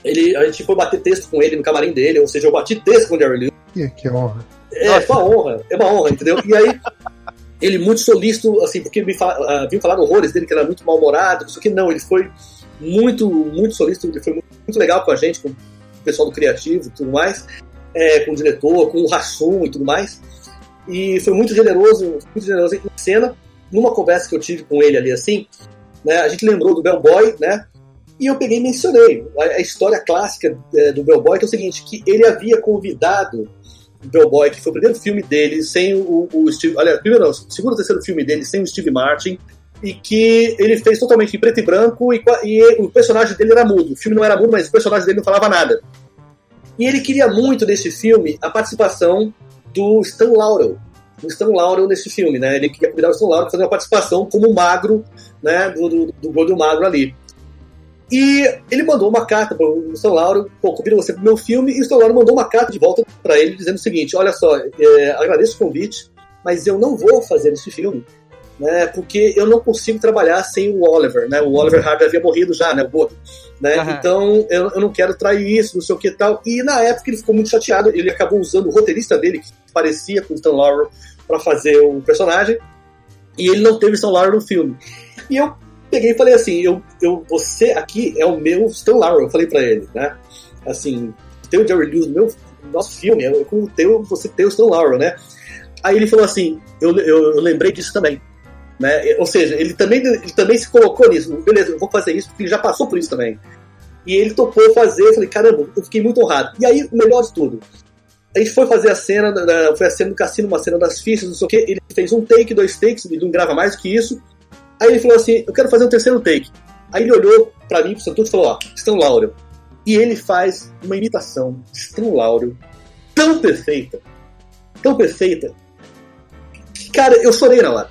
ele, a gente foi bater texto com ele no camarim dele, ou seja, eu bati texto com o Jerry Lewis. Que, que honra. É, é uma honra, é uma honra, entendeu? E aí, ele muito solícito, assim, porque me fala, uh, viu falar horrores dele, que era muito mal-humorado, isso aqui, não, ele foi muito, muito solícito, ele foi muito, muito legal com a gente, com o pessoal do criativo e tudo mais é, com o diretor, com o Hassum e tudo mais. E foi muito generoso, muito generoso em cena. Numa conversa que eu tive com ele ali assim, né, a gente lembrou do Bellboy, né? E eu peguei e mencionei a, história clássica é, do Bellboy, que é o seguinte, que ele havia convidado Bellboy, que foi o primeiro filme dele sem o, o Steve... Olha, primeiro não, segundo ou terceiro filme dele sem o Steve Martin, e que ele fez totalmente em preto e branco, e, e o personagem dele era mudo. O filme não era mudo, mas o personagem dele não falava nada. E ele queria muito nesse filme a participação do Stan Laurel. Do Stan Laurel nesse filme, né? Ele queria convidar o Stan Laurel para fazer uma participação como magro, né? Do, do, do Gordo Magro ali. E ele mandou uma carta para o Stan Laurel, pô, convido você para o meu filme, e o Stan Laurel mandou uma carta de volta para ele dizendo o seguinte: olha só, é, agradeço o convite, mas eu não vou fazer esse filme, né? Porque eu não consigo trabalhar sem o Oliver, né? O Oliver Harvey havia morrido já, né? O Gordo. Né? Uhum. Então eu, eu, não quero trair isso, não sei o que tal. E na época ele ficou muito chateado, ele acabou usando o roteirista dele, que parecia com o Stan Laurel, para fazer o personagem, e ele não teve Stan Laurel no filme. E eu peguei e falei assim: eu, eu, você aqui é o meu Stan Laurel, eu falei para ele, né? Assim, tem o Jerry Lewis no meu nosso filme, é como ter, você tem o Stan Laurel, né? Aí ele falou assim: eu, eu, eu lembrei disso também. Né? Ou seja, ele também, ele também se colocou nisso. Beleza, eu vou fazer isso porque ele já passou por isso também. E ele topou fazer, eu falei, caramba, eu fiquei muito honrado. E aí, o melhor de tudo, a gente foi fazer a cena, foi a cena do cassino, uma cena das fichas, não sei o que, ele fez um take, dois takes, ele não grava mais do que isso. Aí ele falou assim, eu quero fazer um terceiro take. Aí ele olhou para mim, pro Santucci e falou, ó, Stan Laurel. E ele faz uma imitação de Stan Laurel tão perfeita, tão perfeita, que, cara, eu chorei na hora.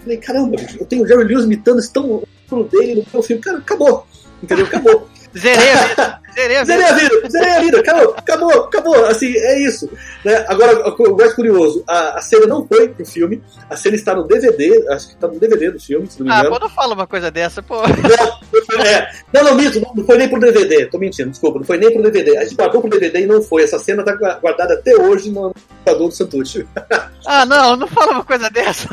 Falei, caramba, eu tenho o Jerry Lewis imitando esse tão dele no meu filme. Cara, acabou. Entendeu? Acabou. Zerei a vida. Zerei a vida. Zerei a vida. Zerei a vida. Acabou, acabou, acabou. Assim, é isso. Né? Agora, o mais curioso, a, a, cena não foi pro filme. A cena está no DVD. Acho que está no DVD do filme, se não me ah, engano. Ah, não fala uma coisa dessa, pô. Não, é, não, não, mito. Não, não foi nem pro DVD. Tô mentindo, desculpa. Não foi nem pro DVD. A gente guardou pro DVD e não foi. Essa cena tá guardada até hoje no computador do Santucci. ah, não. Não fala uma coisa dessa.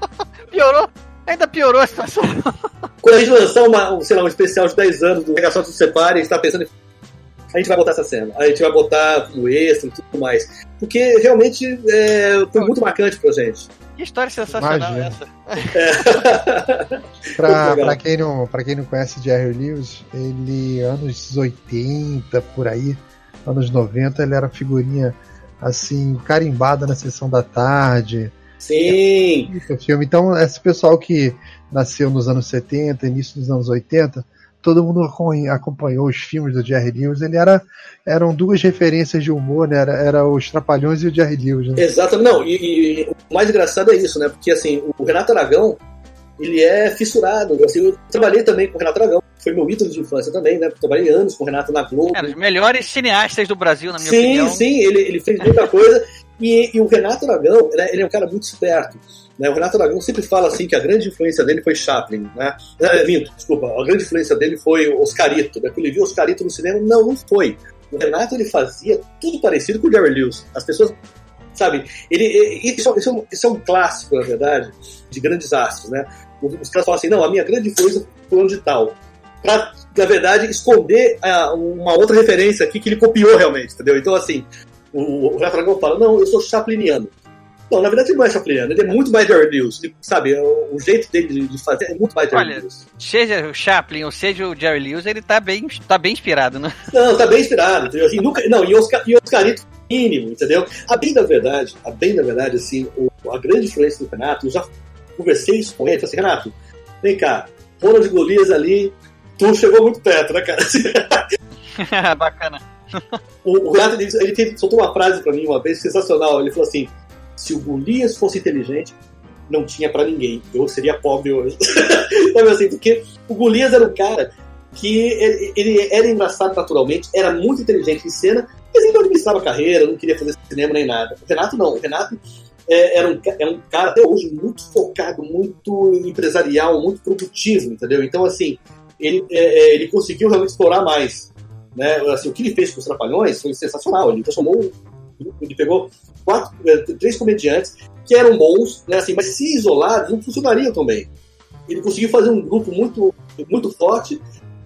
Piorou. Ainda piorou a situação. Quando a gente lançar uma, sei lá, um especial de 10 anos do Regação Se Separe, a gente tá pensando em... A gente vai botar essa cena. A gente vai botar no extra e tudo mais. Porque realmente é, foi muito marcante pra gente. Que história sensacional Imagina. essa. É. pra, pra, quem não, pra quem não conhece Jerry Lewis, ele, anos 80, por aí, anos 90, ele era figurinha assim, carimbada na sessão da tarde. Sim! É, filme. Então, esse pessoal que nasceu nos anos 70, início dos anos 80, todo mundo acompanhou os filmes do Jerry Lewis. Ele era eram duas referências de humor, né? Era, era os Trapalhões e o Jerry Lewis. Né? Exato, não. E, e, o mais engraçado é isso, né? Porque assim, o Renato Aragão ele é fissurado. Assim, eu trabalhei também com o Renato Aragão, foi meu ídolo de infância também, né? Trabalhei anos com o Renato na Globo. É, os melhores cineastas do Brasil, na minha sim, opinião. Sim, sim, ele, ele fez muita coisa. E, e, o Renato Aragão, né, ele é um cara muito esperto. Né? O Renato Aragão sempre fala assim que a grande influência dele foi Chaplin. Né? É, minto, desculpa, a grande influência dele foi Oscarito. Né? Ele viu Oscarito no cinema, não, não foi. O Renato ele fazia tudo parecido com o Jerry Lewis. As pessoas sabe? Ele, isso, isso, é um, isso, é um, clássico, na verdade, de grandes astros, né? Os caras falam assim, não, a minha grande influência foi onde tal. Pra, na verdade, esconder uh, uma outra referência aqui que ele copiou realmente, entendeu? Então, assim, o, o Renato Aragão fala, não, eu sou chapliniano. Não, na verdade ele não é chapliano, ele é muito mais Jerry Lewis. Ele, sabe, o, o jeito dele de fazer é muito mais Jerry Olha, Lewis. Seja o Chaplin ou seja o Jerry Lewis, ele tá bem, tá bem inspirado, né? Não, tá bem inspirado, entendeu? Assim, nunca, não, e Oscar, e Oscarito mínimo, entendeu? A bem da verdade, a bem da verdade, assim, o, a grande influência do Renato, eu já conversei isso com ele, falei assim, Renato, vem cá, Ronald Golias ali, tu chegou muito perto, né, cara? Bacana. O, Renato, ele, soltou uma frase pra mim uma vez sensacional. Ele falou assim: se o Golias fosse inteligente, não tinha pra ninguém. Eu seria pobre hoje. Sabe assim, porque o Golias era um cara que ele, ele era engraçado naturalmente, era muito inteligente em cena, mas ele não administrava carreira, não queria fazer cinema nem nada. O Renato não. O Renato é, era um, ca- é um cara até hoje muito focado, muito empresarial, muito produtivo, entendeu? Então, assim, ele, é, é, ele conseguiu realmente explorar mais né? Assim, o que ele fez com os Trapalhões foi sensacional. Ele transformou ele pegou quatro, eh, três comediantes que eram bons, né? Assim, mas se isolados não funcionariam tão bem. Ele conseguiu fazer um grupo muito, muito forte,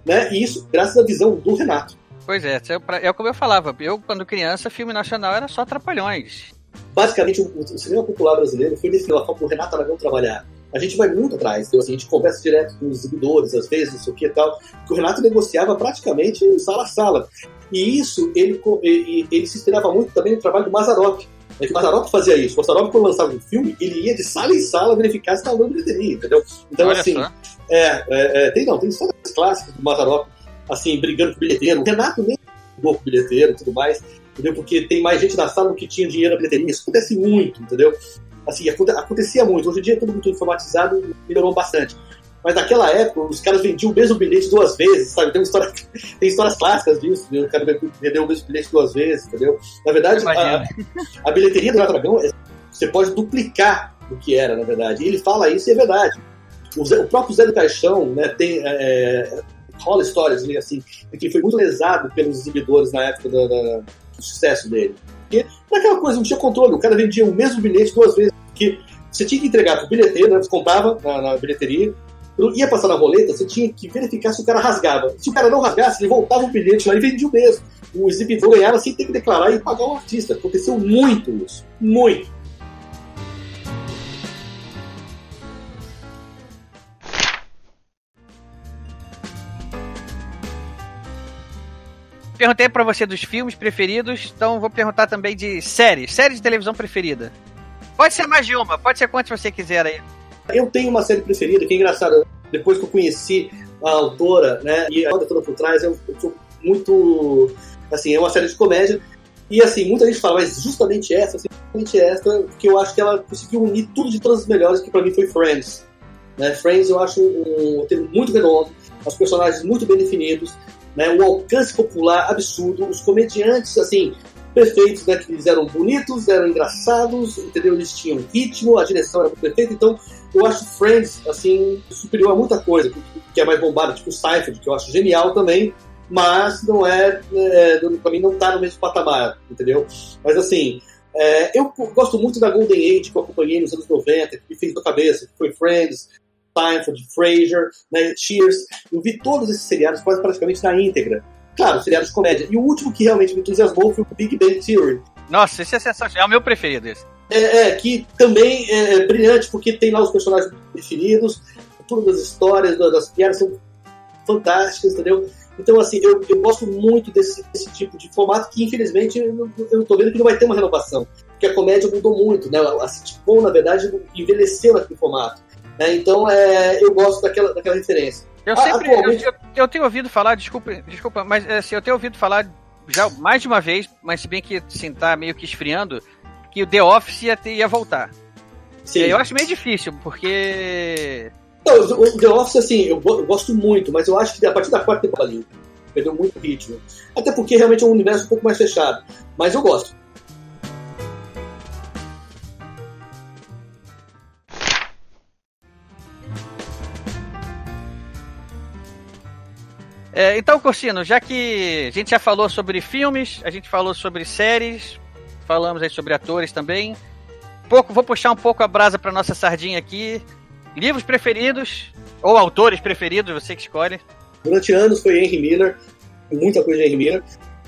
né? E isso graças à visão do Renato. Pois é, é pra- é como eu falava. Eu, quando criança, filme nacional era só Trapalhões. Basicamente, o, o cinema popular brasileiro foi definido a forma como o Renato Aragão trabalhar. A gente vai muito atrás, assim, a gente conversa direto com os exibidores, às vezes, não sei o que e tal, que o Renato negociava praticamente sala a sala. E isso, ele, co- e- e- ele se inspirava muito também no trabalho do Mazzaropi. É que o Mazzaropi fazia isso. O Mazzaropi, quando lançava um filme, ele ia de sala em sala verificar se estava dando bilheteria, entendeu? Então, Olha assim, é, é, é, tem não, tem histórias clássicas do Mazzaropi, assim, brigando com o bilheteiro. O Renato nem brigou com o bilheteiro e tudo mais, entendeu? Porque tem mais gente na sala do que tinha dinheiro na bilheteria. Isso acontece muito, entendeu? Assim, aconte- acontecia muito. Hoje em dia é tudo muito informatizado, melhorou bastante. Mas naquela época, os caras vendiam o mesmo bilhete duas vezes, sabe? Tem, história, tem histórias clássicas disso, né? o cara vendeu o mesmo bilhete duas vezes, entendeu? Na verdade, a, a bilheteria do Dragão, é- você pode duplicar o que era, na verdade. E ele fala isso e é verdade. O, Zé- o próprio Zé do Caixão, né, tem... É, rola histórias, né, assim, que foi muito lesado pelos exibidores na época da- da- do sucesso dele. Naquela coisa, não tinha controle. O cara vendia o mesmo bilhete duas vezes, porque você tinha que entregar pro bilheteiro, né, comprava na, na bilheteria, ia passar na roleta, você tinha que verificar se o cara rasgava. Se o cara não rasgasse, ele voltava o bilhete lá e vendia o mesmo. O exibidor ganhava sem ter que declarar e pagar o artista. Aconteceu muito isso. Muito. Perguntei pra você dos filmes preferidos, então vou perguntar também de séries. Série de televisão preferida. Pode ser mais de uma, pode ser quantas você quiser aí. Eu tenho uma série preferida, que é engraçado. Depois que eu conheci a autora, né, e a toda por trás, eu, eu sou muito. Assim, é uma série de comédia. E assim, muita gente fala, mas justamente essa, assim, justamente essa, que eu acho que ela conseguiu unir tudo de todas as melhores, que pra mim foi Friends. Né? Friends eu acho um roteiro muito redondo, os personagens muito bem definidos, né? o alcance popular absurdo, os comediantes, assim, perfeitos, né? Que eles eram bonitos, eram engraçados, entendeu? Eles tinham ritmo, a direção era perfeita, então eu acho Friends, assim, superior a muita coisa, que, que é mais bombada, tipo Seinfeld, que eu acho genial também, mas não é, é pra mim não tá no mesmo patamar, entendeu? Mas assim, é, eu gosto muito da Golden Age que eu acompanhei nos anos 90, que me fez na cabeça, que foi Friends, Seinfeld, Frasier, né, Cheers. Eu vi todos esses seriados quase praticamente na íntegra. Claro, seriados de comédia. E o último que realmente me entusiasmou foi o Big Bang Theory. Nossa, esse é sensacional. É o meu preferido esse. É, é, que também é brilhante, porque tem lá os personagens definidos, todas as histórias, das piadas são fantásticas, entendeu? Então, assim, eu, eu gosto muito desse, desse tipo de formato que, infelizmente, eu, eu tô vendo que não vai ter uma renovação. Porque a comédia mudou muito, né? A sitcom, na verdade, envelheceu naquele formato. Né? Então, é, eu gosto daquela, daquela referência. Eu Ah, sempre. atualmente- Eu, eu- eu tenho ouvido falar, desculpa, desculpa, mas assim, eu tenho ouvido falar já mais de uma vez, mas se bem que assim, tá meio que esfriando, que o The Office ia, ter- ia voltar. Sim. Eu acho meio difícil, porque. Não, o The Office, assim, eu, eu gosto muito, mas eu acho que a partir da quarta temporada perdeu muito ritmo. Até porque realmente é um universo um pouco mais fechado. Mas eu gosto. É, então, Corsino, já que a gente já falou sobre filmes, a gente falou sobre séries, falamos aí sobre atores também. Pouco, vou puxar um pouco a brasa para nossa sardinha aqui. Livros preferidos ou autores preferidos, você que escolhe. Durante anos foi Henry Miller, muita coisa de Henry Miller.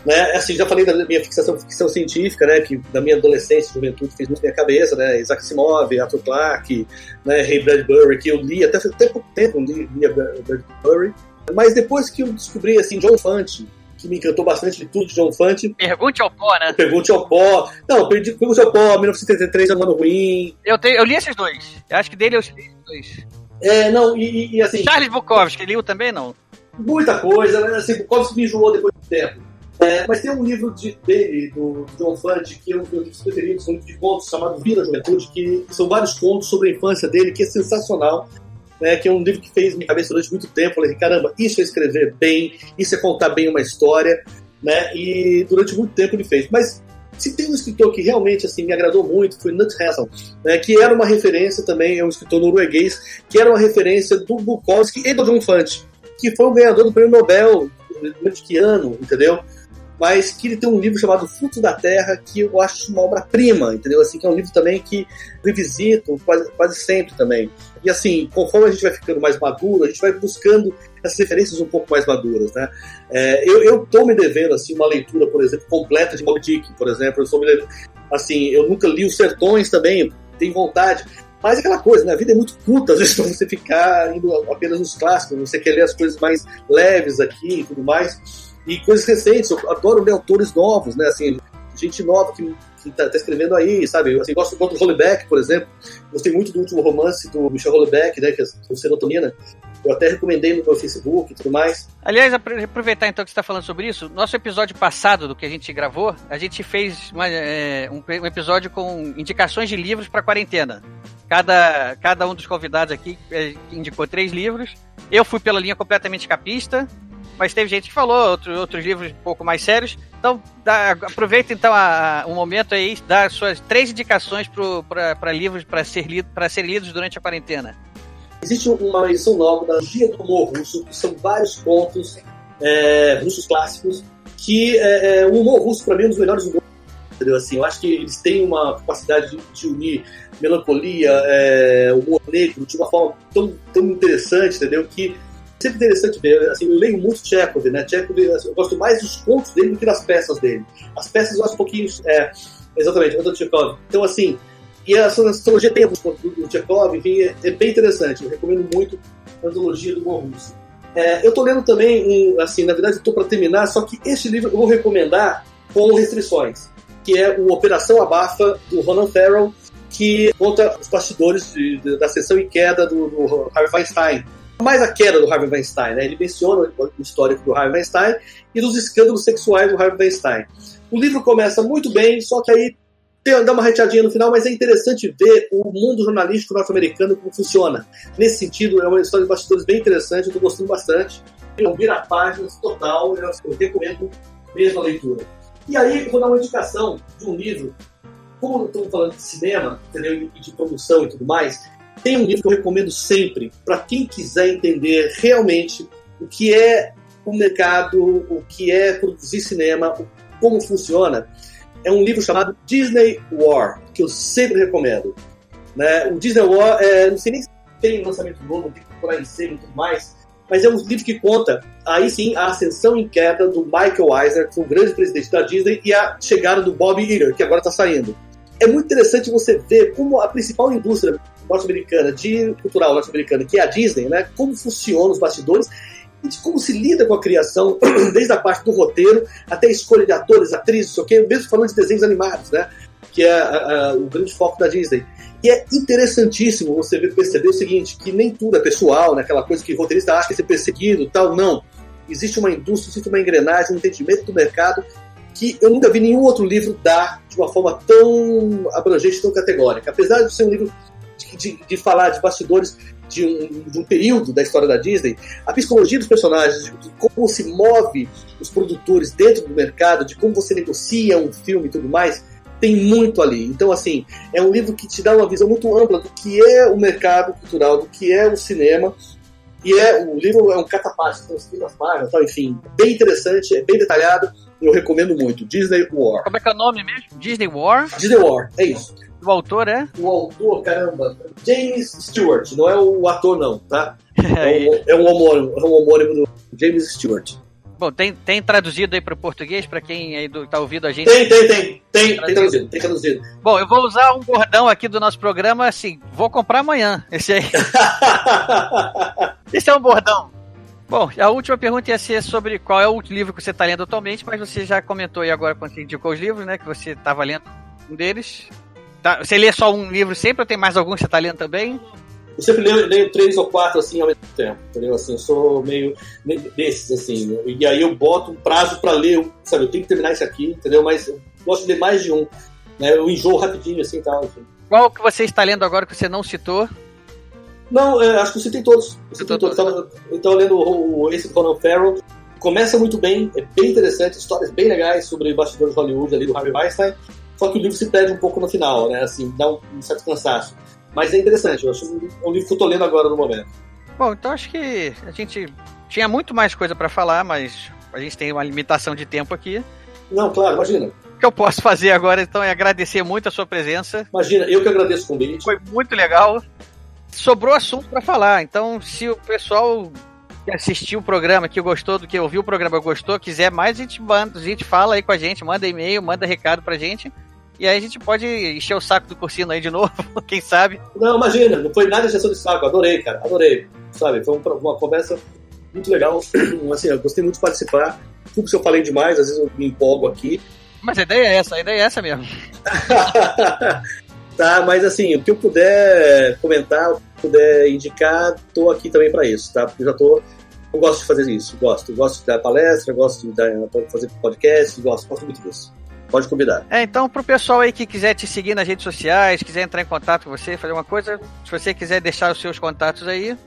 Né? Assim, já falei da minha fixação ficção científica, né? Que na minha adolescência juventude fez muito minha cabeça, né? Isaac Asimov, Arthur Clarke, né? Ray Bradbury, que eu li até, pouco tempo, eu li, li Bradbury. Mas depois que eu descobri, assim, John Fante, que me encantou bastante de tudo de John Fante. Pergunte ao pó, né? Pergunte ao pó. Não, perdi, Pergunte ao pó, 1973 é um ano ruim. Eu, tenho, eu li esses dois. Eu acho que dele eu li esses dois. É, não, e, e assim. Charles Bukowski, liu também não? Muita coisa, né? Assim, Bukowski me enjoou depois do tempo. É, mas tem um livro de, dele, do John Fante, que é um dos preferidos, um livro de contos chamado Vida da Juventude, que são vários contos sobre a infância dele, que é sensacional. Né, que é um livro que fez minha cabeça durante muito tempo. Eu falei, caramba, isso é escrever bem, isso é contar bem uma história, né? E durante muito tempo ele fez. Mas se tem um escritor que realmente assim me agradou muito foi Nut Hassel, né, que era uma referência também, é um escritor norueguês, que era uma referência do Bukowski e do John Fante, que foi o ganhador do prêmio Nobel que ano, entendeu? Mas que ele tem um livro chamado Frutos da Terra, que eu acho uma obra-prima, entendeu? Assim, que é um livro também que revisito quase, quase sempre também. E assim, conforme a gente vai ficando mais maduro, a gente vai buscando essas referências um pouco mais maduras, né? É, eu, eu tô me devendo, assim, uma leitura, por exemplo, completa de Moby Dick, por exemplo. Eu sou me devendo, assim, eu nunca li Os Sertões também, tenho vontade. Mas é aquela coisa, né? A vida é muito curta, às vezes, pra você ficar indo apenas nos clássicos. Você quer ler as coisas mais leves aqui e tudo mais e coisas recentes. Eu adoro ler autores novos, né? Assim, gente nova que, que tá, escrevendo aí, sabe? Assim, gosto do Hollebeck, por exemplo. Gostei muito do último romance do Michel Hollebeck, né? Que é o Serotonina. Eu até recomendei no meu Facebook e tudo mais. Aliás, aproveitar então que você está falando sobre isso, nosso episódio passado do que a gente gravou, a gente fez uma, é, um, um, episódio com indicações de livros para quarentena. Cada, cada um dos convidados aqui é, indicou três livros. Eu fui pela linha completamente capista, mas teve gente que falou outro, outros livros um pouco mais sérios. Então, dá, aproveita então a, um momento aí, dá suas três indicações para livros para ser, lido, ser lidos durante a quarentena. Existe uma edição nova da Gia do Humor Russo, que são vários contos é, russos clássicos, que é, é, o humor russo, para mim, é um dos melhores humores. Entendeu? Assim, eu acho que eles têm uma capacidade de, de unir melancolia, é, humor negro, de uma forma tão, tão interessante, entendeu? Que sempre interessante ver. Assim, eu leio muito Chekhov, né? Chekhov, assim, eu gosto mais dos contos dele do que das peças dele. As peças eu acho um pouquinho. É, exatamente, Anton Chekhov. Então, assim, e a astrologia tem alguns do Chekhov, enfim, é, é, bem interessante. Eu recomendo muito a antologia do Morrusso. É, eu estou lendo também, um, assim, na verdade, estou para terminar, só que este livro eu vou recomendar com restrições, que é o Operação Abafa, do Ronan Farrell, que conta os bastidores de, de, da sessão em queda do, do Harvey Weinstein mais a queda do Harvey Weinstein. Né? Ele menciona o histórico do Harvey Weinstein e dos escândalos sexuais do Harvey Weinstein. O livro começa muito bem, só que aí tem, dá uma reteadinha no final, mas é interessante ver o mundo jornalístico norte-americano como funciona. Nesse sentido, é uma história de bastidores bem interessante, eu estou gostando bastante. É um vira-páginas total, eu recomendo mesmo a leitura. E aí, vou dar uma indicação de um livro, como estamos falando de cinema, entendeu? e de produção e tudo mais, tem um livro que eu recomendo sempre para quem quiser entender realmente o que é o mercado, o que é produzir cinema, como funciona. É um livro chamado Disney War, que eu sempre recomendo. Né? O Disney War, é, não sei nem se tem lançamento novo, tem que procurar em e tudo mais, mas é um livro que conta, aí sim, a ascensão em queda do Michael Eisner, que foi o grande presidente da Disney, e a chegada do Bob Iger, que agora está saindo. É muito interessante você ver como a principal indústria norte-americana, de cultural norte-americana, que é a Disney, né? Como funcionam os bastidores e de como se lida com a criação, desde a parte do roteiro até a escolha de atores, atrizes, ok? Mesmo falando de desenhos animados, né? Que é a, a, o grande foco da Disney. E é interessantíssimo você perceber o seguinte, que nem tudo é pessoal, né? Aquela coisa que o roteirista acha que é ser perseguido tal, não. Existe uma indústria, existe uma engrenagem, um entendimento do mercado que eu nunca vi nenhum outro livro dar de uma forma tão abrangente, tão categórica. Apesar de ser um livro de, de falar de bastidores de um, de um, período da história da Disney, a psicologia dos personagens, de como se move os produtores dentro do mercado, de como você negocia um filme e tudo mais, tem muito ali. Então, assim, é um livro que te dá uma visão muito ampla do que é o mercado cultural, do que é o cinema. E é o livro é um catapático, tem as páginas, tal, enfim, bem interessante, é bem detalhado. Eu recomendo muito. Disney War. Como é que é o nome mesmo? Disney War? Disney War, é isso. O autor é? O autor, caramba, James Stewart, não é o ator não, tá? É um, é um, homônimo, é um homônimo do James Stewart. Bom, tem, tem traduzido aí para o português, para quem aí do, tá ouvindo a gente? Tem, tem, tem. Tem, tem traduzido, tem traduzido. Bom, eu vou usar um bordão aqui do nosso programa, assim, vou comprar amanhã, esse aí. esse é um bordão. Bom, a última pergunta ia ser sobre qual é o livro que você está lendo atualmente, mas você já comentou aí agora quando você indicou os livros, né? Que você estava lendo um deles. Tá, você lê só um livro sempre ou tem mais algum que você está lendo também? Eu sempre leio, leio, três ou quatro assim ao mesmo tempo, entendeu? Assim, eu sou meio desses, assim. Né? E aí eu boto um prazo para ler, sabe? Eu tenho que terminar isso aqui, entendeu? Mas eu gosto de ler mais de um. Né? Eu enjoo rapidinho, assim, tal. Enfim. Qual que você está lendo agora que você não citou? Não, é, acho que você tem todos. Você tem todos. Então lendo o, o, esse Conan Farrell. Começa muito bem, é bem interessante, histórias bem legais sobre bastidores de Hollywood ali do Harvey Weinstein. Só que o livro se perde um pouco no final, né? Assim, dá um, um certo cansaço. Mas é interessante, eu acho um, um livro que eu tô lendo agora no momento. Bom, então acho que a gente tinha muito mais coisa para falar, mas a gente tem uma limitação de tempo aqui. Não, claro, imagina. O que eu posso fazer agora, então, é agradecer muito a sua presença. Imagina, eu que agradeço o convite. Foi muito legal sobrou assunto para falar. Então, se o pessoal que assistiu o programa, que gostou do que ouviu o programa, gostou, quiser mais, a gente manda, a gente fala aí com a gente, manda e-mail, manda recado pra gente. E aí a gente pode encher o saco do Cursino aí de novo, quem sabe. Não, imagina, não foi nada de gestão de saco, adorei, cara, adorei. Sabe, foi uma conversa muito legal. Assim, eu gostei muito de participar. Desculpa se eu falei demais, às vezes eu me empolgo aqui. Mas a ideia é essa, a ideia é essa mesmo. tá? Mas assim, o que eu puder comentar, puder indicar, tô aqui também para isso, tá? Porque eu já tô eu gosto de fazer isso, gosto. gosto de dar palestra, gosto de dar, fazer podcast, gosto, gosto muito disso. Pode convidar. É, então, pro pessoal aí que quiser te seguir nas redes sociais, quiser entrar em contato com você, fazer uma coisa, se você quiser deixar os seus contatos aí.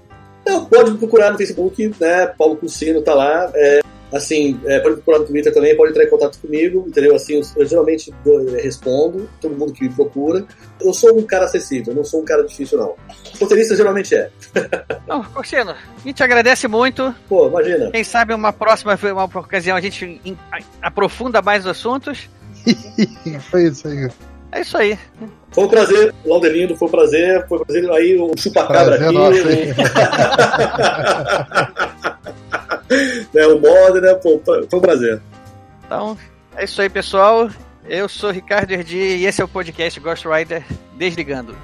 Não, pode me procurar no Facebook, né? Paulo Cursino tá lá. É, Assim, é, pode procurar no Twitter também, pode entrar em contato comigo, entendeu? Assim, eu, eu geralmente eu respondo, todo mundo que me procura. Eu sou um cara acessível, não sou um cara difícil, não. Roteirista geralmente é. Não, Corsino, a gente agradece muito. Pô, imagina. Quem sabe uma próxima uma ocasião a gente aprofunda mais os assuntos. Foi isso aí. É isso aí. Foi um prazer, Laudelindo, foi um prazer. Foi um prazer aí, o um chupacabra aqui. Nossa, né, o mod, né? Pô, foi um prazer. Então, é isso aí, pessoal. Eu sou Ricardo Erdi e esse é o podcast Ghost Rider Desligando.